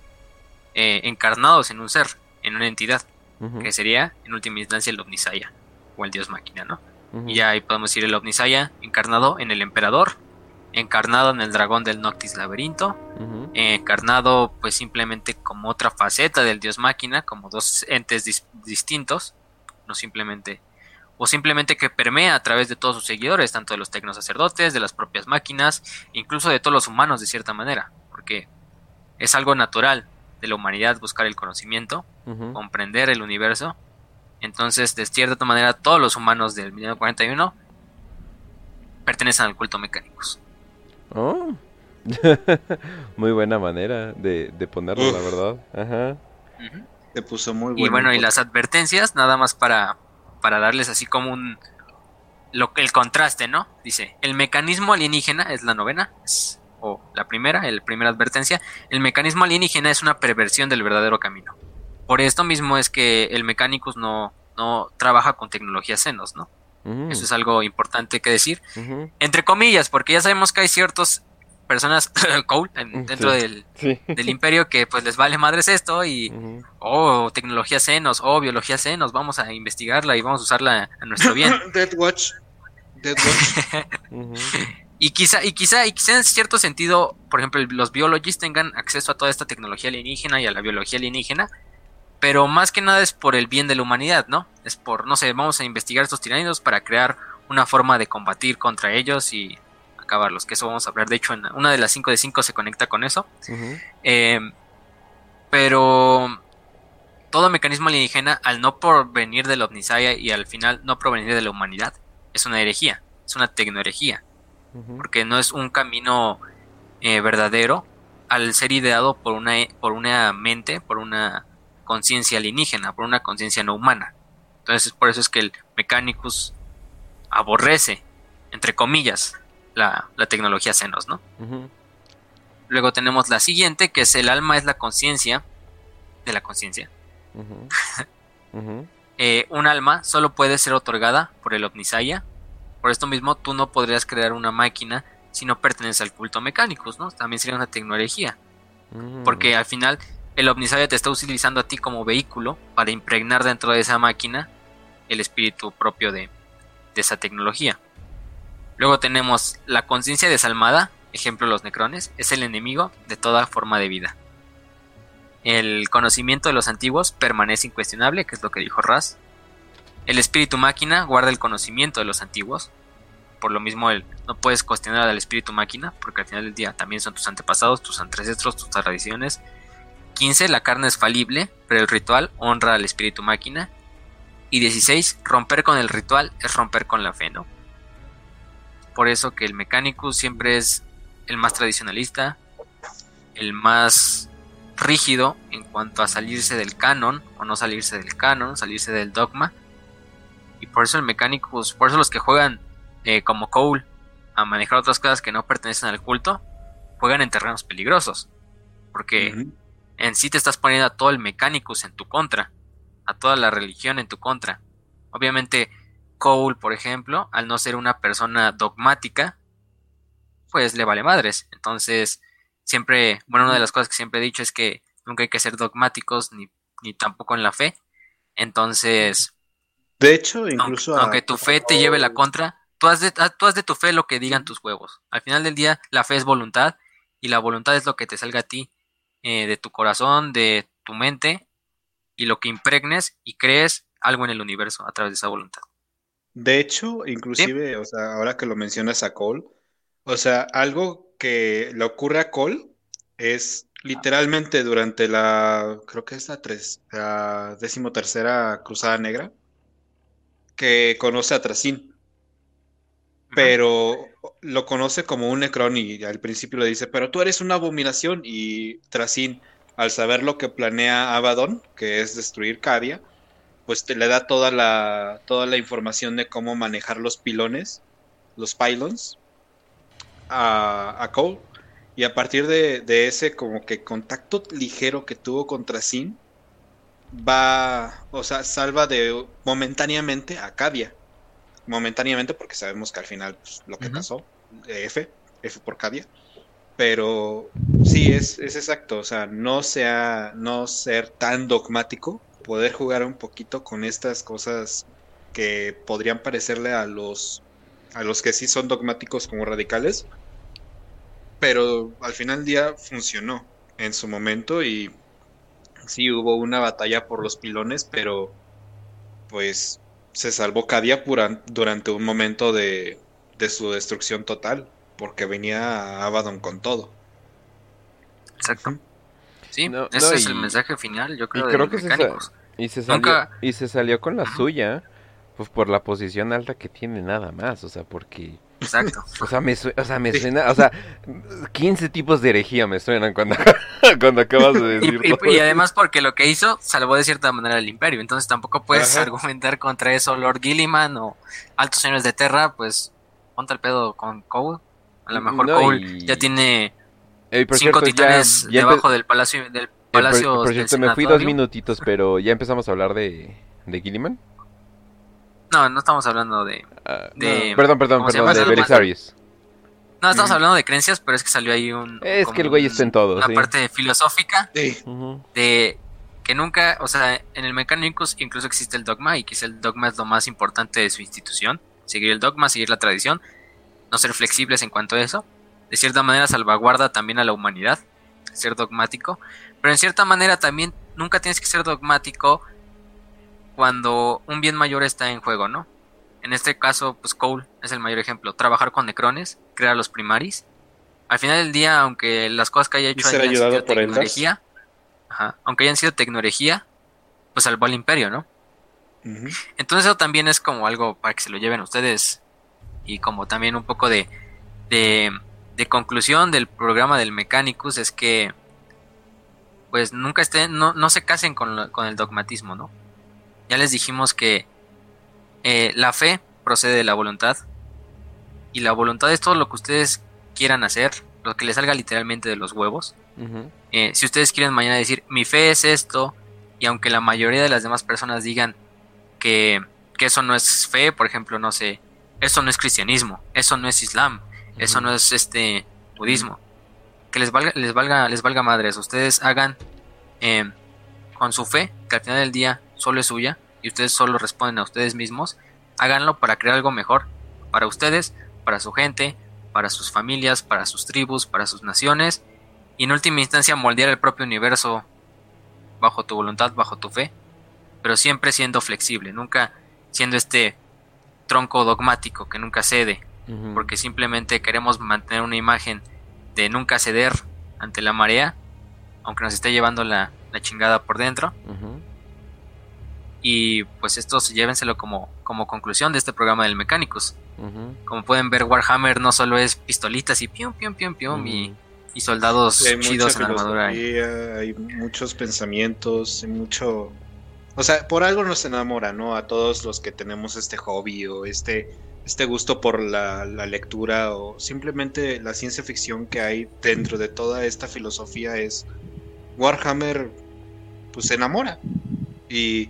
eh, encarnados en un ser, en una entidad que sería en última instancia el Omnisaya o el Dios Máquina, ¿no? Y ahí podemos decir el Omnisaya encarnado en el Emperador, encarnado en el dragón del Noctis Laberinto, encarnado pues simplemente como otra faceta del Dios Máquina, como dos entes distintos, no simplemente o simplemente que permea a través de todos sus seguidores, tanto de los tecnosacerdotes, de las propias máquinas, incluso de todos los humanos de cierta manera, porque es algo natural de la humanidad buscar el conocimiento, comprender el universo. Entonces, de cierta manera, todos los humanos del 1941 pertenecen al culto mecánicos. Oh. *laughs* muy buena manera de, ponerlo, la verdad. Ajá. Se puso muy bueno. Y bueno, y las advertencias, nada más para, para darles así como un. Lo, el contraste, ¿no? Dice: el mecanismo alienígena es la novena, o la primera, el primera advertencia, el mecanismo alienígena es una perversión del verdadero camino. Por esto mismo es que el Mechanicus no, no trabaja con tecnologías senos, ¿no? Eso es algo importante que decir. Entre comillas, porque ya sabemos que hay ciertas personas *laughs* dentro del, del, imperio que pues les vale madres esto y oh tecnología senos o oh, biología senos vamos a investigarla y vamos a usarla a nuestro bien. *laughs* Dead Watch. Dead Watch. *laughs* Y quizá, y quizá, y quizá en cierto sentido, por ejemplo, los biologistas tengan acceso a toda esta tecnología alienígena y a la biología alienígena, pero más que nada es por el bien de la humanidad, ¿no? Es por, no sé, vamos a investigar estos tiránidos para crear una forma de combatir contra ellos y acabarlos, que eso vamos a hablar, de hecho, en una de las 5 de 5 se conecta con eso. Em, pero todo mecanismo alienígena, al no provenir de la Omnisaya y al final no provenir de la humanidad, es una herejía, es una tecnoherejía porque no es un camino eh, verdadero al ser ideado por una, por una mente, por una conciencia alienígena, por una conciencia no humana. Entonces, por eso es que el Mechanicus aborrece, entre comillas, la, tecnología senos, ¿no? Luego tenemos la siguiente, que es el alma es la conciencia de la conciencia. *laughs* Eh, un alma solo puede ser otorgada por el Omnisaya por esto mismo, tú no podrías crear una máquina si no perteneces al culto mecánicos, ¿no? También sería una tecnología. Mm. Porque al final el Omnisaya te está utilizando a ti como vehículo para impregnar dentro de esa máquina el espíritu propio de, de esa tecnología. Luego tenemos la conciencia desalmada, ejemplo los necrones, es el enemigo de toda forma de vida. El conocimiento de los antiguos permanece incuestionable, que es lo que dijo Raz. El espíritu máquina guarda el conocimiento de los antiguos. Por lo mismo, él, no puedes cuestionar al espíritu máquina, porque al final del día también son tus antepasados, tus ancestros, tus tradiciones. 15. La carne es falible, pero el ritual honra al espíritu máquina. Y 16. Romper con el ritual es romper con la fe, ¿no? Por eso que el mecánico siempre es el más tradicionalista, el más rígido en cuanto a salirse del canon o no salirse del canon, salirse del dogma y por eso el mecánico, pues, por eso los que juegan eh, como Cole a manejar otras cosas que no pertenecen al culto, juegan en terrenos peligrosos. Porque en sí te estás poniendo a todo el Mechanicus en tu contra, a toda la religión en tu contra. Obviamente, Cole, por ejemplo, al no ser una persona dogmática, pues le vale madres. Entonces, siempre, bueno, una de las cosas que siempre he dicho es que nunca hay que ser dogmáticos ni, ni tampoco en la fe. Entonces, de hecho, incluso aunque, tu fe te lleve la contra, tú haz, de, tú haz de tu fe lo que digan tus huevos. Al final del día, la fe es voluntad y la voluntad es lo que te salga a ti eh, de tu corazón, de tu mente y lo que impregnes y crees algo en el universo a través de esa voluntad. De hecho, inclusive, o sea, ahora que lo mencionas a Cole, o sea, algo que le ocurre a Cole es literalmente durante la, creo que es la, tres, la decimotercera Cruzada Negra, que conoce a Tracín. Pero lo conoce como un Necron y al principio le dice, pero tú eres una abominación y Tracín, al saber lo que planea Abaddon, que es destruir Cadia, pues te le da toda la, toda la información de cómo manejar los pilones, los pylons, a, a Cole. Y a partir de, ese como que contacto ligero que tuvo contra Sin, va, o sea, salva de momentáneamente a Cadia. Momentáneamente porque sabemos que al final pues, lo que pasó, F, F por Cadia. Pero sí, es, es exacto, o sea, no sea, no ser tan dogmático poder jugar un poquito con estas cosas que podrían parecerle a los a los que sí son dogmáticos como radicales, pero al final del día funcionó en su momento y sí hubo una batalla por los pilones, pero pues se salvó Cadia durante un momento de, de su destrucción total, porque venía Abaddon con todo. Exacto. Sí, ese es el mensaje final, yo creo, de que y se salió, y se salió con la suya, pues por la posición alta que tiene nada más, o sea, porque... Exacto. *laughs* O sea, me, o sea, me suena, o sea, 15 tipos de herejía me suenan cuando, *laughs* cuando acabas de *laughs* decir. Y, además porque lo que hizo salvó de cierta manera el imperio, entonces tampoco puedes argumentar contra eso Lord Gilliman o altos señores de Terra, pues ponte el pedo con Cole. A lo mejor Cole ya tiene cinco titanes debajo del palacio del Por, cierto, me fui dos minutitos, pero ya empezamos a hablar de, de Gilliman. No, no estamos hablando de. Ah, perdón, perdón, perdón, de Belisarius. No, estamos hablando de creencias, pero es que salió ahí un. Es que el güey está en todo. Una parte filosófica de que nunca, o sea, en el Mechanicus incluso existe el dogma y quizá el dogma es lo más importante de su institución. Seguir el dogma, seguir la tradición, no ser flexibles en cuanto a eso. De cierta manera salvaguarda también a la humanidad, ser dogmático. Pero en cierta manera también nunca tienes que ser dogmático cuando un bien mayor está en juego, ¿no? En este caso, pues Cole es el mayor ejemplo. Trabajar con necrones, crear los primaris. Al final del día, aunque las cosas que haya hecho hayan sido tecnología, aunque hayan sido tecnología, pues salvó al imperio, ¿no? Entonces eso también es como algo para que se lo lleven ustedes y como también un poco de, de, de conclusión del programa del Mechanicus es que pues nunca estén, no, no se casen con, con, el dogmatismo, ¿no? Ya les dijimos que eh, la fe procede de la voluntad y la voluntad es todo lo que ustedes quieran hacer, lo que les salga literalmente de los huevos. Eh, si ustedes quieren mañana decir, mi fe es esto, y aunque la mayoría de las demás personas digan que, que eso no es fe, por ejemplo, no sé, eso no es cristianismo, eso no es islam, eso no es este budismo que les valga, les valga, les valga madres. Ustedes hagan eh, con su fe, que al final del día solo es suya, y ustedes solo responden a ustedes mismos, háganlo para crear algo mejor, para ustedes, para su gente, para sus familias, para sus tribus, para sus naciones, y en última instancia moldear el propio universo bajo tu voluntad, bajo tu fe, pero siempre siendo flexible, nunca siendo este tronco dogmático que nunca cede, porque simplemente queremos mantener una imagen de nunca ceder ante la marea, aunque nos esté llevando la, chingada por dentro. Y pues esto llévenselo como, como conclusión de este programa del Mecánicos. Como pueden ver, Warhammer no solo es pistolitas y pium, pium, pium, pium y, soldados chidos en armadura. Hay muchos pensamientos, hay mucho... O sea, por algo nos enamora, ¿no? A todos los que tenemos este hobby o este este gusto por la, lectura o simplemente la ciencia ficción que hay dentro de toda esta filosofía es Warhammer pues se enamora. Y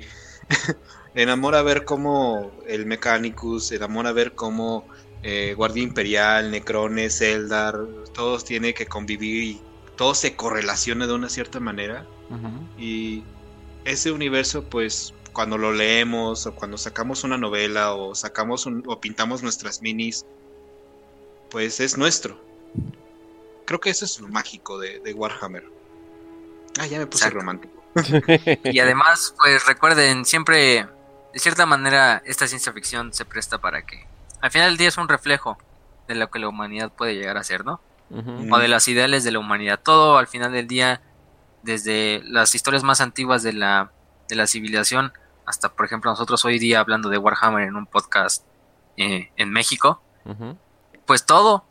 *laughs* enamora ver cómo el Mechanicus, enamora ver cómo eh, Guardia Imperial, Necrones, Eldar, todos tienen que convivir y todo se correlaciona de una cierta manera. Y ese universo pues cuando lo leemos o cuando sacamos una novela o sacamos o pintamos nuestras minis, pues es nuestro. Creo que eso es lo mágico de, Warhammer. Ah, ya me puse romántico. *laughs* y además, pues recuerden, siempre, de cierta manera, esta ciencia ficción se presta para que, al final del día es un reflejo de lo que la humanidad puede llegar a ser, ¿no? O de las ideales de la humanidad. Todo al final del día, desde las historias más antiguas de la, de la civilización hasta por ejemplo nosotros hoy día hablando de Warhammer en un podcast eh, en México, pues todo,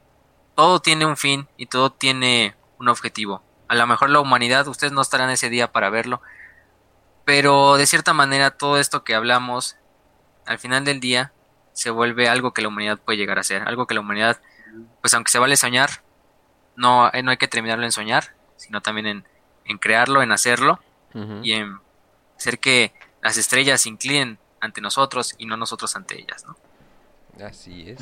todo tiene un fin y todo tiene un objetivo. A lo mejor la humanidad, ustedes no estarán ese día para verlo, pero de cierta manera todo esto que hablamos, al final del día, se vuelve algo que la humanidad puede llegar a ser, algo que la humanidad, pues aunque se vale soñar, no, no hay que terminarlo en soñar, sino también en, en crearlo, en hacerlo y en hacer que las estrellas se inclinen ante nosotros y no nosotros ante ellas, ¿no? Así es.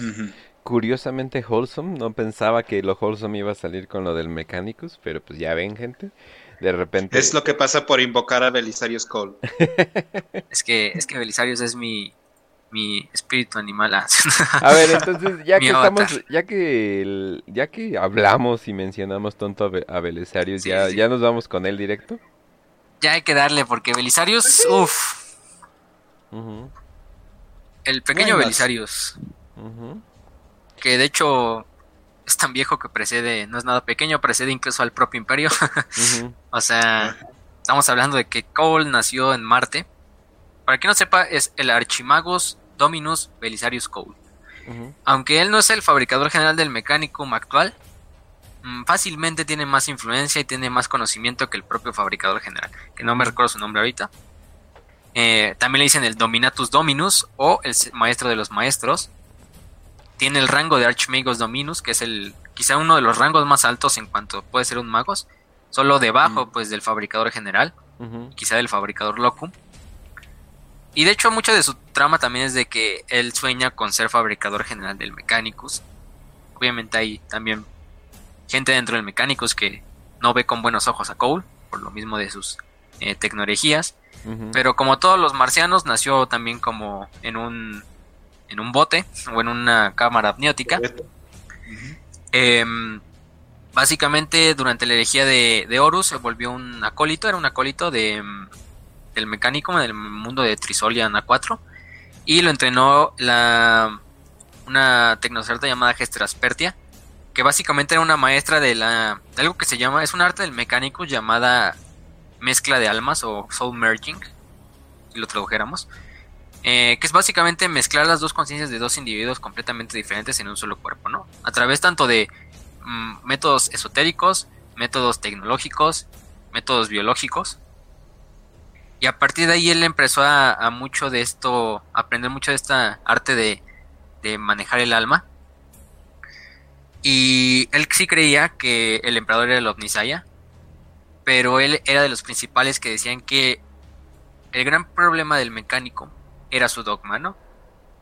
Curiosamente Wholesome, no pensaba que lo Wholesome iba a salir con lo del Mechanicus, pero pues ya ven, gente. De repente. Es lo que pasa por invocar a Belisarius Cole. *laughs* es que, es que Belisarius es mi, mi espíritu animal. a ver, entonces, ya *laughs* que estamos, ya que ya que hablamos y mencionamos tonto a, Belisarius, ya, ya nos vamos con él directo ya hay que darle, porque Belisarius, uff. El pequeño Belisarius. Que de hecho es tan viejo que precede, no es nada pequeño, precede incluso al propio imperio. *laughs* o sea, estamos hablando de que Cole nació en Marte. Para quien no sepa, es el Archimagos Dominus Belisarius Cole. Aunque él no es el fabricador general del Mechanicum actual, fácilmente tiene más influencia y tiene más conocimiento que el propio fabricador general, que no me recuerdo su nombre ahorita. Eh, también le dicen el Dominatus Dominus o el maestro de los maestros. Tiene el rango de Archmagos Dominus, que es el quizá uno de los rangos más altos en cuanto puede ser un magos, solo debajo pues del fabricador general, quizá del fabricador locum. Y de hecho mucha de su trama también es de que él sueña con ser fabricador general del Mechanicus. Obviamente hay también gente dentro del Mecánicos que no ve con buenos ojos a Cole, por lo mismo de sus eh, tecnologías. Pero como todos los marcianos, nació también como en un, en un bote o en una cámara amniótica. Em, básicamente, durante la herejía de, de, Horus, se volvió un acólito, era un acólito de, del mecánico del mundo de Trisolian A4. Y lo entrenó la, una tecnocerta llamada Gestraspertia que básicamente era una maestra de la algo que se llama es un arte del mecánico llamada mezcla de almas o soul merging si lo tradujéramos eh, que es básicamente mezclar las dos conciencias de dos individuos completamente diferentes en un solo cuerpo no a través tanto de mm, métodos esotéricos métodos tecnológicos métodos biológicos. Y a partir de ahí él empezó a, mucho de esto a aprender mucho de esta arte de, de manejar el alma y él sí creía que el emperador era el Omnisaya, pero él era de los principales que decían que el gran problema del mecánico era su dogma, ¿no?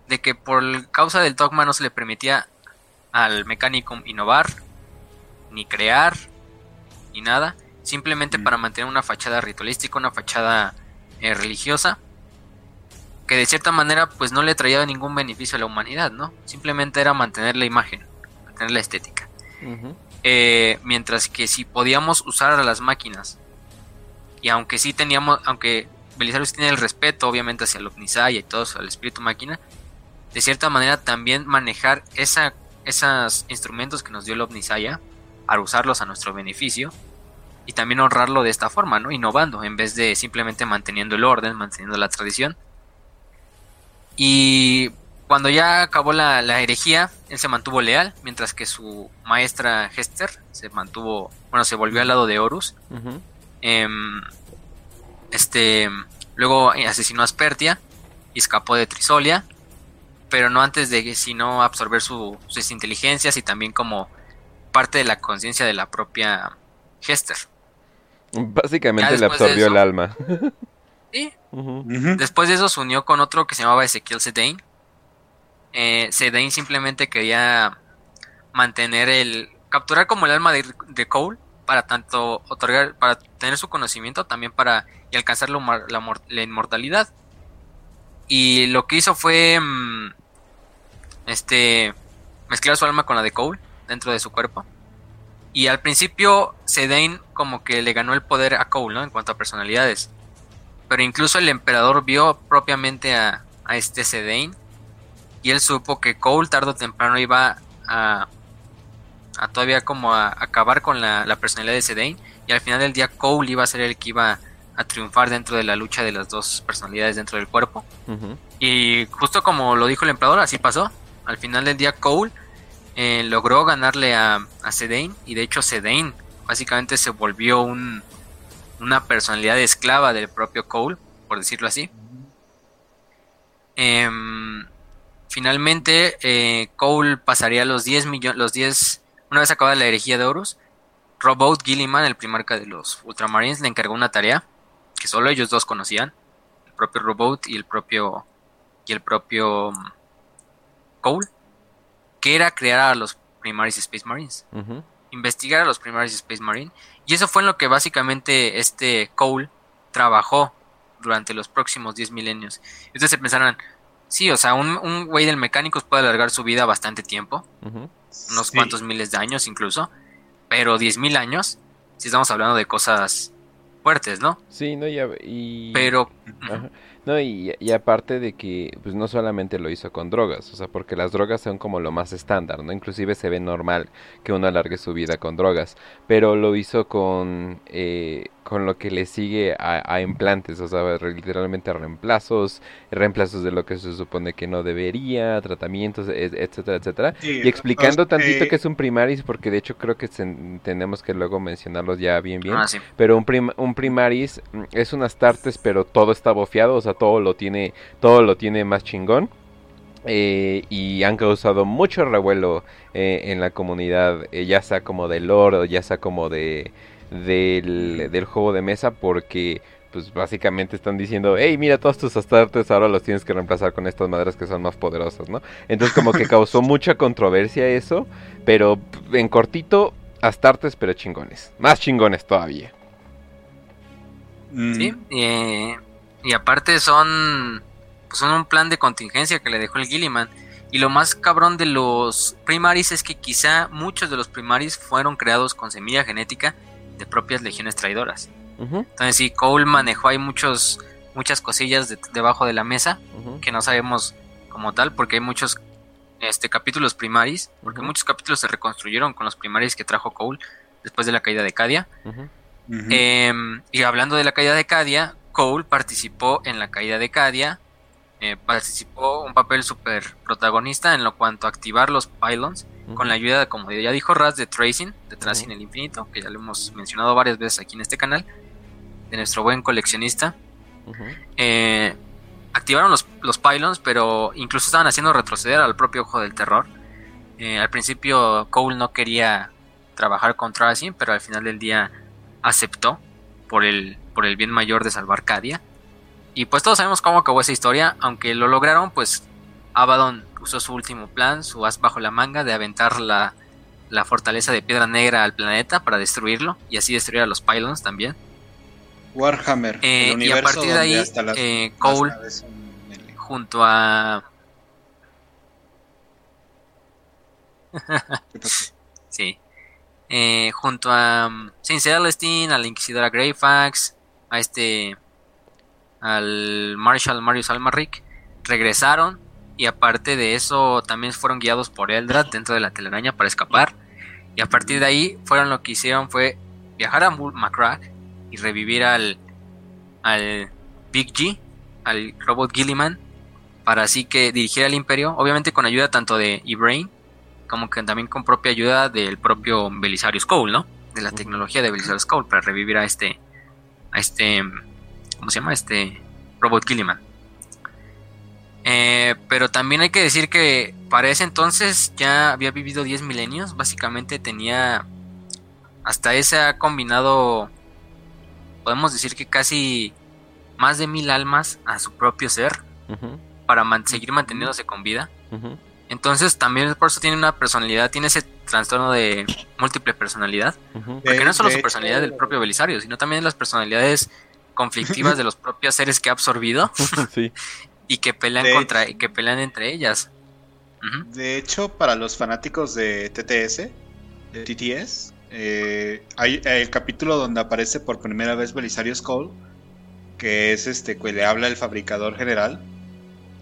De que por causa del dogma no se le permitía al mecánico innovar, ni crear, ni nada, simplemente mm. para mantener una fachada ritualística, una fachada eh, religiosa, que de cierta manera pues no le traía ningún beneficio a la humanidad, ¿no? Simplemente era mantener la imagen tener la estética. Eh, mientras que si podíamos usar a las máquinas, y aunque sí teníamos, aunque Belisarius tiene el respeto obviamente hacia el Omnisaya y todo, el espíritu máquina, de cierta manera también manejar esa, esos instrumentos que nos dio el Omnisaya, para usarlos a nuestro beneficio, y también honrarlo de esta forma, ¿no? Innovando, en vez de simplemente manteniendo el orden, manteniendo la tradición. Y cuando ya acabó la, herejía, él se mantuvo leal, mientras que su maestra Hester se mantuvo, bueno, se volvió al lado de Horus. Em, este, luego asesinó a Aspertia y escapó de Trisolia. pero no antes de sino absorber sus inteligencias y también como parte de la conciencia de la propia Hester. Básicamente le absorbió el alma. *laughs* Sí. Después de eso se unió con otro que se llamaba Ezequiel Sedain. Eh, Sedain simplemente quería mantener el. capturar como el alma de, Cole para tanto otorgar. para tener su conocimiento, también para. y alcanzar la, inmortalidad. Y lo que hizo fue. Mm, este. mezclar su alma con la de Cole dentro de su cuerpo. Y al principio Sedain como que le ganó el poder a Cole, ¿no? En cuanto a personalidades. Pero incluso el emperador vio propiamente a, este Sedain. Y él supo que Cole tarde o temprano iba a, a todavía como a, acabar con la, personalidad de Sedain. Y al final del día Cole iba a ser el que iba a triunfar dentro de la lucha de las dos personalidades dentro del cuerpo. Y justo como lo dijo el emperador, así pasó. Al final del día Cole eh, logró ganarle a, a Sedain y de hecho Sedain básicamente se volvió un, una personalidad esclava del propio Cole, por decirlo así. Em, finalmente eh, Cole pasaría los 10 millones, los 10, una vez acabada la herejía de Horus, Robot Gilliman, el primarca de los Ultramarines, le encargó una tarea que solo ellos dos conocían, el propio Robot y el propio y el propio mm, Cole que era crear a los Primaris Space Marines. Investigar a los Primaris Space Marines. Y eso fue en lo que básicamente este Cole trabajó durante los próximos 10 milenios. Y ustedes se pensarán, sí, o sea, un, güey del mecánicos puede alargar su vida bastante tiempo, unos cuantos miles de años incluso, pero 10.000 años, si estamos hablando de cosas fuertes, ¿no? Sí, no, y... Pero... No, y, y, aparte de que pues no solamente lo hizo con drogas, o sea, porque las drogas son como lo más estándar, ¿no? Inclusive se ve normal que uno alargue su vida con drogas, pero lo hizo con, eh, con lo que le sigue a, implantes, o sea, literalmente reemplazos, reemplazos de lo que se supone que no debería, tratamientos, etcétera, etcétera. y explicando tantito que es un primaris, porque de hecho creo que tenemos que luego mencionarlos ya bien bien, ah, pero un, un primaris mm, es un astartes, pero todo está bofeado, o sea, todo lo tiene, todo lo tiene más chingón. Eh, y han causado mucho revuelo eh, en la comunidad, eh, ya sea como de lore, ya sea como de del, juego de mesa, porque pues básicamente están diciendo, hey, mira, todos tus astartes ahora los tienes que reemplazar con estas madres que son más poderosas, ¿no? Entonces como que causó *laughs* mucha controversia eso, pero en cortito, astartes pero chingones, más chingones todavía. Sí, y aparte son, pues son un plan de contingencia que le dejó el Gilliman. Y lo más cabrón de los primaris es que quizá muchos de los primaris fueron creados con semilla genética de propias legiones traidoras. Entonces sí, Cole manejó hay muchos, muchas cosillas debajo de la mesa que no sabemos como tal porque hay muchos este, capítulos primaris, porque muchos capítulos se reconstruyeron con los primaris que trajo Cole después de la caída de Cadia. Em, y hablando de la caída de Cadia, Cole participó en la caída de Cadia, eh, participó un papel súper protagonista en lo cuanto a activar los pylons con la ayuda, como ya dijo Raz, de Tracing, de Tracing el Infinito, que ya lo hemos mencionado varias veces aquí en este canal, de nuestro buen coleccionista. Eh, activaron los, los, pylons, pero incluso estaban haciendo retroceder al propio Ojo del Terror. Eh, al principio Cole no quería trabajar con Tracing, pero al final del día aceptó por el, por el bien mayor de salvar Cadia. Y pues todos sabemos cómo acabó esa historia, aunque lo lograron, pues Abaddon usó su último plan, su as bajo la manga, de aventar la, la fortaleza de piedra negra al planeta para destruirlo y así destruir a los pylons también. Warhammer. Eh, y a partir de ahí, eh, Cole, junto a... *laughs* sí. Eh, junto a um, Saint Celestine, a la Inquisidora Greyfax, a este, al Marshal Marius Almaric, regresaron y aparte de eso también fueron guiados por Eldrad dentro de la telaraña para escapar. Y a partir de ahí fueron lo que hicieron fue viajar a Macrack y revivir al, al Big G, al robot Gilliman, para así que dirigiera el imperio, obviamente con ayuda tanto de Ibrain como que también con propia ayuda del propio Belisarius Cole, ¿no? De la tecnología de Belisarius Cole para revivir a este, a este, ¿cómo se llama? Este robot Gilliman. Eh, pero también hay que decir que para ese entonces ya había vivido 10 milenios. Básicamente tenía. Hasta ese ha combinado. Podemos decir que casi más de mil almas a su propio ser. Para seguir manteniéndose con vida. Entonces también por eso tiene una personalidad, tiene ese trastorno de múltiple personalidad. Porque no es solo su personalidad del propio Belisario, sino también las personalidades conflictivas *laughs* de los propios seres que ha absorbido. sí *laughs* *laughs* y que pelean contra y que pelean entre ellas. De hecho, para los fanáticos de TTS, de TTS, eh, hay el capítulo donde aparece por primera vez Belisario Skull, que es este que le habla el fabricador general.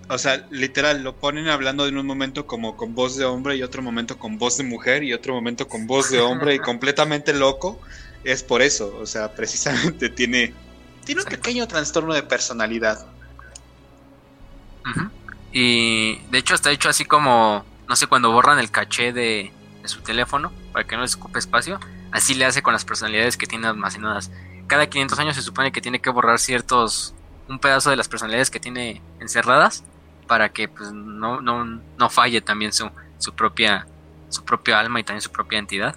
O sea, literal, lo ponen hablando en un momento como con voz de hombre y otro momento con voz de mujer y otro momento con voz de hombre y *laughs* completamente loco. Es por eso, o sea, precisamente tiene, tiene un pequeño trastorno de personalidad. Y de hecho está hecho así como, no sé, cuando borran el caché de, su teléfono para que no les ocupe espacio, así le hace con las personalidades que tiene almacenadas. Cada 500 años se supone que tiene que borrar ciertos, un pedazo de las personalidades que tiene encerradas para que pues, no, no, falle también su, su, propia, su propia alma y también su propia entidad.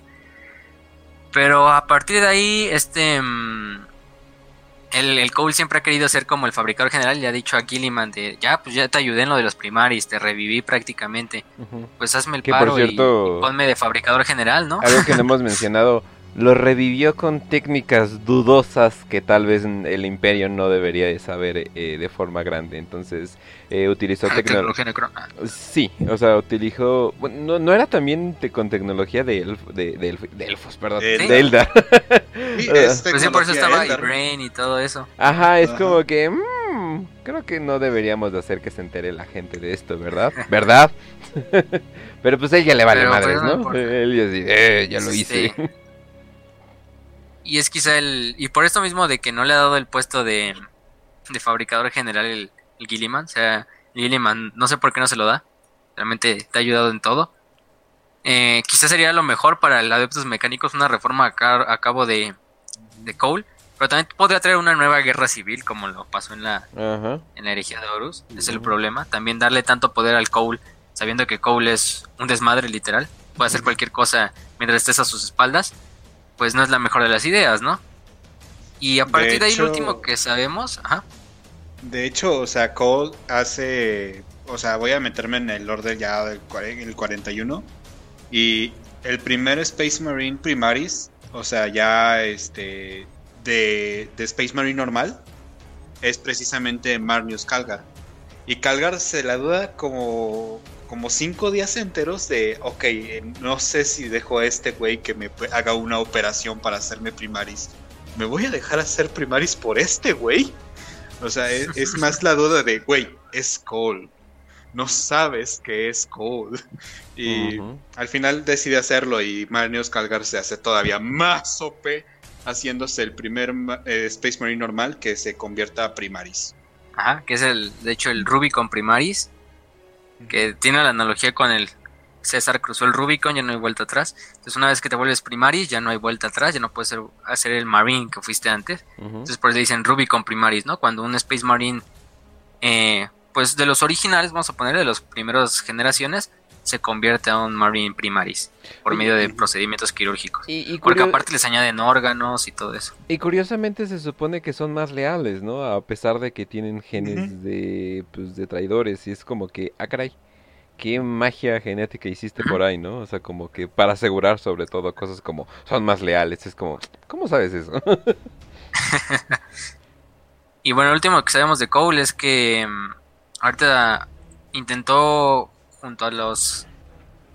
Pero a partir de ahí, este... Mm, el, el, Cole siempre ha querido ser como el fabricador general, le ha dicho a Gilliman de, ya, pues ya te ayudé en lo de los primaris, te reviví prácticamente, pues hazme el paro y, ponme de fabricador general, ¿no? Algo que no hemos mencionado, *laughs* lo revivió con técnicas dudosas que tal vez el imperio no debería de saber eh, de forma grande. Entonces eh, utilizó ah, tecnología. Sí, o sea, utilizó... no, no era también con tecnología de, de, elfos, perdón. De Elda. *laughs* pues sí, por eso estaba Brain y todo eso. Ajá, es como que... Mmm, creo que no deberíamos de hacer que se entere la gente de esto, ¿verdad? ¿Verdad? *laughs* Pero pues a ella le vale madres, pues, ¿no? Él ya, *laughs* eh, ya lo hice. Y es quizá el. Y por esto mismo de que no le ha dado el puesto de, de fabricador general el, el Gilliman. O sea, Gilliman, no sé por qué no se lo da. Realmente te ha ayudado en todo. Eh, quizás sería lo mejor para el adeptos mecánicos una reforma a, cabo de, de Cole. Pero también podría traer una nueva guerra civil, como lo pasó en la, en la herejía de Horus. Es el problema. También darle tanto poder al Cole, sabiendo que Cole es un desmadre literal. Puede hacer cualquier cosa mientras estés a sus espaldas pues no es la mejor de las ideas, ¿no? Y a partir de, ahí lo último que sabemos, ajá. De hecho, o sea, Cole hace, o sea, voy a meterme en el orden ya del el 41 y el primer Space Marine Primaris, o sea, ya este de, de Space Marine normal es precisamente Marnius Calgar. Y Calgar se la duda como como cinco días enteros de, ok, no sé si dejo a este güey que me haga una operación para hacerme primaris. ¿Me voy a dejar hacer primaris por este güey? O sea, es, *laughs* más la duda de, güey, es Cole. No sabes que es Cole. Y al final decide hacerlo y Marnius Calgar se hace todavía más OP haciéndose el primer eh, Space Marine normal que se convierta a Primaris. Ajá, que es el, de hecho, el Rubicon Primaris que tiene la analogía con el César cruzó el Rubicon, ya no hay vuelta atrás. Entonces, una vez que te vuelves primaris, ya no hay vuelta atrás, ya no puedes hacer el Marine que fuiste antes. Entonces, por eso dicen Rubicon primaris, ¿no? Cuando un Space Marine, eh, pues de los originales, vamos a poner de las primeras generaciones, se convierte a un Marine primaris por medio de procedimientos quirúrgicos. Y, Porque aparte les añaden órganos y todo eso. Y curiosamente se supone que son más leales, ¿no? A pesar de que tienen genes de, pues, de traidores. Y es como que, ah, caray, qué magia genética hiciste por ahí, ¿no? O sea, como que para asegurar sobre todo cosas como son más leales. Es como, ¿cómo sabes eso? *laughs* y bueno, lo último que sabemos de Cole es que mm, ahorita intentó junto a los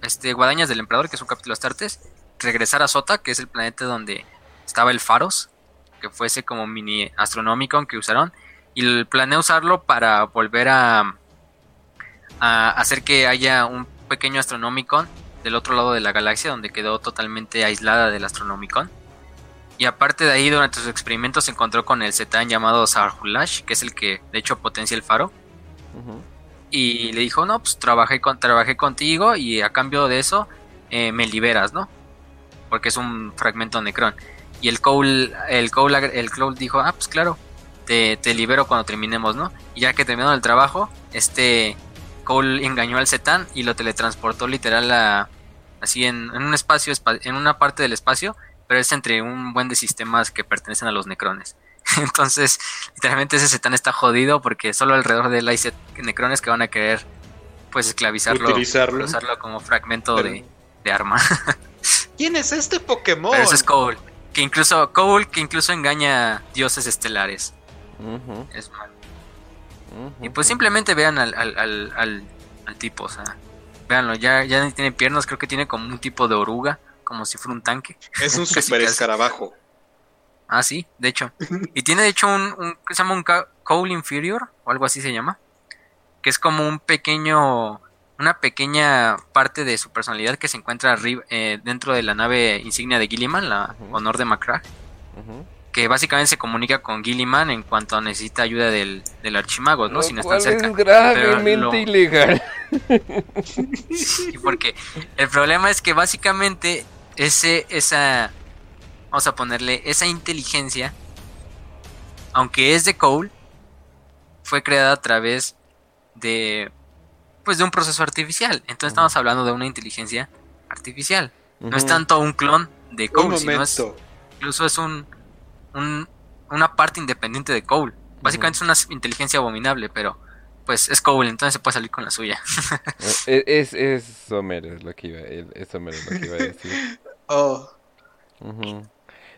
este, guadañas del emperador, que es un capítulo de Astartes, regresar a Sota, que es el planeta donde estaba el Faros, que fuese como mini astronómico que usaron, y planea usarlo para volver a, a hacer que haya un pequeño astronómico del otro lado de la galaxia, donde quedó totalmente aislada del astronómico. Y aparte de ahí, durante sus experimentos se encontró con el Zetan llamado Sarhulash, que es el que de hecho potencia el faro y le dijo, no, pues trabajé, con, trabajé contigo y a cambio de eso eh, me liberas, ¿no? Porque es un fragmento Necron. Y el Cole, el Cole, el Cole dijo, ah, pues claro, te, te, libero cuando terminemos, ¿no? Y ya que terminó el trabajo, este Cole engañó al Zetán y lo teletransportó literal a, así en, un espacio, en una parte del espacio, pero es entre un buen de sistemas que pertenecen a los necrones. *laughs* Entonces, literalmente ese Zetán está jodido porque solo alrededor de él hay necrones que van a querer pues esclavizarlo, Utilizarlo. usarlo como fragmento de, arma. *laughs* ¿Quién es este Pokémon? Pero ese es Cole, que incluso Cole que incluso engaña dioses estelares. Es malo. Y pues simplemente vean al, al, al, tipo, o sea, véanlo, ya, ya tiene piernas, creo que tiene como un tipo de oruga, como si fuera un tanque. Es un *laughs* super escarabajo. Ah, sí, de hecho. *laughs* Y tiene de hecho un, un se llama un Cole Inferior, o algo así se llama, que es como un pequeño, una pequeña parte de su personalidad que se encuentra arriba, eh, dentro de la nave insignia de Gilliman, la honor de Macrae que básicamente se comunica con Gilliman en cuanto necesita ayuda del, del archimago, ¿no? si no están cerca. Es gravemente ilegal. *laughs* sí, porque el problema es que básicamente ese, esa, vamos a ponerle, esa inteligencia, aunque es de Cole, fue creada a través de, pues de un proceso artificial. Entonces estamos hablando de una inteligencia artificial. No es tanto un clon de Cole, sino es, incluso es un una parte independiente de Cole. Básicamente es una inteligencia abominable, pero pues es Cole, entonces se puede salir con la suya. Eh, es, es, Somer, es lo que iba, es lo que iba a decir. *laughs* oh.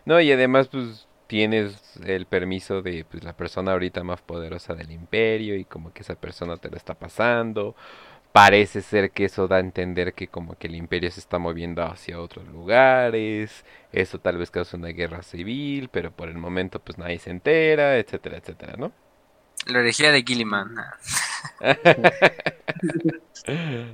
No, y además pues tienes el permiso de pues, la persona ahorita más poderosa del imperio y como que esa persona te lo está pasando parece ser que eso da a entender que como que el imperio se está moviendo hacia otros lugares, eso tal vez causa una guerra civil, pero por el momento pues nadie se entera, etcétera, etcétera, ¿no? La herejía de Gilliman. *laughs*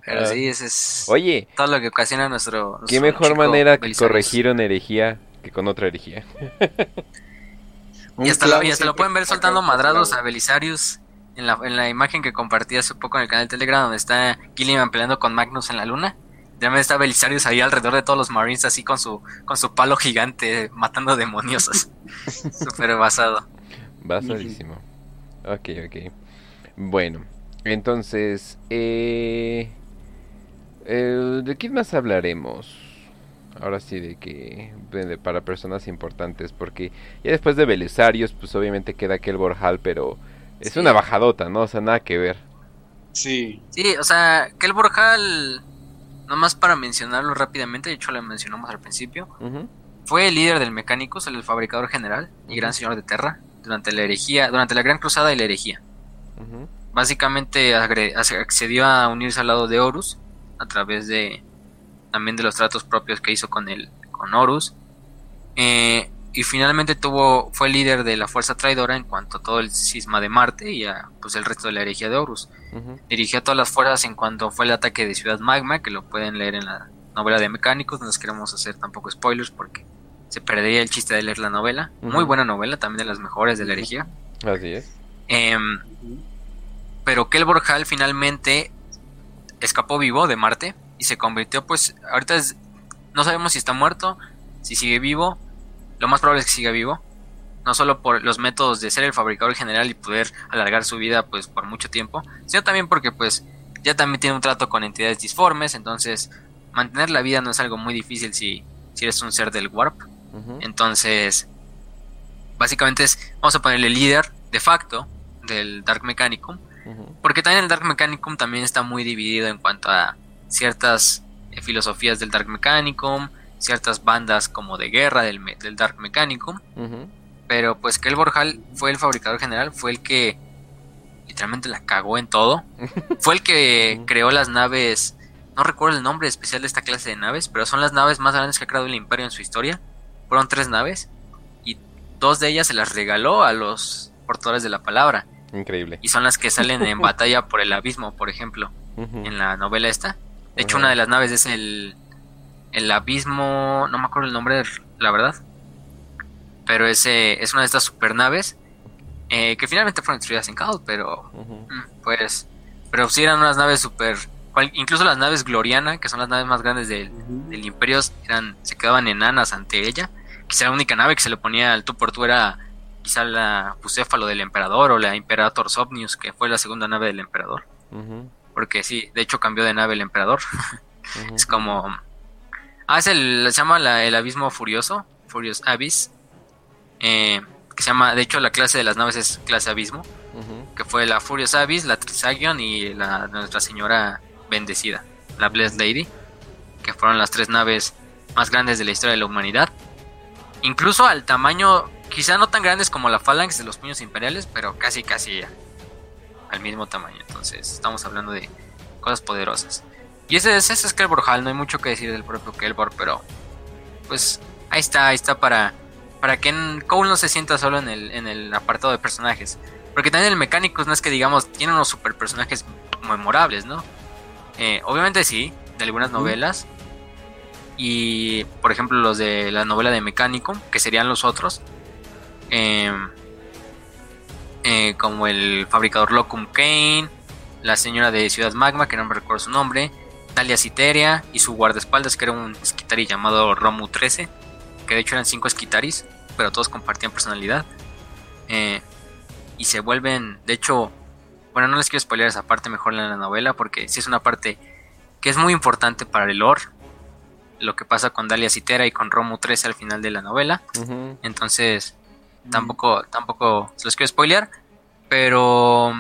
pero sí, ese es Oye, todo lo que ocasiona nuestro... ¿Qué mejor manera que corregir una herejía que con otra herejía? *laughs* y hasta, lo, y hasta lo pueden ver soltando madrados a Belisarius en la, en la imagen que compartí hace poco en el canal de Telegram, donde está Gilliman peleando con Magnus en la luna. me está Belisarius ahí alrededor de todos los Marines, así con su, con su palo gigante, matando demonios. *laughs* Súper basado. Basadísimo. Ok, ok. Bueno, entonces, eh, ¿de qué más hablaremos? Ahora sí, de que para personas importantes, porque ya después de Belisarius, pues obviamente queda aquel Borjal, pero es una bajadota, ¿no? O sea, nada que ver. Sí. Sí, o sea, que el Borjal, nomás para mencionarlo rápidamente, de hecho lo mencionamos al principio, fue el líder del Mecánicos, el fabricador general y gran señor de Terra, durante la herejía, durante la Gran Cruzada y la herejía. Básicamente accedió a unirse al lado de Horus a través de también de los tratos propios que hizo con el con Horus. Eh, y finalmente tuvo fue líder de la fuerza traidora en cuanto a todo el cisma de Marte y a pues el resto de la herejía de Horus. Dirigió a todas las fuerzas en cuanto fue el ataque de Ciudad Magma, que lo pueden leer en la novela de Mecánicos, no nos queremos hacer tampoco spoilers porque se perdería el chiste de leer la novela. Muy buena novela, también de las mejores de la herejía. Así es. Em, pero Kelbor Hall finalmente escapó vivo de Marte y se convirtió pues ahorita es, no sabemos si está muerto, si sigue vivo, lo más probable es que siga vivo. No solo por los métodos de ser el fabricador general y poder alargar su vida pues por mucho tiempo, sino también porque pues ya también tiene un trato con entidades disformes, entonces mantener la vida no es algo muy difícil si, si eres un ser del warp. Entonces, básicamente es, vamos a ponerle líder de facto del Dark Mechanicum, porque también el Dark Mechanicum también está muy dividido en cuanto a ciertas eh, filosofías del Dark Mechanicum, ciertas bandas como de guerra del, del Dark Mechanicum. Pero pues que el Borjal fue el fabricador general, fue el que literalmente la cagó en todo. *laughs* fue el que creó las naves, no recuerdo el nombre especial de esta clase de naves, pero son las naves más grandes que ha creado el imperio en su historia. Fueron tres naves y dos de ellas se las regaló a los portadores de la palabra. Increíble. Y son las que salen en *laughs* batalla por el abismo, por ejemplo, en la novela esta. De hecho, una de las naves es el el abismo, no me acuerdo el nombre, la verdad. Pero ese es una de estas supernaves eh, que finalmente fueron destruidas en Caos, pero mm, pues, pero sí eran unas naves super, incluso las naves Gloriana, que son las naves más grandes del, Imperio, eran, se quedaban enanas ante ella. Quizá la única nave que se le ponía al tú por tú era quizá la Bucéfalo del Emperador o la Imperator Somnius, que fue la segunda nave del Emperador. Porque sí, de hecho cambió de nave el Emperador. *laughs* es como... Ah, es el, se llama el Abismo Furioso, Furious Abyss. Eh, que se llama, de hecho la clase de las naves es clase Abismo. Que fue la Furious Abyss, la Trisagion y la Nuestra Señora Bendecida, la Blessed Lady. Que fueron las tres naves más grandes de la historia de la humanidad. Incluso al tamaño, quizá no tan grandes como la Phalanx de los puños imperiales, pero casi, casi al mismo tamaño. Entonces, estamos hablando de cosas poderosas. Y ese, ese es Kelbor Hall, no hay mucho que decir del propio Kelbor, pero pues ahí está, ahí está para, para que Cole no se sienta solo en el, en el apartado de personajes. Porque también el mecánico no es que digamos, tiene unos super personajes memorables, ¿no? Eh, obviamente sí, de algunas novelas, y por ejemplo los de la novela de Mecánico, que serían los otros, em, eh, como el fabricador Locum Kane, la señora de Ciudad Magma, que no me recuerdo su nombre, Talia Citeria y su guardaespaldas, que era un esquitari llamado Romu 13, que de hecho eran cinco esquitaris, pero todos compartían personalidad. Eh, y se vuelven, de hecho, bueno, no les quiero spoiler esa parte mejor en la novela, porque sí es una parte que es muy importante para el lore lo que pasa con Dalia Citera y con Romu 13 al final de la novela. Entonces, tampoco, tampoco se los quiero spoilear. Pero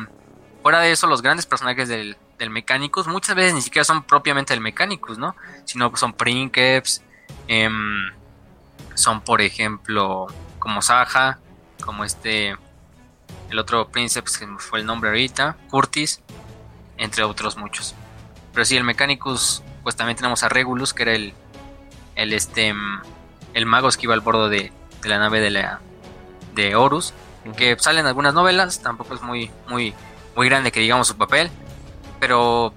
fuera de eso, los grandes personajes del, del muchas veces ni siquiera son propiamente el Mechanicus, ¿no? Sino son Princeps, em, son por ejemplo como Saja, como este, el otro Princeps que fue el nombre ahorita, Curtis, entre otros muchos. Pero sí, el Mechanicus, pues también tenemos a Regulus, que era el, el este el mago que iba al bordo de, la nave de la de Horus, que sale en algunas novelas, tampoco es muy muy muy grande que digamos su papel, pero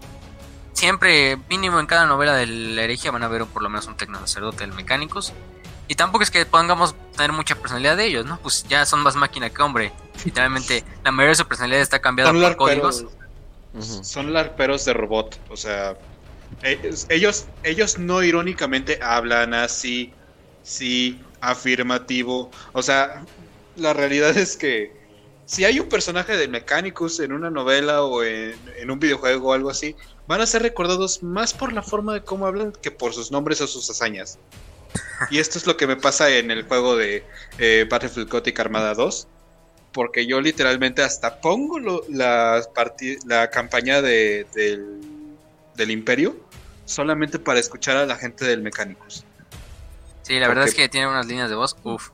siempre mínimo en cada novela de la herejía van a ver por lo menos un tecno sacerdote del mecánicos y tampoco es que pongamos tener mucha personalidad de ellos, ¿no? Pues ya son más máquina que hombre. Literalmente *laughs* la mayoría de su personalidad está cambiada por códigos. Son larperos de robot, o sea, eh, ellos, ellos no irónicamente hablan así, sí, afirmativo. O sea, la realidad es que si hay un personaje de Mechanicus en una novela o en, un videojuego o algo así, van a ser recordados más por la forma de cómo hablan que por sus nombres o sus hazañas. Y esto es lo que me pasa en el juego de eh, Battlefield Gothic Armada 2. Porque yo literalmente hasta pongo la, la campaña de, del del Imperio solamente para escuchar a la gente del Mecánicos. Sí, la verdad es que tiene unas líneas de voz, uff.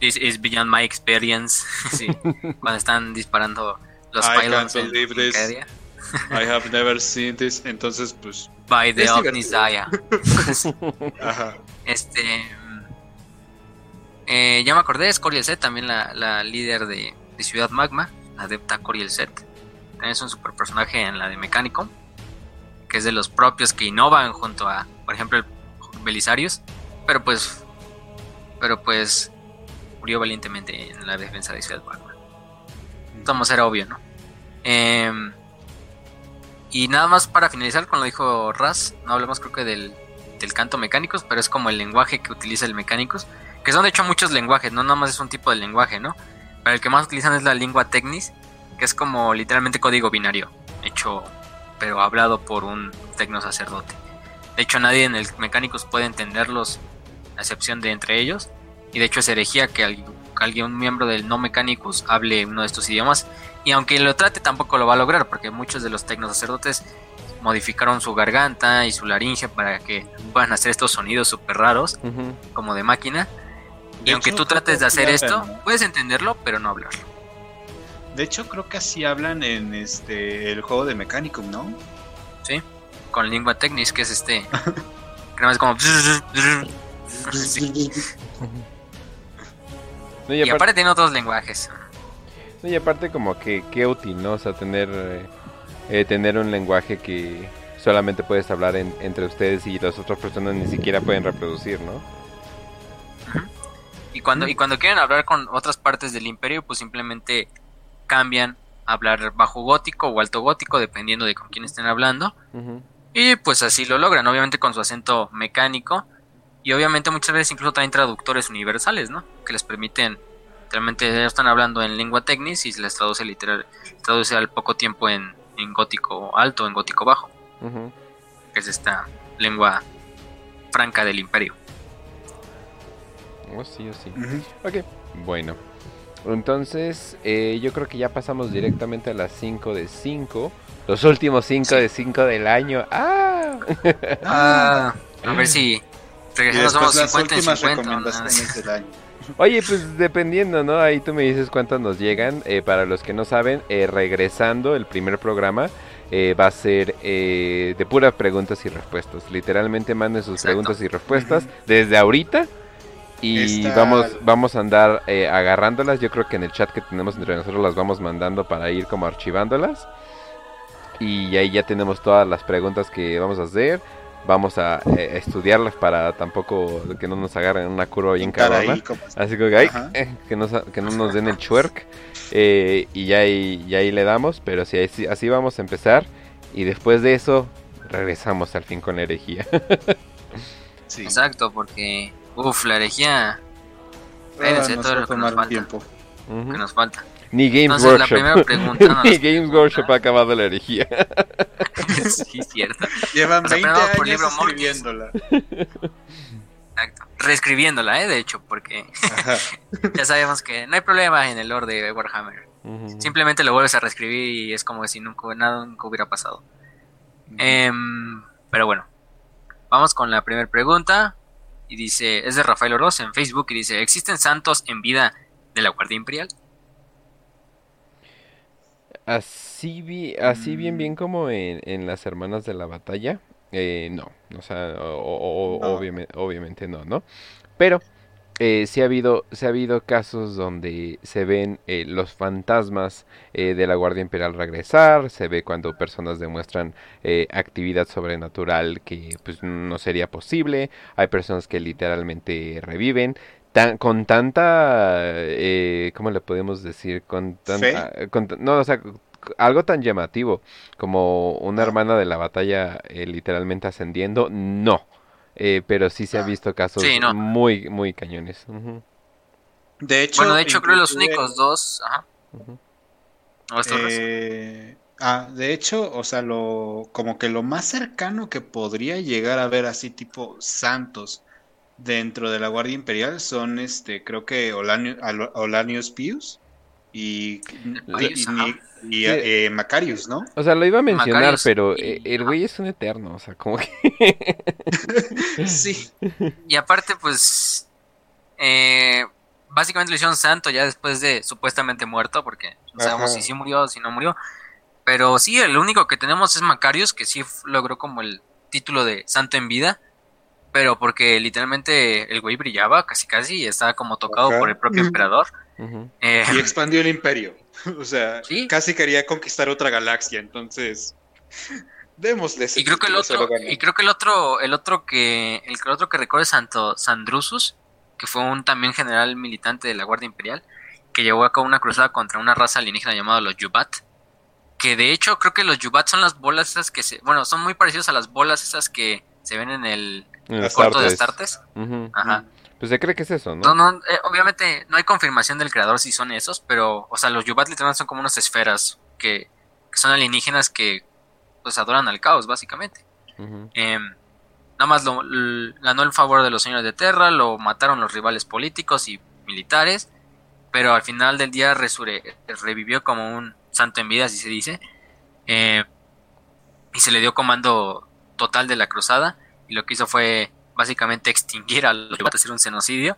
This is beyond my experience. *laughs* sí, *laughs* cuando están disparando los I can't believe this. I *laughs* have never seen this. Entonces, pues. By the Omnisaya. Ajá. Este. Eh, ya me acordé, es Coriel Set, también la, la líder de, de, Ciudad Magma, la adepta Coriel Set. También es un super personaje en la de Mecánico que es de los propios que innovan junto a, por ejemplo, el Belisarius, pero pues, pero pues murió valientemente en la defensa de Ciudad Magma. Vamos, era obvio, ¿no? Em, y nada más para finalizar con lo dijo Raz, no hablemos creo que del, del canto mecánicos, pero es como el lenguaje que utiliza el mecánicos, que son de hecho muchos lenguajes, no nada más es un tipo de lenguaje, ¿no? Pero el que más utilizan es la lengua technis, que es como literalmente código binario, hecho pero hablado por un tecno sacerdote. De hecho, nadie en el Mecánicos puede entenderlos, a excepción de entre ellos. Y de hecho, es herejía que alguien, un miembro del no Mechanicus hable uno de estos idiomas. Y aunque lo trate, tampoco lo va a lograr, porque muchos de los tecno sacerdotes modificaron su garganta y su laringe para que puedan hacer estos sonidos súper raros, como de máquina. y aunque tú trates de hacer esto, puedes entenderlo, pero no hablarlo. De hecho, creo que así hablan en este el juego de Mechanicum, ¿no? Sí, con lengua technis, que es este. *laughs* que es como. *laughs* *laughs* y, aparte, tiene otros lenguajes. y aparte como que qué útil, ¿no? O sea, tener, eh, tener un lenguaje que solamente puedes hablar entre ustedes y las otras personas ni siquiera pueden reproducir, ¿no? Y cuando, y cuando quieren hablar con otras partes del imperio, pues simplemente cambian a hablar bajo gótico o alto gótico, dependiendo de con quién estén hablando. Y pues así lo logran, obviamente con su acento mecánico. Y obviamente muchas veces incluso traen traductores universales, ¿no? Que les permiten Realmente ellos están hablando en lengua technis y se les traduce literal, traduce al poco tiempo en, en gótico alto, en gótico bajo, que es esta lengua franca del imperio. Oh, sí, oh, sí. Ok, bueno. Entonces, eh, yo creo que ya pasamos directamente a las 5 de 5. Los últimos 5 de 5 del año. ¡Ah! ah a ver *laughs* si regresamos somos 50 50. *laughs* Del año. Oye, pues dependiendo, ¿no? Ahí tú me dices cuántos nos llegan. Eh, para los que no saben, eh, regresando el primer programa eh, va a ser de puras preguntas y respuestas. Literalmente manden sus preguntas y respuestas desde ahorita. Y vamos, vamos a andar agarrándolas. Yo creo que en el chat que tenemos entre nosotros las vamos mandando para ir como archivándolas. Y ahí ya tenemos todas las preguntas que vamos a hacer vamos a eh, estudiarlas para tampoco que no nos agarren una curva bien cabrona. Así que, eh, que, no, que no nos den el chuerk. Eh, y ya ahí, ya ahí le damos, pero si así, así vamos a empezar. Y después de eso, regresamos al fin con la herejía. *laughs* sí. Exacto, porque, uff, la herejía... Ah, todo lo que nos falta. Tiempo. Que nos falta. Ni Games Workshop. *laughs* Ni Games Workshop ha acabado la herejía. *laughs* sí, cierto. Llevan 20 años escribiéndola. Exacto. Reescribiéndola, ¿eh? De hecho, porque *laughs* ya sabemos que no hay problema en el lore de Warhammer. Simplemente lo vuelves a reescribir y es como si nunca, nada nunca hubiera pasado. Em, pero bueno, vamos con la primera pregunta. Y dice, es de Rafael Oroz en Facebook y dice, ¿existen santos en vida de la Guardia Imperial? Así, así bien, bien como en, en, las hermanas de la batalla, eh, no, o sea, Obviamente, no, ¿no? Pero eh, sí ha habido, ha habido casos donde se ven eh, los fantasmas eh, de la Guardia Imperial regresar, se ve cuando personas demuestran actividad sobrenatural que pues no sería posible, hay personas que literalmente reviven, con tanta, eh, ¿cómo le podemos decir? Con tanta, no, o sea, algo tan llamativo como una ah. hermana de la batalla eh, literalmente ascendiendo, no. Eh, pero sí se ha ah. visto casos muy, muy cañones. De hecho, bueno, de hecho creo que los únicos dos, ajá. Eh, ah, de hecho, o sea, lo como que lo más cercano que podría llegar a ver así tipo Santos dentro de la Guardia Imperial son, este, creo que Olanius Pius y, y, eh, Macarius, ¿no? O sea, lo iba a mencionar, pero eh, el güey es un eterno, o sea, como que... *laughs* sí. Y aparte, pues, eh, básicamente lo hicieron santo ya después de supuestamente muerto, porque no sabemos si sí murió o si no murió. Pero sí, el único que tenemos es Macarius, que sí logró como el título de santo en vida pero porque literalmente el güey brillaba casi casi y estaba como tocado por el propio emperador. Eh, y expandió el imperio. *laughs* O sea, casi quería conquistar otra galaxia, entonces démosle y creo que el otro y creo que el otro el otro que el, otro que recuerdo es Santo Sandrusus, que fue un también general militante de la Guardia Imperial, que llevó a cabo una cruzada contra una raza alienígena llamada los Yubat. Que de hecho creo que los Yubat son las bolas esas que se, bueno, son muy parecidos a las bolas esas que se ven en el el corto de Astartes. Ajá. Pues se cree que es eso, ¿no? No, eh, obviamente no hay confirmación del creador si son esos, pero, o sea, los Yubat literalmente son como unas esferas que, son alienígenas que, pues, adoran al caos, básicamente. Em, nada más lo, ganó el favor de los señores de Terra, lo mataron los rivales políticos y militares, pero al final del día revivió como un santo en vida, así se dice, eh, y se le dio comando total de la cruzada y lo que hizo fue básicamente extinguir a los a hacer un genocidio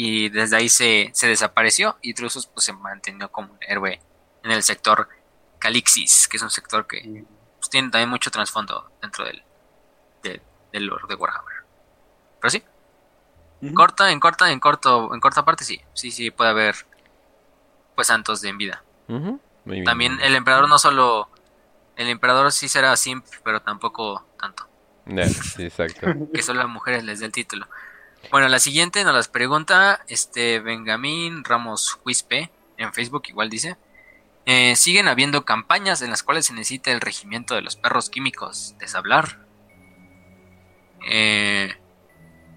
y desde ahí se, desapareció y Drusus pues se mantenió como un héroe en el sector Calixis, que es un sector que pues, tiene también mucho trasfondo dentro del, del, lore de Warhammer. Pero sí, corta, en corta, en corto, en corta parte sí, sí, sí puede haber pues santos de en vida. También el emperador no solo, el emperador sí será simp, pero tampoco tanto. Exacto. *laughs* que solo a mujeres les dé el título. Bueno, la siguiente nos las pregunta este Benjamín Ramos Huispe en Facebook, igual dice. Eh, siguen habiendo campañas en las cuales se necesita el regimiento de los perros químicos deshablar. Eh,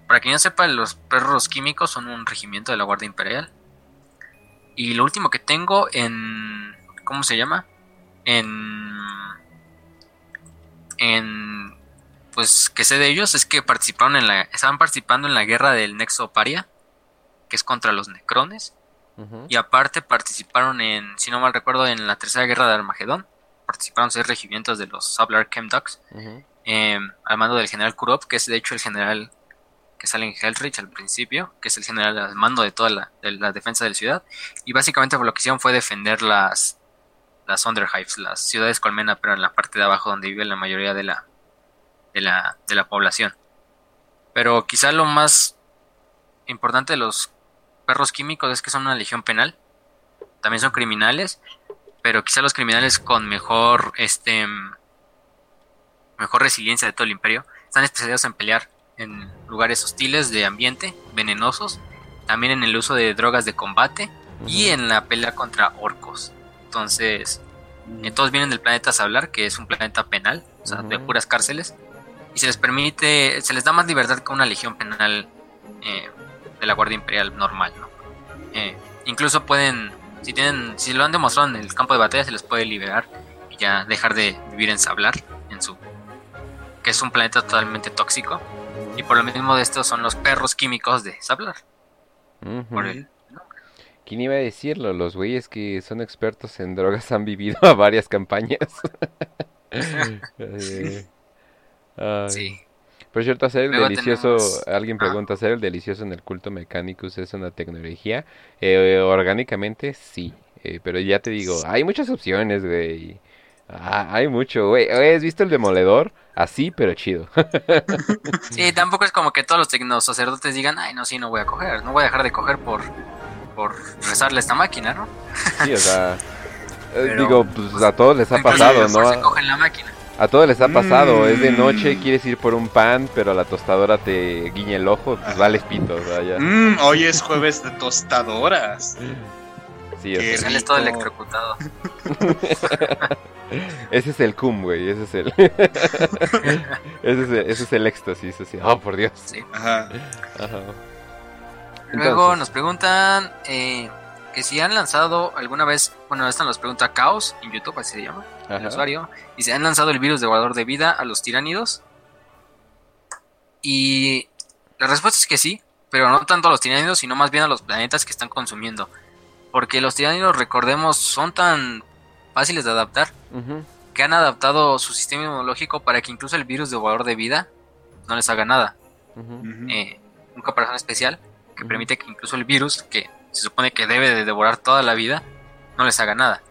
para quien no sepa, los perros químicos son un regimiento de la Guardia Imperial. Y lo último que tengo en... ¿Cómo se llama? En... En... Pues que sé de ellos es que participaron en la... Estaban participando en la guerra del Nexo Paria, que es contra los Necrones. Y aparte participaron en, si no mal recuerdo, en la tercera guerra de Armagedón. Participaron seis regimientos de los Sablar Chemducks. Em, al mando del general Kurov, que es de hecho el general que sale en Hellrich al principio, que es el general al mando de toda la, defensa de la ciudad. Y básicamente lo que hicieron fue defender las, las Underhives, las ciudades colmena, pero en la parte de abajo donde vive la mayoría de la, de la, de la población. Pero quizá lo más importante de los perros químicos es que son una legión penal. También son criminales, pero quizá los criminales con mejor este mejor resiliencia de todo el imperio están especializados en pelear en lugares hostiles de ambiente, venenosos, también en el uso de drogas de combate y en la pelea contra orcos. Entonces, eh, todos vienen del planeta Sablar, que es un planeta penal, o sea, de puras cárceles, y se les permite, se les da más libertad que una legión penal eh, de la Guardia Imperial normal, ¿no? Eh, incluso pueden, si tienen, si lo han demostrado en el campo de batalla, se les puede liberar y ya dejar de vivir en Sablar, en su, que es un planeta totalmente tóxico y por lo mismo de estos son los perros químicos de Sablar. ¿Quién iba a decirlo? Los güeyes que son expertos en drogas han vivido *laughs* a varias campañas. *laughs* *laughs* sí. Por cierto, hacer el delicioso, alguien ah. pregunta, ¿hacer el delicioso en el culto Mechanicus es una tecnología? Eh, orgánicamente, sí. Eh, pero ya te digo, hay muchas opciones, güey. Ah, hay mucho, güey. ¿Has visto el demoledor? Así, pero chido. *laughs* sí, tampoco es como que todos los tecnosacerdotes digan, ay, no, sí, no voy a coger, no voy a dejar de coger por, por rezarle a esta máquina, ¿no? sí, o sea, eh, digo, pues a todos les ha pasado, ¿no? A todos les ha pasado, es de mm. noche, quieres ir por un pan, pero la tostadora te guiña el ojo, pues vale pito, o mm, hoy es jueves de tostadoras. Sí, es sales todo electrocutado. *laughs* ese es el cum, güey. Ese es el. *laughs* ese, es el ese es el éxtasis. Así. Oh, por Dios. Sí. Ajá. Ajá. Luego nos preguntan eh, que si han lanzado alguna vez. Bueno, esta nos pregunta Caos en YouTube, así se llama. El usuario. Y si han lanzado el virus devorador de vida a los tiránidos. Y la respuesta es que sí. Pero no tanto a los tiránidos, sino más bien a los planetas que están consumiendo. Porque los tiránidos, recordemos, son tan fáciles de adaptar que han adaptado su sistema inmunológico para que incluso el virus devorador de vida no les haga nada. Eh, un caparazón especial que permite que incluso el virus, que se supone que debe de devorar toda la vida, no les haga nada.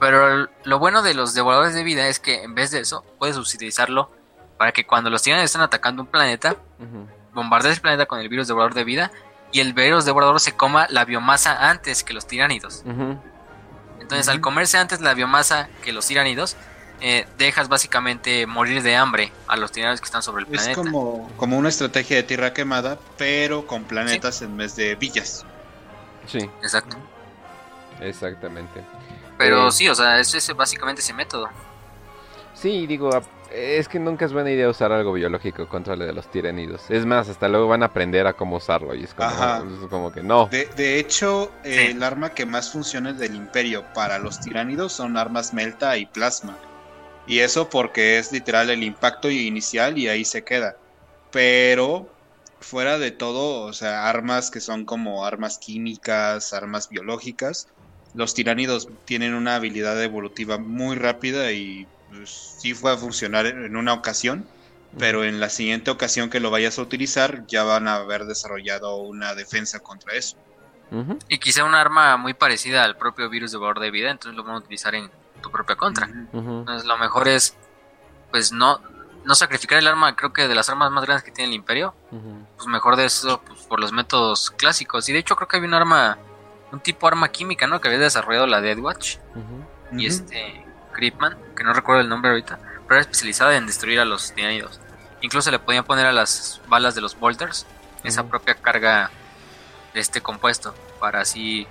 Pero lo bueno de los devoradores de vida es que en vez de eso, puedes utilizarlo para que cuando los tiránidos están atacando un planeta, bombardees el planeta con el virus devorador de vida y el virus devorador se coma la biomasa antes que los tiránidos. Entonces, al comerse antes la biomasa que los tiránidos, eh, dejas básicamente morir de hambre a los tiránidos que están sobre el planeta. Es como, como una estrategia de tierra quemada, pero con planetas en vez de villas. Sí. Exacto. Exactamente. Pero eh, sí, o sea, es básicamente ese método. Sí, digo, es que nunca es buena idea usar algo biológico contra el de los tiranidos. Es más, hasta luego van a aprender a cómo usarlo y es como, que no. De, hecho, el arma que más funciona del imperio para los tiranidos son armas melta y plasma. Y eso porque es literal el impacto inicial y ahí se queda. Pero fuera de todo, o sea, armas que son como armas químicas, armas biológicas, los tiranidos tienen una habilidad evolutiva muy rápida y pues, sí fue a funcionar en una ocasión, pero en la siguiente ocasión que lo vayas a utilizar ya van a haber desarrollado una defensa contra eso. Y quizá un arma muy parecida al propio virus de valor de vida, entonces lo van a utilizar en tu propia contra. Entonces lo mejor es, pues no, no sacrificar el arma, creo que de las armas más grandes que tiene el imperio, pues mejor de eso pues, por los métodos clásicos. Y de hecho creo que había un arma, un tipo arma química, ¿no? Que había desarrollado la Deadwatch. Y este, Gripman, que no recuerdo el nombre ahorita, pero era especializada en destruir a los tiranidos. Incluso le podían poner a las balas de los bolters esa propia carga de este compuesto para así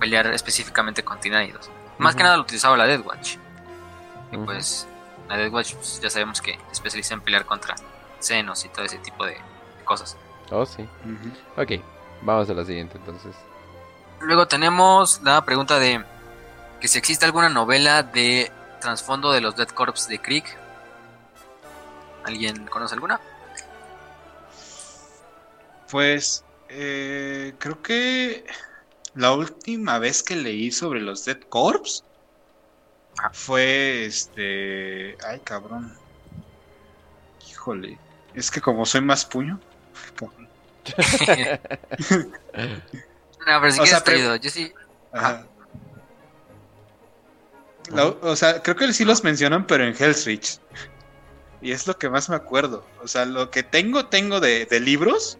pelear específicamente con tiranidos. Más que nada lo utilizaba la Deadwatch. Y pues la Deadwatch pues, ya sabemos que especializa en pelear contra senos y todo ese tipo de cosas. Oh, sí. Ok, vamos a la siguiente entonces. Luego tenemos la pregunta de que si existe alguna novela de trasfondo de los Dead Corps de Krieg. ¿Alguien conoce alguna? Pues eh, creo que la última vez que leí sobre los Dead Corps fue este. Ay, cabrón. Híjole. Es que como soy más puño. *laughs* no, pero si quieres yo sí. o sea, creo que sí los mencionan, pero en Hell's Reach. Y es lo que más me acuerdo. O sea, lo que tengo, tengo de, libros.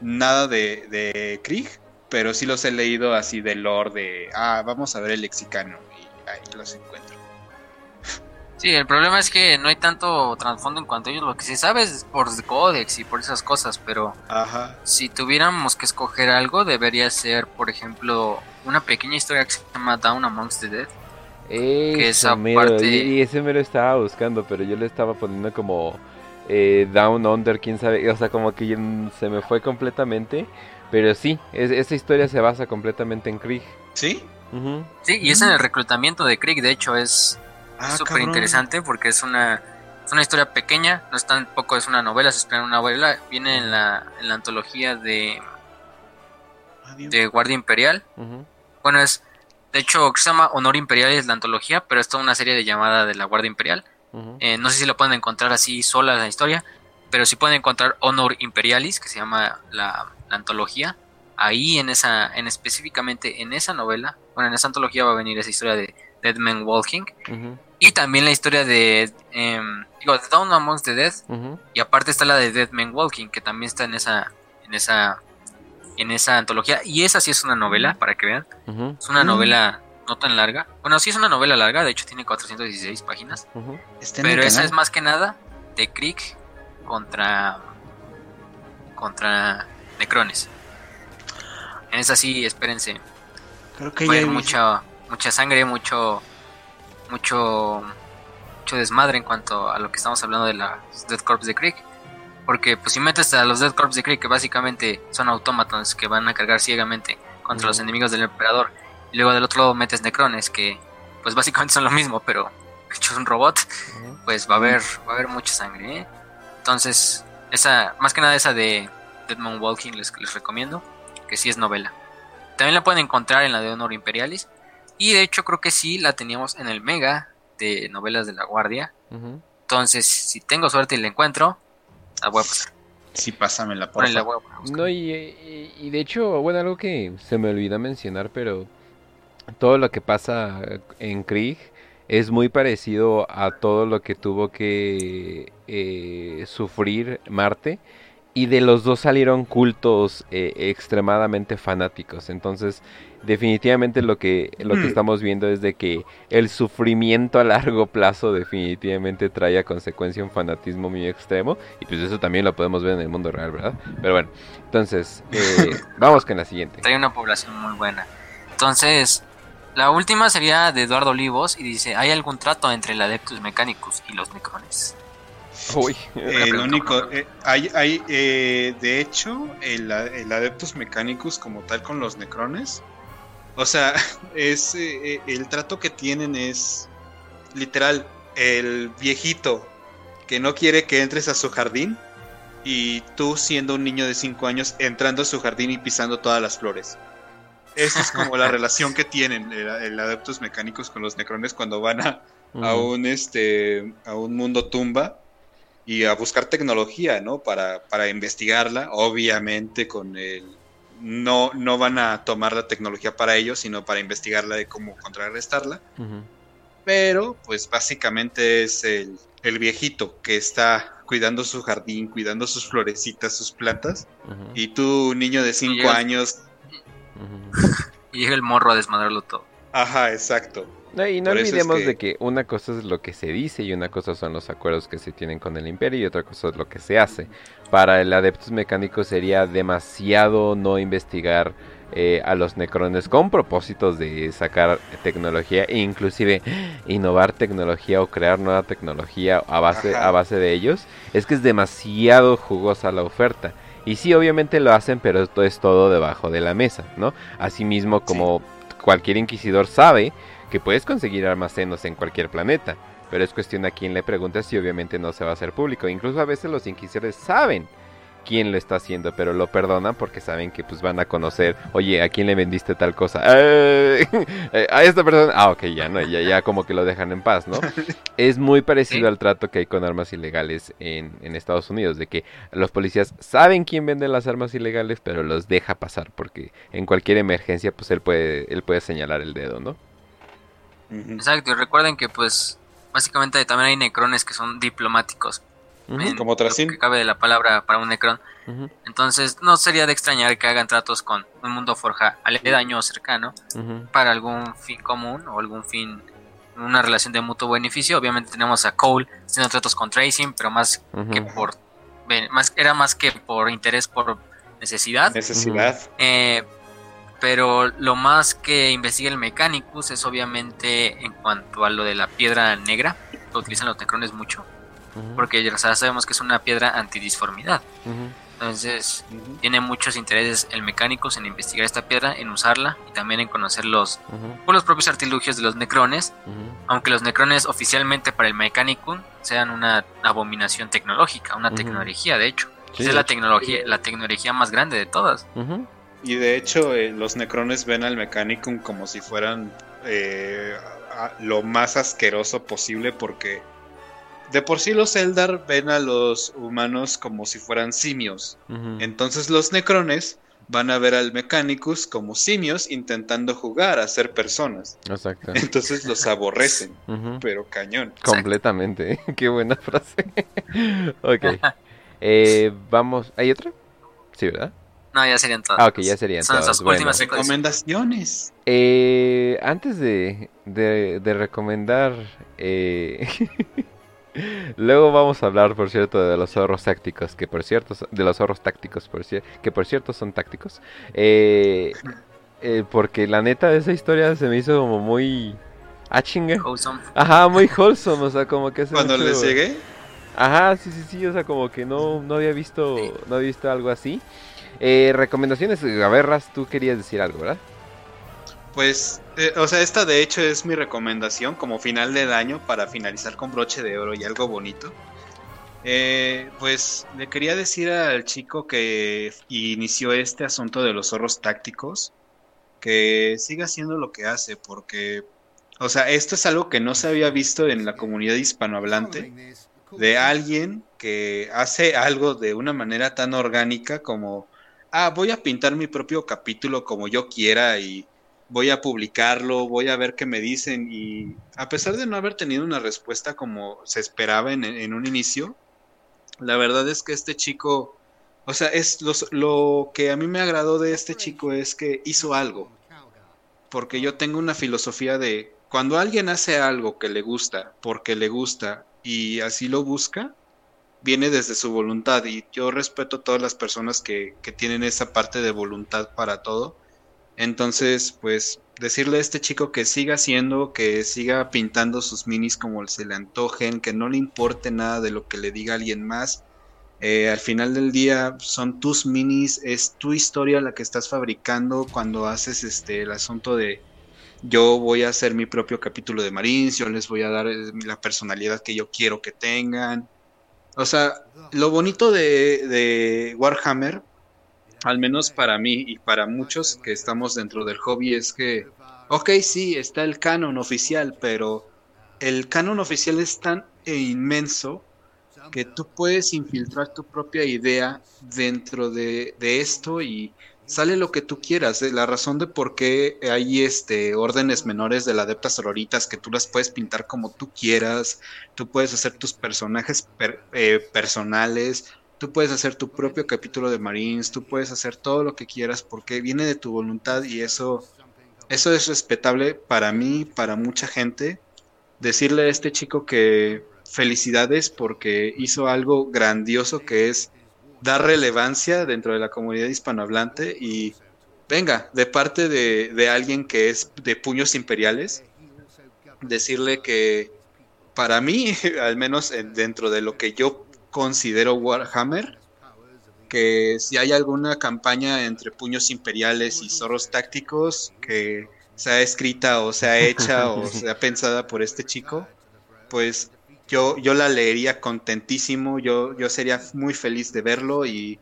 Nada de, de Krieg. Pero sí los he leído así de lore de. Ah, vamos a ver el lexicano. Ahí los encuentro. Sí, el problema es que no hay tanto trasfondo en cuanto a ellos. Lo que sí sabes es por códex y por esas cosas, pero si tuviéramos que escoger algo, debería ser, por ejemplo, una pequeña historia que se llama Down Amongst the Dead. que esa parte... y, ese me lo estaba buscando, pero yo le estaba poniendo como eh, Down Under, quién sabe, o sea, como que se me fue completamente. Pero sí, esa historia se basa completamente en Krieg. ¿Sí? Sí, y es en el reclutamiento de Krieg, de hecho, es Ah, súper interesante porque es una, es una historia pequeña, no es tampoco es una novela, se espera una novela, viene en la, en la antología de, de Guardia Imperial. Bueno, es, de hecho, se llama Honor Imperial, es la antología, pero es toda una serie de llamada de la Guardia Imperial. Eh, no sé si lo pueden encontrar así sola la historia, pero sí pueden encontrar Honor Imperialis, que se llama la, la antología. Ahí en esa, en específicamente en esa novela, bueno, en esa antología va a venir esa historia de Dead Man Walking. Y también la historia de, eh, digo, Down Amongst the Dead. Y aparte está la de Dead Man Walking, que también está en esa, en esa, en esa antología. Y esa sí es una novela, para que vean. Es una novela no tan larga. Bueno, sí es una novela larga, de hecho tiene 416 páginas. Pero esa es más que nada de Krieg contra, contra Necrones. En esa sí, espérense. Creo que hay mucha, mucha sangre, mucho mucho, mucho desmadre en cuanto a lo que estamos hablando de las Dead Corps de Krieg. Porque pues si metes a los Dead Corps de Krieg, que básicamente son autómatos que van a cargar ciegamente contra los enemigos del emperador, y luego del otro lado metes Necrones, que pues básicamente son lo mismo, pero *laughs* hechos un robot, pues va a haber, va a haber mucha sangre. ¿eh? Entonces, esa, más que nada esa de Deadman Walking les, les recomiendo, que sí es novela. También la pueden encontrar en la de Honor Imperialis, y de hecho creo que sí la teníamos en el Mega de novelas de la Guardia. Entonces, si tengo suerte y la encuentro, la voy a pasar. Sí, pásamela, por favor. No, y, y, de hecho, bueno, algo que se me olvidó mencionar, pero todo lo que pasa en Krieg es muy parecido a todo lo que tuvo que eh, sufrir Marte y de los dos salieron cultos eh, extremadamente fanáticos. Entonces, definitivamente lo que lo que mm. estamos viendo es de que el sufrimiento a largo plazo definitivamente trae a consecuencia un fanatismo muy extremo y pues eso también lo podemos ver en el mundo real, ¿verdad? Pero bueno, entonces eh, *laughs* vamos con la siguiente. Trae una población muy buena. Entonces, la última sería de Eduardo Olivos y dice, ¿hay algún trato entre el Adeptus Mechanicus y los Necrones? Uy, el único, eh, hay, hay eh, de hecho, el, el, Adeptus Mechanicus como tal con los Necrones, o sea, *laughs* es eh, el trato que tienen es literal el viejito que no quiere que entres a su jardín y tú siendo un niño de 5 años entrando a su jardín y pisando todas las flores. Esa es como la relación que tienen el, Adeptus Mecánicos con los Necrones cuando van a, a un este a un mundo tumba y a buscar tecnología, ¿no? Para, para investigarla, obviamente con el... No, no van a tomar la tecnología para ellos, sino para investigarla de cómo contrarrestarla. Pero, pues básicamente es el, el, viejito que está cuidando su jardín, cuidando sus florecitas, sus plantas. Y tú, niño de 5 años... Y llega el morro a desmadrarlo todo. Ajá, exacto y no olvidemos de que una cosa es lo que se dice y una cosa son los acuerdos que se tienen con el imperio y otra cosa es lo que se hace. Para el Adeptus Mecánico sería demasiado no investigar eh, a los necrones con propósitos de sacar tecnología e inclusive innovar tecnología o crear nueva tecnología a base, a base de ellos. Es que es demasiado jugosa la oferta. Y sí, obviamente lo hacen, pero esto es todo debajo de la mesa, ¿no? Asimismo, como cualquier inquisidor sabe que puedes conseguir almacenos en cualquier planeta, pero es cuestión a quién le preguntas y obviamente no se va a hacer público. Incluso a veces los inquisidores saben quién lo está haciendo, pero lo perdonan porque saben que pues van a conocer, oye, ¿a quién le vendiste tal cosa? *laughs* Eh, a esta persona, ah, ok, ya, no, ya, ya como que lo dejan en paz, ¿no? *laughs* es muy parecido al trato que hay con armas ilegales en, en, Estados Unidos, de que los policías saben quién vende las armas ilegales, pero los deja pasar, porque en cualquier emergencia, pues él puede, él puede señalar el dedo, ¿no? Exacto, y recuerden que pues básicamente también hay necrones que son diplomáticos, como Tracim. Que cabe de la palabra para un Necron. Entonces, no sería de extrañar que hagan tratos con un mundo forja aledaño o cercano para algún fin común o algún fin, una relación de mutuo beneficio. Obviamente, tenemos a Cole haciendo tratos con Tracing, pero más que por. Más, era más que por interés, por necesidad. Necesidad. Eh, pero lo más que investiga el Mechanicus es obviamente en cuanto a lo de la piedra negra, que utilizan los necrones mucho porque ya sabemos que es una piedra antidisformidad. Entonces, tiene muchos intereses el mecánicos en investigar esta piedra, en usarla y también en conocer los, los propios artilugios de los necrones, aunque los necrones oficialmente para el mecánico sean una abominación tecnológica, una tecnología de hecho. es la tecnología, la tecnología más grande de todas. Y de hecho, eh, los necrones ven al Mechanicum como si fueran eh, lo más asqueroso posible porque de por sí los Eldar ven a los humanos como si fueran simios. Entonces los Necrones van a ver al Mechanicus como simios intentando jugar a ser personas. Exacto. *laughs* Entonces los aborrecen, pero cañón. Completamente. ¿eh? *laughs* Qué buena frase. *laughs* ok. Eh, vamos, ¿hay otra? Sí, ¿verdad? No, ya serían todas. Ah, ok, ya serían Son todas. últimas recomendaciones. Eh, antes de, de, de recomendar... Luego vamos a hablar, por cierto, de los zorros tácticos, que por cierto, de los zorros tácticos, por que por cierto son tácticos. Eh, eh, porque la neta de esa historia se me hizo como muy... Ah, chinga. Ajá, muy wholesome, o sea, como que... Cuando les llegué. Ajá, sí, sí, sí, o sea, como que no, no había visto, no había visto algo así. Eh, recomendaciones, a ver, Ras, tú querías decir algo, ¿verdad? Pues, eh, o sea, esta de hecho es mi recomendación como final del año para finalizar con broche de oro y algo bonito. Eh, pues le quería decir al chico que inició este asunto de los zorros tácticos que siga haciendo lo que hace porque, o sea, esto es algo que no se había visto en la comunidad hispanohablante de alguien que hace algo de una manera tan orgánica como, ah, voy a pintar mi propio capítulo como yo quiera y voy a publicarlo, voy a ver qué me dicen. Y a pesar de no haber tenido una respuesta como se esperaba en, un inicio, la verdad es que este chico, o sea, es lo que a mí me agradó de este chico es que hizo algo, porque yo tengo una filosofía de cuando alguien hace algo que le gusta, porque le gusta y así lo busca, viene desde su voluntad. Y yo respeto a todas las personas que, que tienen esa parte de voluntad para todo entonces, pues decirle a este chico que siga haciendo, que siga pintando sus minis como se le antojen, que no le importe nada de lo que le diga alguien más. Eh, al final del día son tus minis, es tu historia la que estás fabricando cuando haces este el asunto de yo voy a hacer mi propio capítulo de Marines, yo les voy a dar eh, la personalidad que yo quiero que tengan. O sea, lo bonito de, de Warhammer al menos para mí y para muchos que estamos dentro del hobby, es que, ok, sí, está el canon oficial, pero el canon oficial es tan inmenso que tú puedes infiltrar tu propia idea dentro de, esto y sale lo que tú quieras. La razón de por qué hay este órdenes menores de la adeptas sororitas que tú las puedes pintar como tú quieras, tú puedes hacer tus personajes eh, personales, Tú puedes hacer tu propio capítulo de Marines, tú puedes hacer todo lo que quieras porque viene de tu voluntad y eso, eso es respetable para mí, para mucha gente. Decirle a este chico que felicidades porque hizo algo grandioso que es dar relevancia dentro de la comunidad hispanohablante y venga, de parte de, de alguien que es de puños imperiales, decirle que para mí, *laughs* al menos dentro de lo que yo considero Warhammer, que si hay alguna campaña entre puños imperiales y zorros tácticos que sea escrita o sea hecha o *laughs* sea pensada por este chico, pues yo, yo la leería contentísimo, yo, yo sería muy feliz de verlo y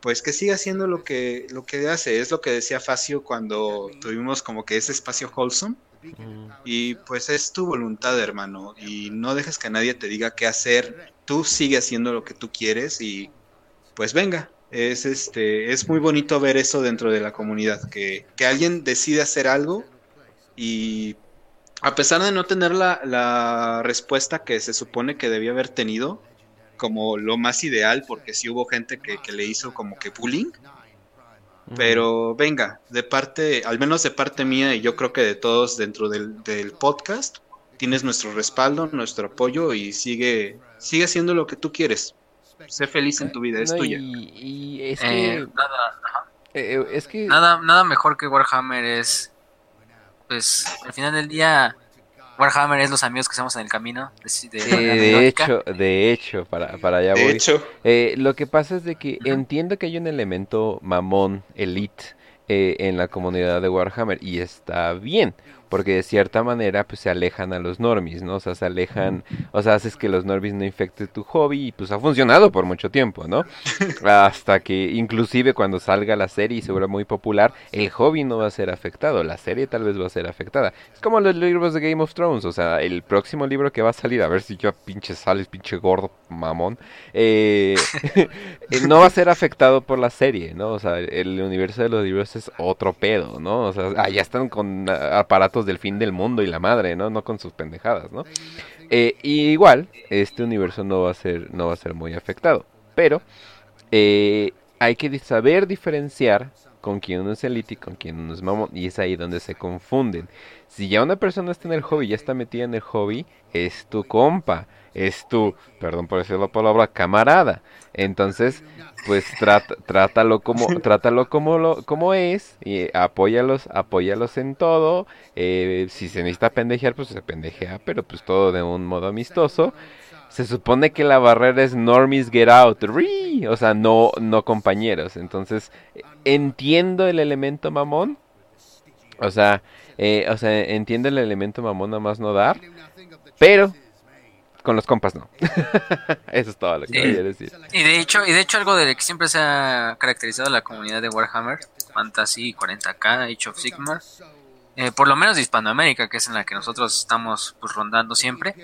pues que siga haciendo lo que, lo que hace, es lo que decía Facio cuando tuvimos como que ese espacio wholesome. Y pues es tu voluntad, hermano, y no dejes que nadie te diga qué hacer, tú sigue haciendo lo que tú quieres y pues venga, es este es muy bonito ver eso dentro de la comunidad, que, que alguien decide hacer algo y a pesar de no tener la, respuesta que se supone que debía haber tenido, como lo más ideal, porque sí hubo gente que, le hizo como que bullying. Pero venga, de parte, al menos de parte mía y yo creo que de todos dentro del, podcast, tienes nuestro respaldo, nuestro apoyo y sigue, sigue haciendo lo que tú quieres. Sé feliz en tu vida, es tuya. Y, es eh, que... nada, eh, eh, es que... Nada, nada mejor que Warhammer es pues al final del día Warhammer es los amigos que estamos en el camino. De, hecho, de hecho, para, para allá voy. Eh, lo que pasa es de que entiendo que hay un elemento mamón, elite, eh, en la comunidad de Warhammer y está bien porque de cierta manera pues se alejan a los normies, ¿no? O sea, se alejan, o sea, haces que los normies no infecten tu hobby y pues ha funcionado por mucho tiempo, ¿no? *laughs* Hasta que inclusive cuando salga la serie y se vuelva muy popular, el hobby no va a ser afectado, la serie tal vez va a ser afectada. Es como los libros de Game of Thrones, o sea, el próximo libro que va a salir, a ver si yo pinche sales, pinche gordo mamón, eh, *laughs* eh, no va a ser afectado por la serie, ¿no? O sea, el universo de los libros es otro pedo, ¿no? O sea, ah, ya están con aparatos del fin del mundo y la madre, ¿no? No con sus pendejadas, ¿no? Eh, igual, este universo no va a ser, no va a ser muy afectado. Pero eh, hay que saber diferenciar con quién uno es elite y con quién uno es mamón. Y es ahí donde se confunden. Si ya una persona está en el hobby, ya está metida en el hobby, es tu compa, es tu, perdón por decir la palabra, camarada. Entonces, pues trata, trátalo como trátalo como lo como es y apóyalos apóyalos en todo eh, si se necesita pendejear pues se pendejea pero pues todo de un modo amistoso se supone que la barrera es normies get out o sea no no compañeros. Entonces entiendo el elemento mamón. O sea eh, o sea entiendo el elemento mamón a más no dar pero con los compas no. *laughs* Eso es todo lo que quería decir. Y de hecho, y de hecho algo de que siempre se ha caracterizado la comunidad de Warhammer, Fantasy 40k, Age of Sigmar, eh, por lo menos de Hispanoamérica, que es en la que nosotros estamos pues rondando siempre,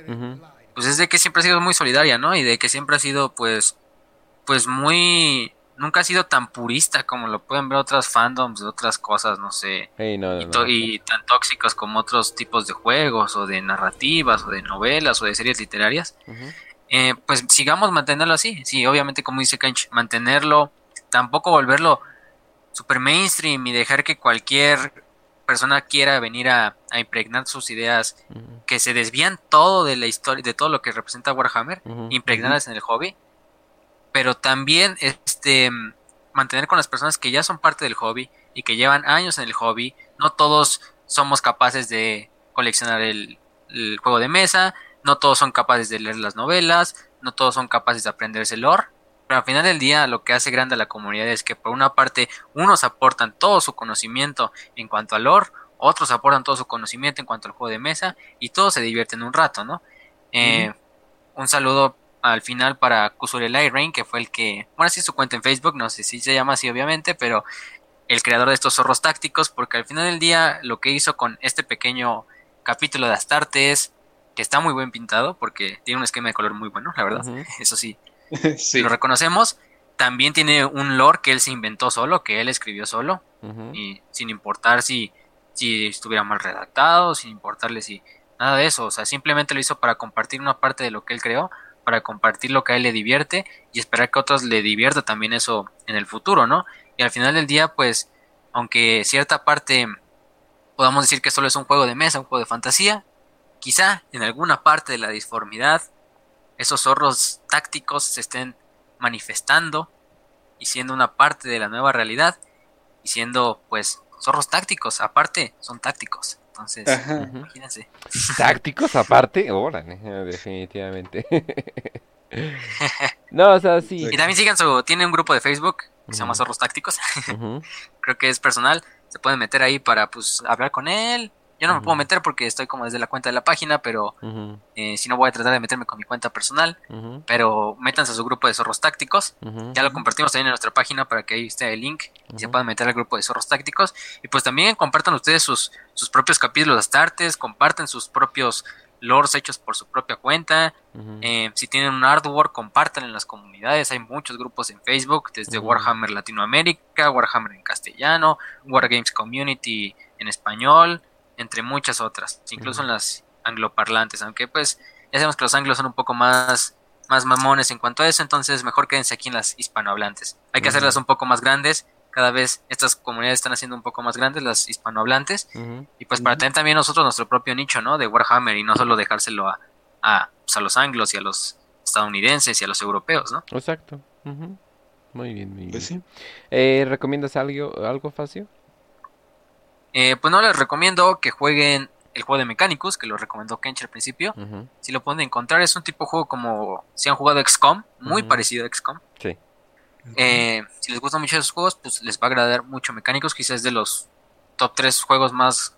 pues es de que siempre ha sido muy solidaria, ¿no? Y de que siempre ha sido pues pues muy nunca ha sido tan purista como lo pueden ver otras fandoms de otras cosas, no sé. y, tan tóxicos como otros tipos de juegos o de narrativas o de novelas o de series literarias. Eh, pues sigamos manteniéndolo así. Sí, obviamente como dice Kench, mantenerlo, tampoco volverlo super mainstream y dejar que cualquier persona quiera venir a, impregnar sus ideas que se desvían todo de la historia, de todo lo que representa Warhammer, impregnadas en el hobby pero también este mantener con las personas que ya son parte del hobby y que llevan años en el hobby. No todos somos capaces de coleccionar el, juego de mesa, no todos son capaces de leer las novelas, no todos son capaces de aprenderse el lore. Pero al final del día lo que hace grande a la comunidad es que por una parte unos aportan todo su conocimiento en cuanto al lore, otros aportan todo su conocimiento en cuanto al juego de mesa y todos se divierten un rato, ¿no? Eh, un saludo al final para Kusurelai Rain, que fue el que, bueno, así su cuenta en Facebook, no sé si se llama así obviamente, pero el creador de estos zorros tácticos, porque al final del día lo que hizo con este pequeño capítulo de Astarte es que está muy buen pintado, porque tiene un esquema de color muy bueno, la verdad, eso sí, *laughs* lo reconocemos. También tiene un lore que él se inventó solo, que él escribió solo, y sin importar si, si estuviera mal redactado, sin importarle si nada de eso, o sea, simplemente lo hizo para compartir una parte de lo que él creó, para compartir lo que a él le divierte y esperar que otros le divierta también eso en el futuro, ¿no? Y al final del día, pues, aunque cierta parte podamos decir que solo es un juego de mesa, un juego de fantasía, quizá en alguna parte de la disformidad esos zorros tácticos se estén manifestando y siendo una parte de la nueva realidad y siendo pues zorros tácticos, aparte son tácticos. Entonces, imagínense. *laughs* ¿Tácticos aparte? Órale, definitivamente. no, o sea, sí. Y también sigan su. Tiene un grupo de Facebook que se llama Zorros Tácticos. *laughs* Creo que es personal. Se pueden meter ahí para pues hablar con él, yo no me puedo meter porque estoy como desde la cuenta de la página, pero eh, si no voy a tratar de meterme con mi cuenta personal. Pero métanse a su grupo de zorros tácticos. Ya lo compartimos también en nuestra página para que ahí esté el link y se puedan meter al grupo de zorros tácticos. Y pues también compartan ustedes sus, sus propios capítulos de Astartes, comparten sus propios lores hechos por su propia cuenta. Eh, si tienen un artwork, compartan en las comunidades. Hay muchos grupos en Facebook, desde Warhammer Latinoamérica, Warhammer en castellano, Wargames Community en español entre muchas otras, incluso en las angloparlantes, aunque pues ya sabemos que los anglos son un poco más, más mamones en cuanto a eso, entonces mejor quédense aquí en las hispanohablantes. Hay que hacerlas un poco más grandes, cada vez estas comunidades están haciendo un poco más grandes, las hispanohablantes, y pues para tener también nosotros nuestro propio nicho, ¿no? De Warhammer y no solo dejárselo a, a, pues, a los anglos y a los estadounidenses y a los europeos, ¿no? Exacto. Muy bien, muy pues bien. Eh, ¿Recomiendas algo, algo fácil? Eh, pues no les recomiendo que jueguen el juego de Mechanicus, que lo recomendó Kench al principio. Si lo pueden encontrar, es un tipo de juego como si han jugado XCOM, muy parecido a XCOM. Sí. Eh, si les gustan mucho esos juegos, pues les va a agradar mucho Mechanicus, quizás es de los top 3 juegos más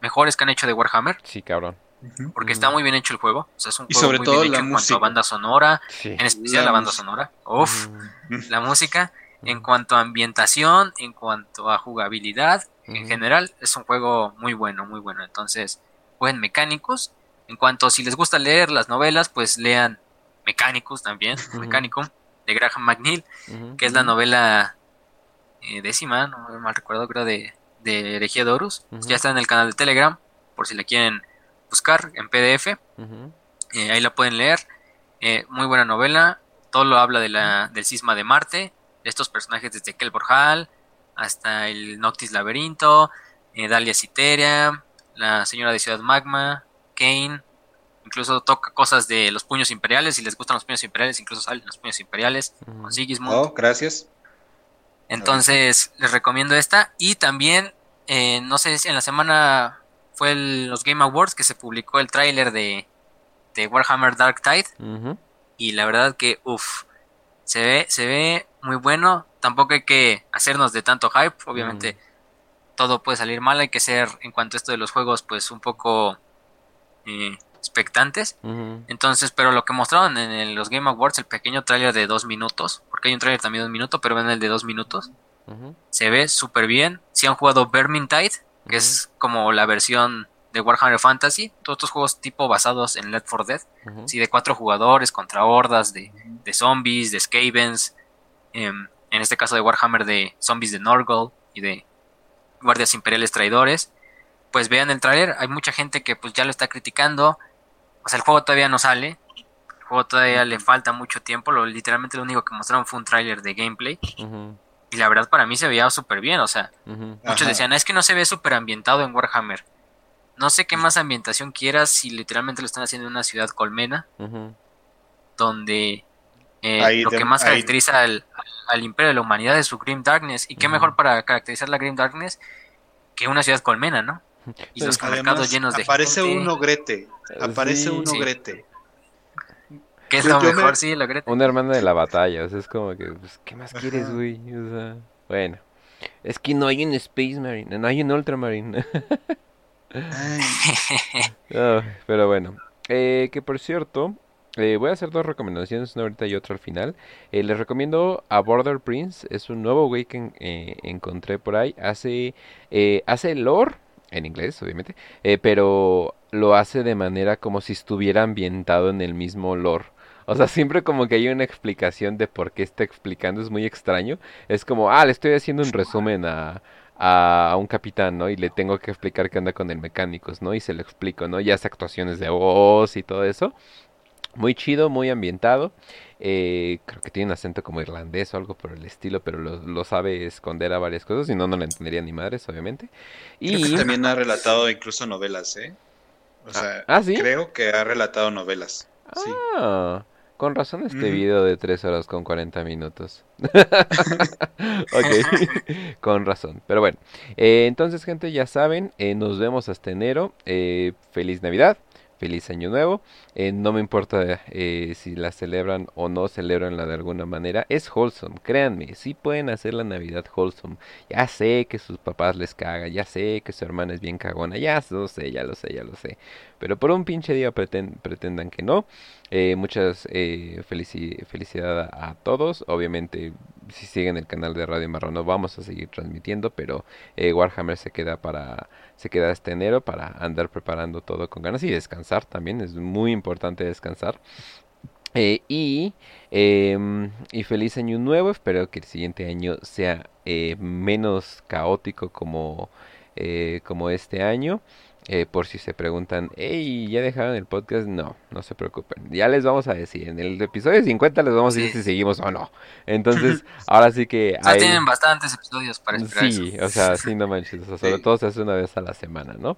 mejores que han hecho de Warhammer. Sí, cabrón. Porque está muy bien hecho el juego. O sea, es un juego muy bien hecho en cuanto a banda sonora, en especial la, banda sonora. Uf, la música. En cuanto a ambientación, en cuanto a jugabilidad, en general es un juego muy bueno, muy bueno. Entonces, jueguen Mecánicos. En cuanto si les gusta leer las novelas, pues lean Mecánicos también, Mechanicum, de Graham McNeil, que es la novela eh, décima, no mal recuerdo, creo, de, de Herejía de Ya está en el canal de Telegram, por si la quieren buscar en PDF. Eh, ahí la pueden leer. Eh, muy buena novela. Todo lo habla de la, del cisma de Marte, de estos personajes desde Kelbor Hall hasta el Noctis Laberinto, eh, Dalia Citeria, la señora de Ciudad Magma, Kane, incluso toca cosas de los puños imperiales, si les gustan los puños imperiales, incluso salen los puños imperiales con Sigismund. Oh, gracias. Entonces, les recomiendo esta. Y también, eh, no sé si en la semana fue los Game Awards que se publicó el tráiler de, de Warhammer Dark Tide. Y la verdad que, uff, se ve, se ve muy bueno. Tampoco hay que hacernos de tanto hype, obviamente. Todo puede salir mal, hay que ser en cuanto a esto de los juegos pues un poco eh, expectantes. Entonces, pero lo que mostraron en los Game Awards, el pequeño trailer de dos minutos, porque hay un trailer también de un minuto, pero ven el de dos minutos, se ve súper bien. Si han jugado Vermintide, que es como la versión de Warhammer Fantasy, todos estos juegos tipo basados en Left 4 Dead, sí, de cuatro jugadores contra hordas de, de zombies, de skavens, em, en este caso de Warhammer de zombies de Norgol y de guardias imperiales traidores, pues vean el trailer, hay mucha gente que pues ya lo está criticando, o sea, el juego todavía no sale, el juego todavía le falta mucho tiempo, lo, literalmente lo único que mostraron fue un trailer de gameplay. Y la verdad para mí se veía súper bien, o sea, muchos decían, es que no se ve súper ambientado en Warhammer. No sé qué más ambientación quieras si literalmente lo están haciendo en una ciudad colmena, donde eh, lo que más caracteriza al, imperio de la humanidad es su Grim Darkness. Y qué mejor para caracterizar la Grim Darkness que una ciudad colmena, ¿no? Y los mercados llenos de aparece un ogrete, aparece un ogrete. ¿Qué es lo mejor? Sí, el ogrete. Una hermana de la batalla, o sea, es como que, pues, ¿qué más quieres, güey? O sea, bueno. Es que no hay un Space Marine, no hay un Ultramarine. *laughs* pero bueno. Eh, que por cierto, eh, voy a hacer dos recomendaciones, una ahorita y otra al final. Eh, les recomiendo a Border Prince, es un nuevo güey que eh, encontré por ahí. Hace, hace lore, en inglés obviamente, pero lo hace de manera como si estuviera ambientado en el mismo lore. O sea, siempre como que hay una explicación de por qué está explicando, es muy extraño. Es como, ah, le estoy haciendo un resumen a, a, un capitán, ¿no? Y le tengo que explicar qué anda con el mecánicos, ¿no? Y se lo explico, ¿no? Y hace actuaciones de voz y todo eso. Muy chido, muy ambientado. Eh, creo que tiene un acento como irlandés o algo por el estilo, pero lo, sabe esconder a varias cosas, y no, no lo entendería ni madres, obviamente. Y también ha relatado incluso novelas, ¿eh? O ah, sea, ¿Ah, creo que ha relatado novelas. Ah, con razón este video de 3 horas con 40 minutos. *laughs* ok, *laughs* con razón. Pero bueno, eh, entonces gente ya saben, eh, nos vemos hasta enero. feliz Navidad feliz año nuevo. Eh, no me importa eh, si la celebran o no celebran la de alguna manera. Es wholesome, créanme, sí pueden hacer la Navidad wholesome. Ya sé que sus papás les cagan, ya sé que su hermana es bien cagona, ya lo sé, ya lo sé, ya lo sé. Pero por un pinche día pretendan que no. Eh, muchas eh, felicidad a, todos. Obviamente, si siguen el canal de Radio Marrón, vamos a seguir transmitiendo, pero eh, Warhammer se queda para se queda este enero para andar preparando todo con ganas y descansar también. Es muy importante descansar. y, em, y feliz año nuevo. Espero que el siguiente año sea menos caótico como, como este año. Eh, por si se preguntan, hey, ¿ya dejaron el podcast? No, no se preocupen. Ya les vamos a decir, en el episodio 50 les vamos a decir si seguimos o no. Entonces, *laughs* ahora sí que... Ya tienen bastantes episodios para esperar Sí, o sea, *laughs* sí, no manches. sobre todo se hace una vez a la semana, ¿no?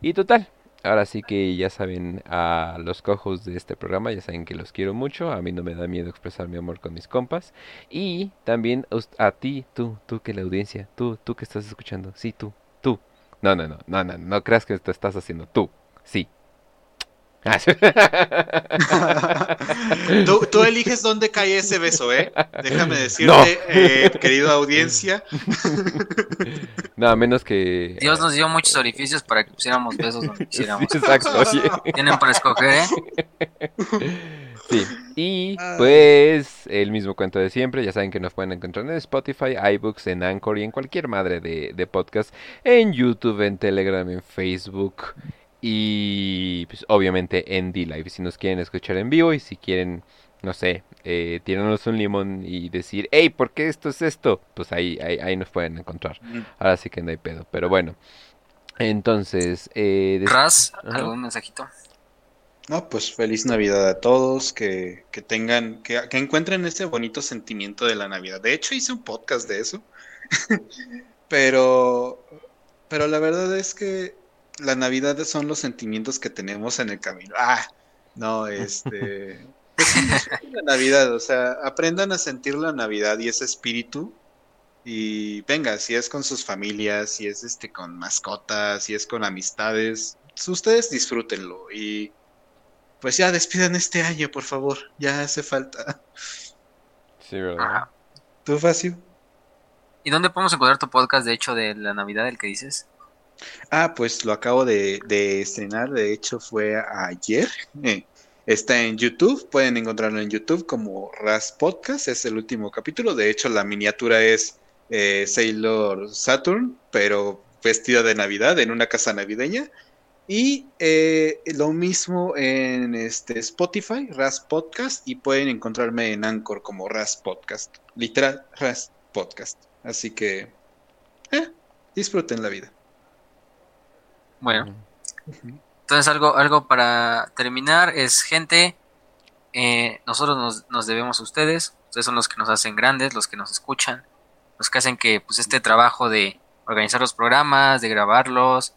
Y total, ahora sí que ya saben a los cojos de este programa, ya saben que los quiero mucho, a mí no me da miedo expresar mi amor con mis compas y también a ti, tú, tú que la audiencia, tú, tú que estás escuchando, sí, tú, no, no, no, no, no, no creas que esto estás haciendo tú. Sí. tú, tú, eliges dónde cae ese beso, ¿eh? Déjame decirte, eh, querida audiencia. no, a menos que. Dios nos dio muchos orificios para que pusiéramos besos donde quisiéramos. Exacto, Tienen para escoger, ¿eh? Sí, y pues el mismo cuento de siempre, ya saben que nos pueden encontrar en Spotify, iBooks, en Anchor y en cualquier madre de, de podcast, en YouTube, en Telegram, en Facebook y pues obviamente en D-Live. Si nos quieren escuchar en vivo y si quieren, no sé, eh, tirarnos un limón y decir, hey, ¿por qué esto es esto? Pues ahí, ahí, ahí nos pueden encontrar. Ahora sí que no hay pedo, pero bueno. Entonces, eh, Raz, ¿algún mensajito? No, pues feliz Navidad a todos, que, que tengan, que, que, encuentren ese bonito sentimiento de la Navidad. De hecho, hice un podcast de eso. *laughs* pero, pero la verdad es que la Navidad son los sentimientos que tenemos en el camino. Ah, no, este. *laughs* Pues la Navidad, o sea, aprendan a sentir la Navidad y ese espíritu. Y venga, si es con sus familias, si es este con mascotas, si es con amistades, ustedes disfrútenlo y pues ya despidan este año, por favor. Ya hace falta. Sí, ¿verdad? ¿Tú, Facio? ¿Y dónde podemos encontrar tu podcast, de hecho, de la Navidad, el que dices? Ah, pues lo acabo de, estrenar, de hecho fue ayer. Eh, está en YouTube, pueden encontrarlo en YouTube como Ras Podcast, es el último capítulo. De hecho, la miniatura es eh, Sailor Saturn, pero vestida de Navidad en una casa navideña. Y eh, lo mismo en este Spotify, Ras Podcast, y pueden encontrarme en Anchor como Ras Podcast. Literal, Ras Podcast. Así que, eh, disfruten la vida. Bueno, entonces algo, algo para terminar es, gente, eh, nosotros nos, nos, debemos a ustedes. Ustedes son los que nos hacen grandes, los que nos escuchan, los que hacen que pues este trabajo de organizar los programas, de grabarlos,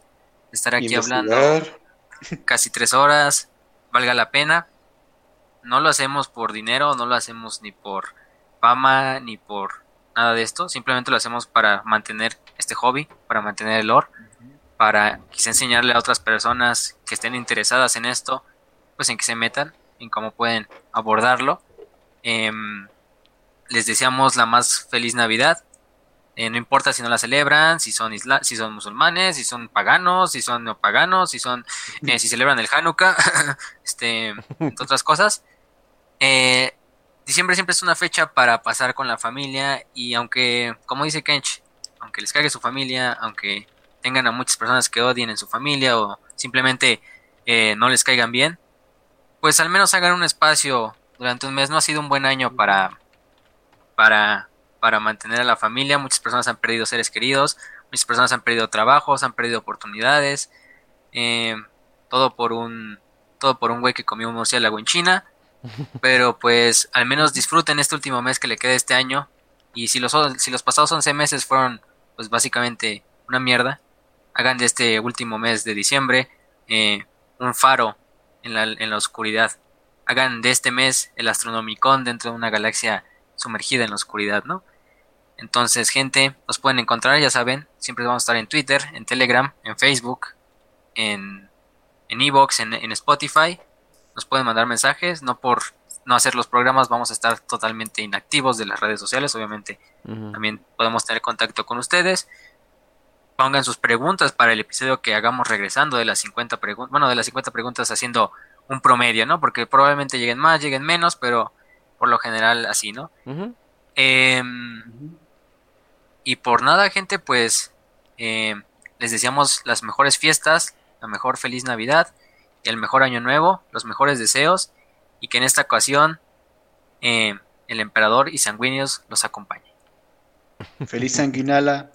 estar aquí hablando casi tres horas, valga la pena. No lo hacemos por dinero, no lo hacemos ni por fama, ni por nada de esto. Simplemente lo hacemos para mantener este hobby, para mantener el lore, para quizá enseñarle a otras personas que estén interesadas en esto, pues en que se metan, en cómo pueden abordarlo. Em, les deseamos la más feliz Navidad. Eh, no importa si no la celebran, si son isla si son musulmanes, si son paganos, si son no paganos, si son eh, si celebran el Hanukkah, *laughs* este, entre otras cosas. Eh, diciembre siempre es una fecha para pasar con la familia y aunque, como dice Kench, aunque les cague su familia, aunque tengan a muchas personas que odien en su familia o simplemente no les caigan bien, pues al menos hagan un espacio durante un mes. No ha sido un buen año para para para mantener a la familia. Muchas personas han perdido seres queridos, muchas personas han perdido trabajos, han perdido oportunidades. Eh, todo por un todo por un güey que comió un murciélago en China. *laughs* Pero pues al menos disfruten este último mes que le queda este año. Y si los, si los pasados 11 meses fueron pues básicamente una mierda, hagan de este último mes de diciembre eh, un faro en la, en la oscuridad. Hagan de este mes el astronomicón dentro de una galaxia sumergida en la oscuridad, ¿no? Entonces, gente, nos pueden encontrar, ya saben, siempre vamos a estar en Twitter, en Telegram, en Facebook, en, en Evox, en, en Spotify. Nos pueden mandar mensajes, no por no hacer los programas vamos a estar totalmente inactivos de las redes sociales, obviamente también podemos tener contacto con ustedes. Pongan sus preguntas para el episodio que hagamos regresando de las 50 preguntas, bueno, de las 50 preguntas haciendo un promedio, ¿no? Porque probablemente lleguen más, lleguen menos, pero por lo general así, ¿no? Em, y por nada, gente, pues em, les deseamos las mejores fiestas, la mejor feliz Navidad, el mejor año nuevo, los mejores deseos y que en esta ocasión em, el emperador y sanguíneos los acompañen. Feliz sanguinala.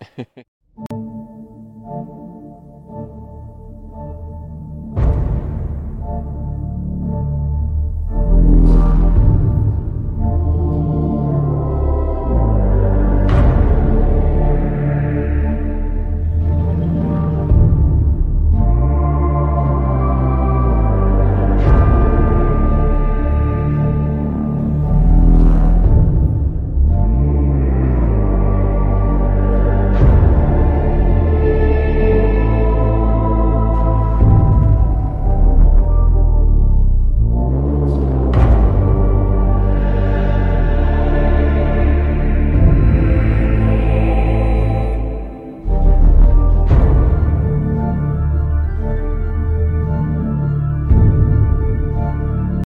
*laughs*